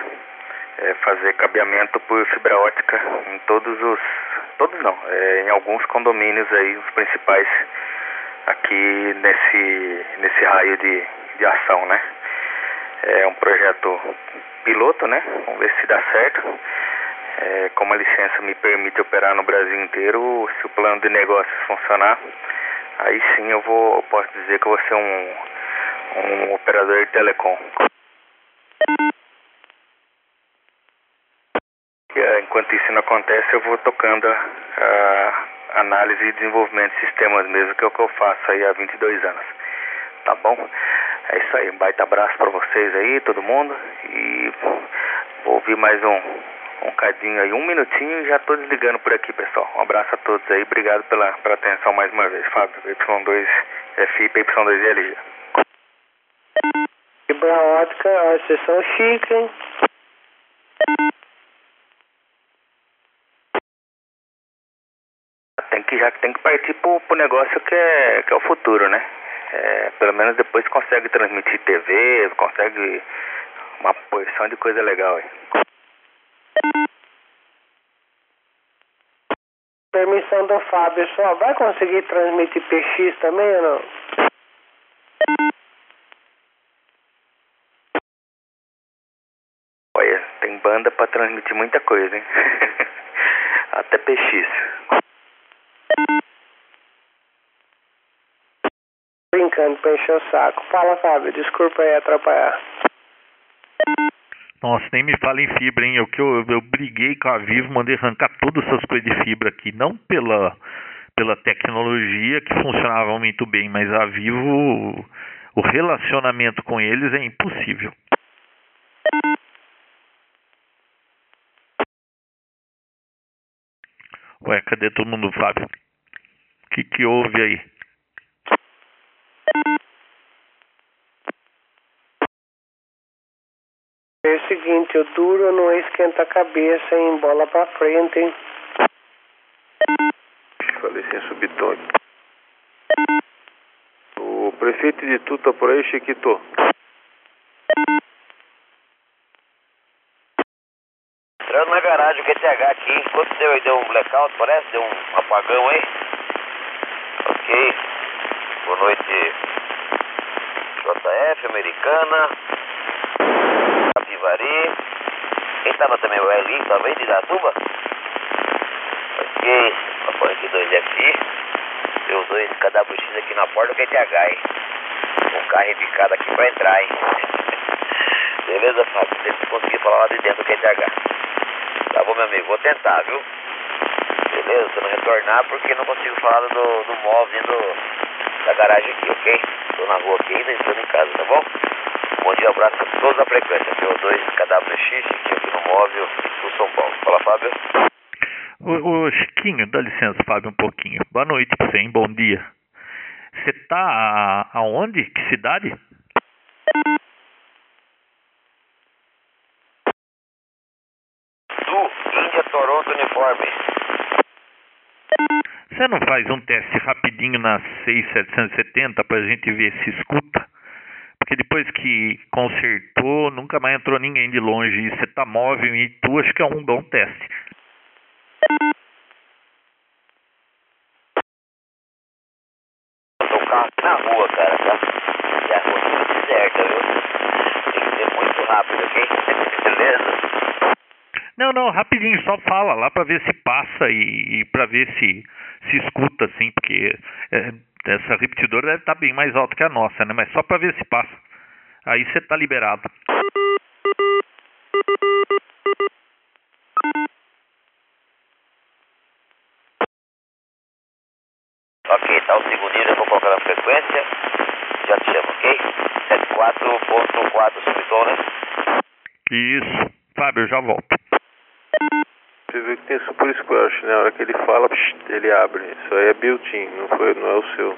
É fazer cabeamento por fibra ótica em todos os. Todos não, é, em alguns condomínios aí, os principais aqui nesse, nesse raio de, de ação, né? É um projeto piloto, né? Vamos ver se dá certo. É, como a licença me permite operar no Brasil inteiro, se o plano de negócios funcionar, aí sim eu vou eu posso dizer que eu vou ser um, um operador de telecom. É, enquanto isso não acontece, eu vou tocando a análise e desenvolvimento de sistemas mesmo, que é o que eu faço aí há 22 anos. Tá bom? É isso aí, um baita abraço para vocês aí, todo mundo. E vou ouvir mais um, um cadinho aí, um minutinho e já tô desligando por aqui, pessoal. Um abraço a todos aí, obrigado pela, pela atenção mais uma vez. Fábio, Y2FI, Y2LG. Fibra ótica, ó, vocês são chiques, hein? Tem que, já tem que partir pro, pro negócio que é, que é o futuro, né? É, pelo menos depois consegue transmitir TV, consegue uma porção de coisa legal aí. Permissão do Fábio só. Vai conseguir transmitir PX também ou não? Olha, tem banda pra transmitir muita coisa, hein? *laughs* Até PX. Brincando pra encher o saco. Fala, Fábio. Desculpa aí atrapalhar. Nossa, nem me fala em fibra, hein? Eu que eu, eu briguei com a Vivo, mandei arrancar todas essas coisas de fibra aqui, não pela pela tecnologia que funcionava muito bem, mas a Vivo o relacionamento com eles é impossível. Ué, cadê todo mundo, Fábio? O que, que houve aí? É o seguinte, o duro não esquenta a cabeça em bola pra frente, hein? Falei sem subtom. O prefeito de Tu tá por aí, Chiquito? Entrando na garagem, o QTH aqui. Enquanto deu aí, deu um blackout, parece? Deu um apagão aí. Ok. Boa noite. JF, Americana. Capivari. Quem tava também? O tava aí de Datuba? Ok. Papai aqui 2FI. Deu dois KWX aqui na porta do QTH, hein? Um carro embicado aqui pra entrar, hein? *laughs* Beleza, Fábio? Se conseguir falar lá de dentro do QTH. Tá bom, meu amigo? Vou tentar, viu? Beleza? Se não retornar, porque não consigo falar do, do móvel do, da garagem aqui, ok? Tô na rua aqui ainda, entrando em casa, tá bom? Bom dia, abraço a todos da frequência. PO2, KWX, aqui no móvel do São Paulo. Fala, Fábio. Ô, ô, Chiquinho, dá licença, Fábio, um pouquinho. Boa noite pra você, hein? Bom dia. Você tá a- aonde? Que cidade? Du, Índia, Toronto, uniforme. Você não faz um teste rapidinho na 6770 pra gente ver se escuta? Porque depois que consertou, nunca mais entrou ninguém de longe. E você tá móvel e tu acho que é um bom teste. Tô carro na rua, cara, tá? E a rua toda deserta, viu? Tem que ser muito rápido, ok? Beleza? Não, não, rapidinho, só fala lá pra ver se passa e, e pra ver se se escuta assim, porque é, essa repetidora deve estar bem mais alta que a nossa, né? Mas só pra ver se passa. Aí você tá liberado. Ok, tá o segundinho, já vou colocar na frequência. Já te chamo, ok? 74.4 subtom, né? Isso. Fábio, eu já volto. Você vê que tem super squash, né? A hora que ele fala, psh, ele abre. Isso aí é built-in, não, foi, não é o seu.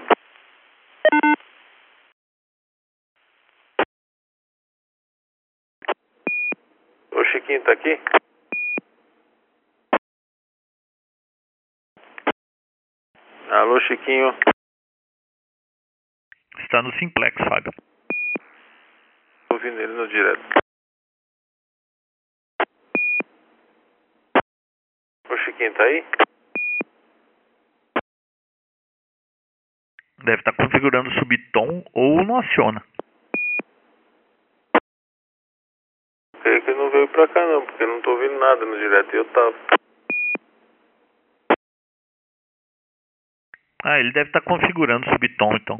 Ô Chiquinho, tá aqui? Alô, Chiquinho. Está no Simplex, Fábio. Tô ouvindo ele no direto. Chiquinho, tá aí? Deve estar configurando o subtom ou não aciona. Creio que não veio pra cá não, porque eu não tô ouvindo nada no direto e eu tava. Ah, ele deve estar configurando o subtom então.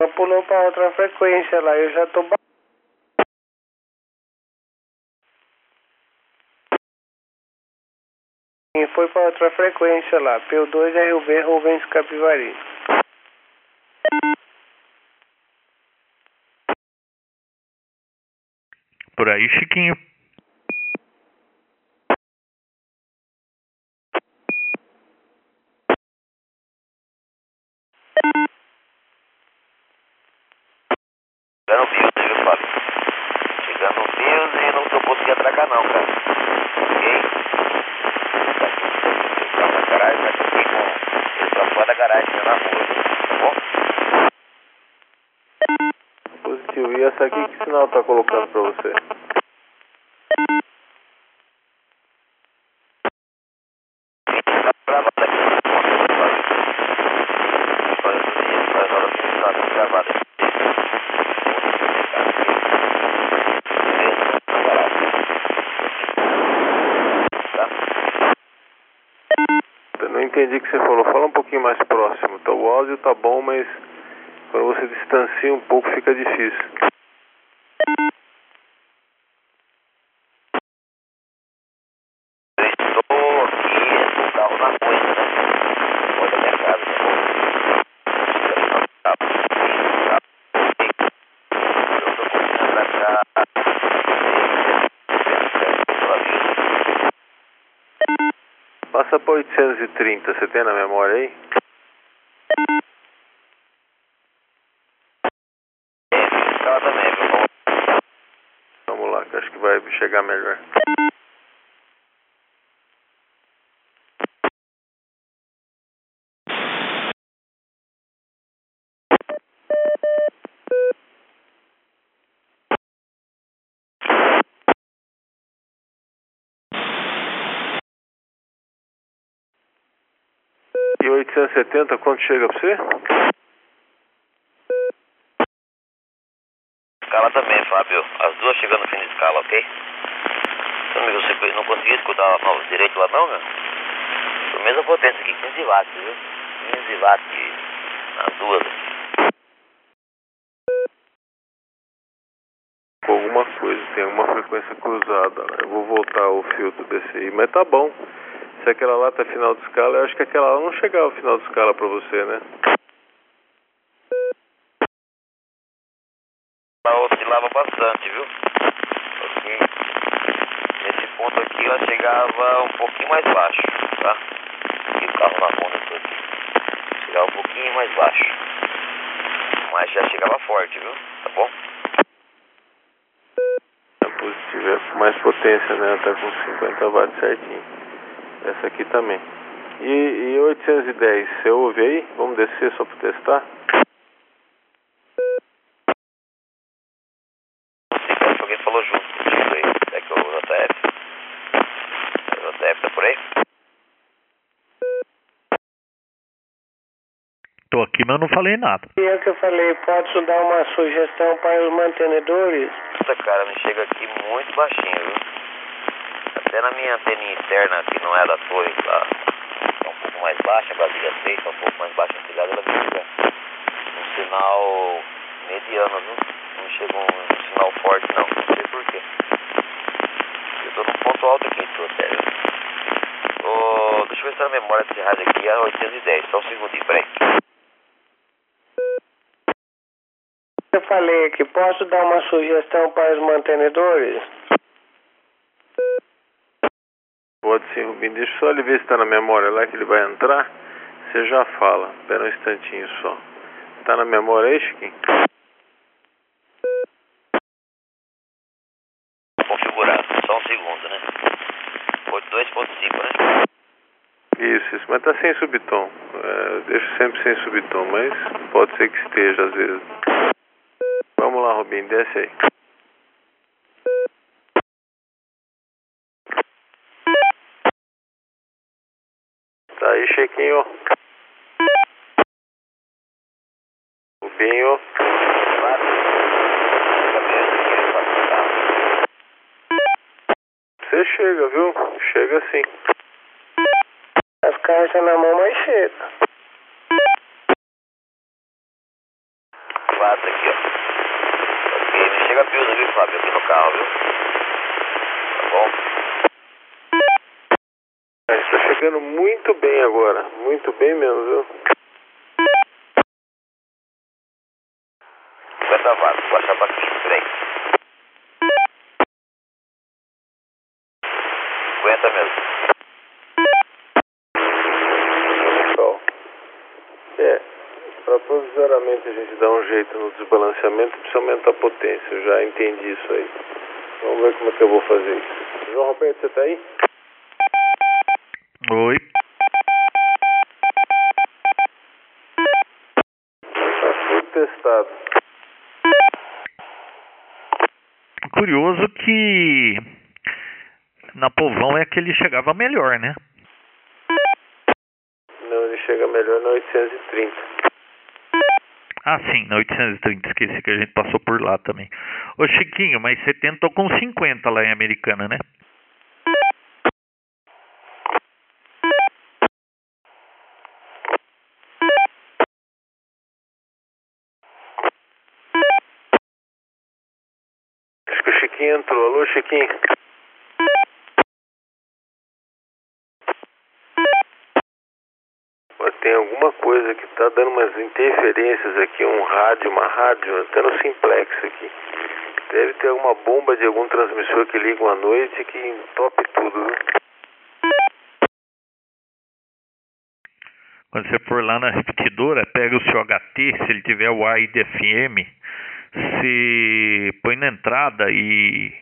Já pulou pra outra frequência lá, eu já tô. E foi pra outra frequência lá, P2 RUV Rubens Capivari. Por aí, Chiquinho. cá não, cara. Ok? Tá aqui, tá na garagem, tá aqui com ele pra fora da garagem, tá na rua, tá bom? Positivo. E essa aqui, que sinal tá colocando pra você? Tá gravado aqui. Olha, faz hora que tá gravado aqui. Tá? Eu não entendi que você falou. Fala um pouquinho mais próximo. Tá, o áudio tá bom, mas quando você distancia um pouco fica difícil. 130, você tem na memória aí? Tá, tá tá Vamos lá, que acho que vai chegar melhor. E 870, quanto chega pra você? Escala também, Fábio. As duas chegando no fim de escala, ok? Então, amigo, você não conseguiu escutar não, direito lá não, meu? Foi a mesma potência aqui, 15 watts, viu? 15 watts nas duas. Alguma coisa, tem uma frequência cruzada. né? Eu vou voltar o filtro desse aí, mas tá bom. Se aquela lá tá final de escala, eu acho que aquela lá não chegava ao final de escala pra você, né? Ela oscilava bastante, viu? Ok. Nesse ponto aqui ela chegava um pouquinho mais baixo, tá? E o carro na ponta aqui. Chegava um pouquinho mais baixo. Mas já chegava forte, viu? Tá bom? É positivo, é com mais potência, né? Tá com 50 watts certinho. Essa aqui também. E, e 810, você ouve aí? Vamos descer só pra testar? Alguém falou junto contigo aí. É que o JF. O JF tá por aí? Tô aqui, mas não falei nada. E é que eu falei, posso dar uma sugestão para os mantenedores? Nossa, cara, me chega aqui muito baixinho, viu? Até na minha anteninha interna, que não é da torre, tá? É um pouco mais baixa, Brasília 6 tá um pouco mais baixa a cidade, ela chega um sinal mediano, viu? Não chega um, sinal forte, não. Não sei porquê. Eu tô num ponto alto aqui, até, viu? Ô, deixa eu ver se a memória desse rádio aqui é 810, só um segundinho, peraí. Eu falei que posso dar uma sugestão para os mantenedores? Pode sim, Rubinho. Deixa eu só ele ver se tá na memória lá que ele vai entrar. Você já fala. Espera um instantinho só. Tá na memória aí, Chiquinho? Configurado, só um segundo, né? 2.5, né? Isso, isso. Mas tá sem subtom. É, deixo sempre sem subtom, mas pode ser que esteja às vezes. Vamos lá, Rubinho. Desce aí. Aí, Chiquinho. Rubinho. Você chega, viu? Chega sim. As caixas na mão mais cedo. Quatro aqui, ó. Me chega piusa, viu, Fábio, aqui no carro, viu? Tá bom? Está chegando muito bem agora. Muito bem mesmo, viu? 50 watts, vou baixar pra 15, peraí. 50 mesmo. Pessoal. É, para provisoriamente a gente dar um jeito no desbalanceamento, precisa aumentar a potência. Eu já entendi isso aí. Vamos ver como é que eu vou fazer isso. João Roberto, você tá aí? Oi. Tá tudo testado. Curioso que na Povão é que ele chegava melhor, né? Não, ele chega melhor na 830. Ah, sim, na 830, esqueci que a gente passou por lá também. Ô Chiquinho, mas você tentou com 50 lá em Americana, né? Acho que o Chiquinho entrou. Alô, Chiquinho? Tem alguma coisa que tá dando umas interferências aqui, um rádio, uma rádio, até no simplex aqui. Deve ter alguma bomba de algum transmissor que liga à noite que entope tudo, viu? Quando você for lá na repetidora, pega o seu HT, se ele tiver o A e FM, você põe na entrada e,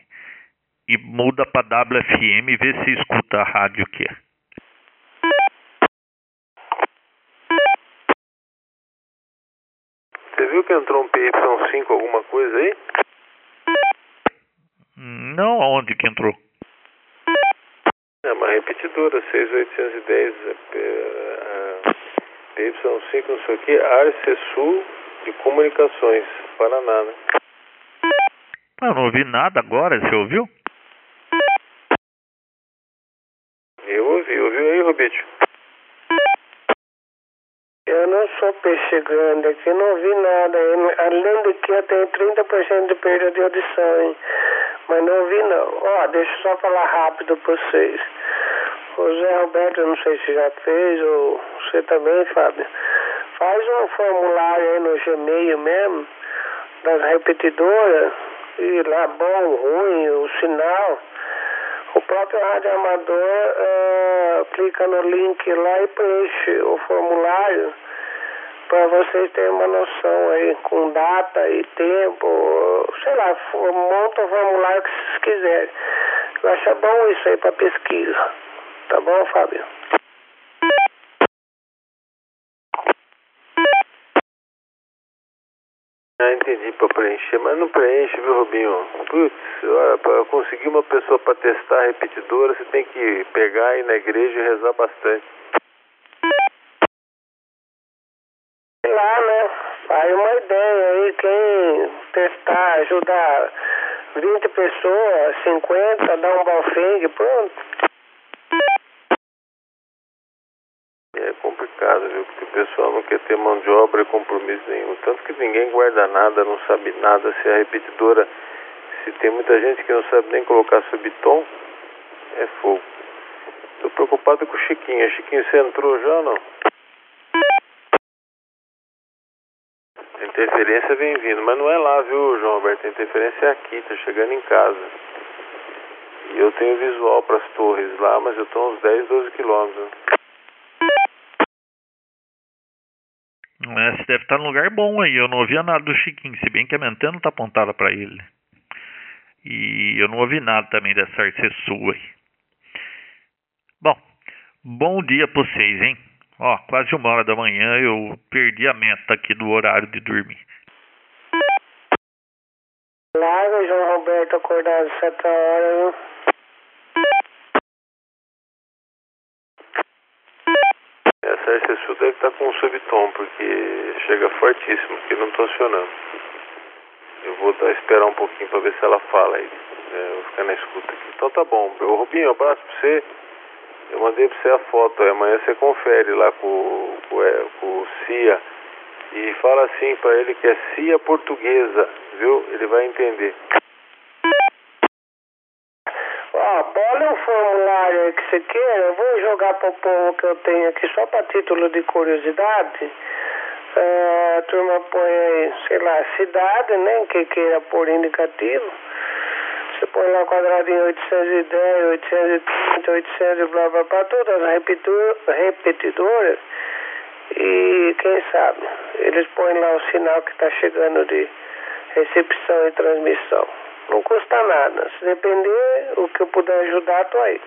e muda para WFM e vê se escuta a rádio que é. Você viu que entrou um PY5 alguma coisa aí? Não aonde que entrou. É uma repetidora, 6810, é, é, PY5, não sei o que, Arcesul de Comunicações, Paraná, né? Eu não ouvi nada agora, você ouviu? Eu não sou peixe grande aqui, não ouvi nada. Além de que eu tenho 30% de perda de audição, hein? Mas não ouvi não. Ó, deixa eu só falar rápido pra vocês. O Zé Roberto, eu não sei se já fez, ou você também, Fábio. Faz um formulário aí no Gmail mesmo, das repetidoras, e lá bom, ruim, o sinal. O próprio rádio amador eh, clica no link lá e preenche o formulário para vocês terem uma noção aí com data e tempo, sei lá, monta o formulário que vocês quiserem. Eu acho bom isso aí para pesquisa. Tá bom, Fábio? Ah, entendi, pra preencher, mas não preenche, viu, Rubinho? Putz, pra conseguir uma pessoa pra testar a repetidora, você tem que pegar, ir na igreja e rezar bastante. Sei lá, né? Aí uma ideia aí, quem testar, ajudar 20 pessoas, 50, dá um balfing, pronto. É complicado, viu? Porque o pessoal não quer ter mão de obra e compromisso nenhum. Tanto que ninguém guarda nada, não sabe nada. Se a repetidora, se tem muita gente que não sabe nem colocar subtom, é fogo. Tô preocupado com o Chiquinho. Chiquinho, você entrou já ou não? Interferência vem vindo, mas não é lá, viu, João Roberto? A interferência é aqui, tá chegando em casa. E eu tenho visual para as torres lá, mas eu tô a uns 10, 12 quilômetros. É, você deve estar num lugar bom aí. Eu não ouvia nada do Chiquinho, se bem que a minha antena tá apontada para ele. E eu não ouvi nada também dessa Arce sua aí. Bom, bom dia pra vocês, hein? Ó, quase uma hora da manhã eu perdi a meta aqui do horário de dormir. Larga o João Roberto acordado 7 horas? Essa RCSU deve estar com um subtom, porque chega fortíssimo, porque não está acionando. Eu vou dar, esperar um pouquinho para ver se ela fala aí. É, eu vou ficar na escuta aqui. Então tá bom. Ô, Rubinho, um abraço pra você. Eu mandei pra você a foto. aí Amanhã você confere lá com, com, é, com o Cia. E fala assim pra ele que é Cia portuguesa, viu? Ele vai entender. Ó, pode um formulário que você queira, eu vou jogar pro povo que eu tenho aqui só pra título de curiosidade. É, a turma põe aí, sei lá, cidade, né? Que queira pôr indicativo. Você põe lá quadradinho 810, 830, 800 blá blá blá, todas as repetidoras. E quem sabe, eles põem lá o sinal que tá chegando de recepção e transmissão. Não custa nada. Se depender, o que eu puder ajudar, tô aí.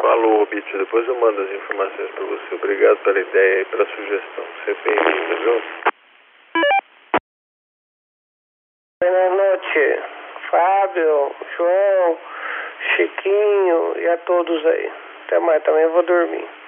Falou, Bitch. Depois eu mando as informações pra você. Obrigado pela ideia e pela sugestão. Sempre bem-vinda, viu? Boa noite, Fábio, João, Chiquinho e a todos aí. Até mais, também vou dormir.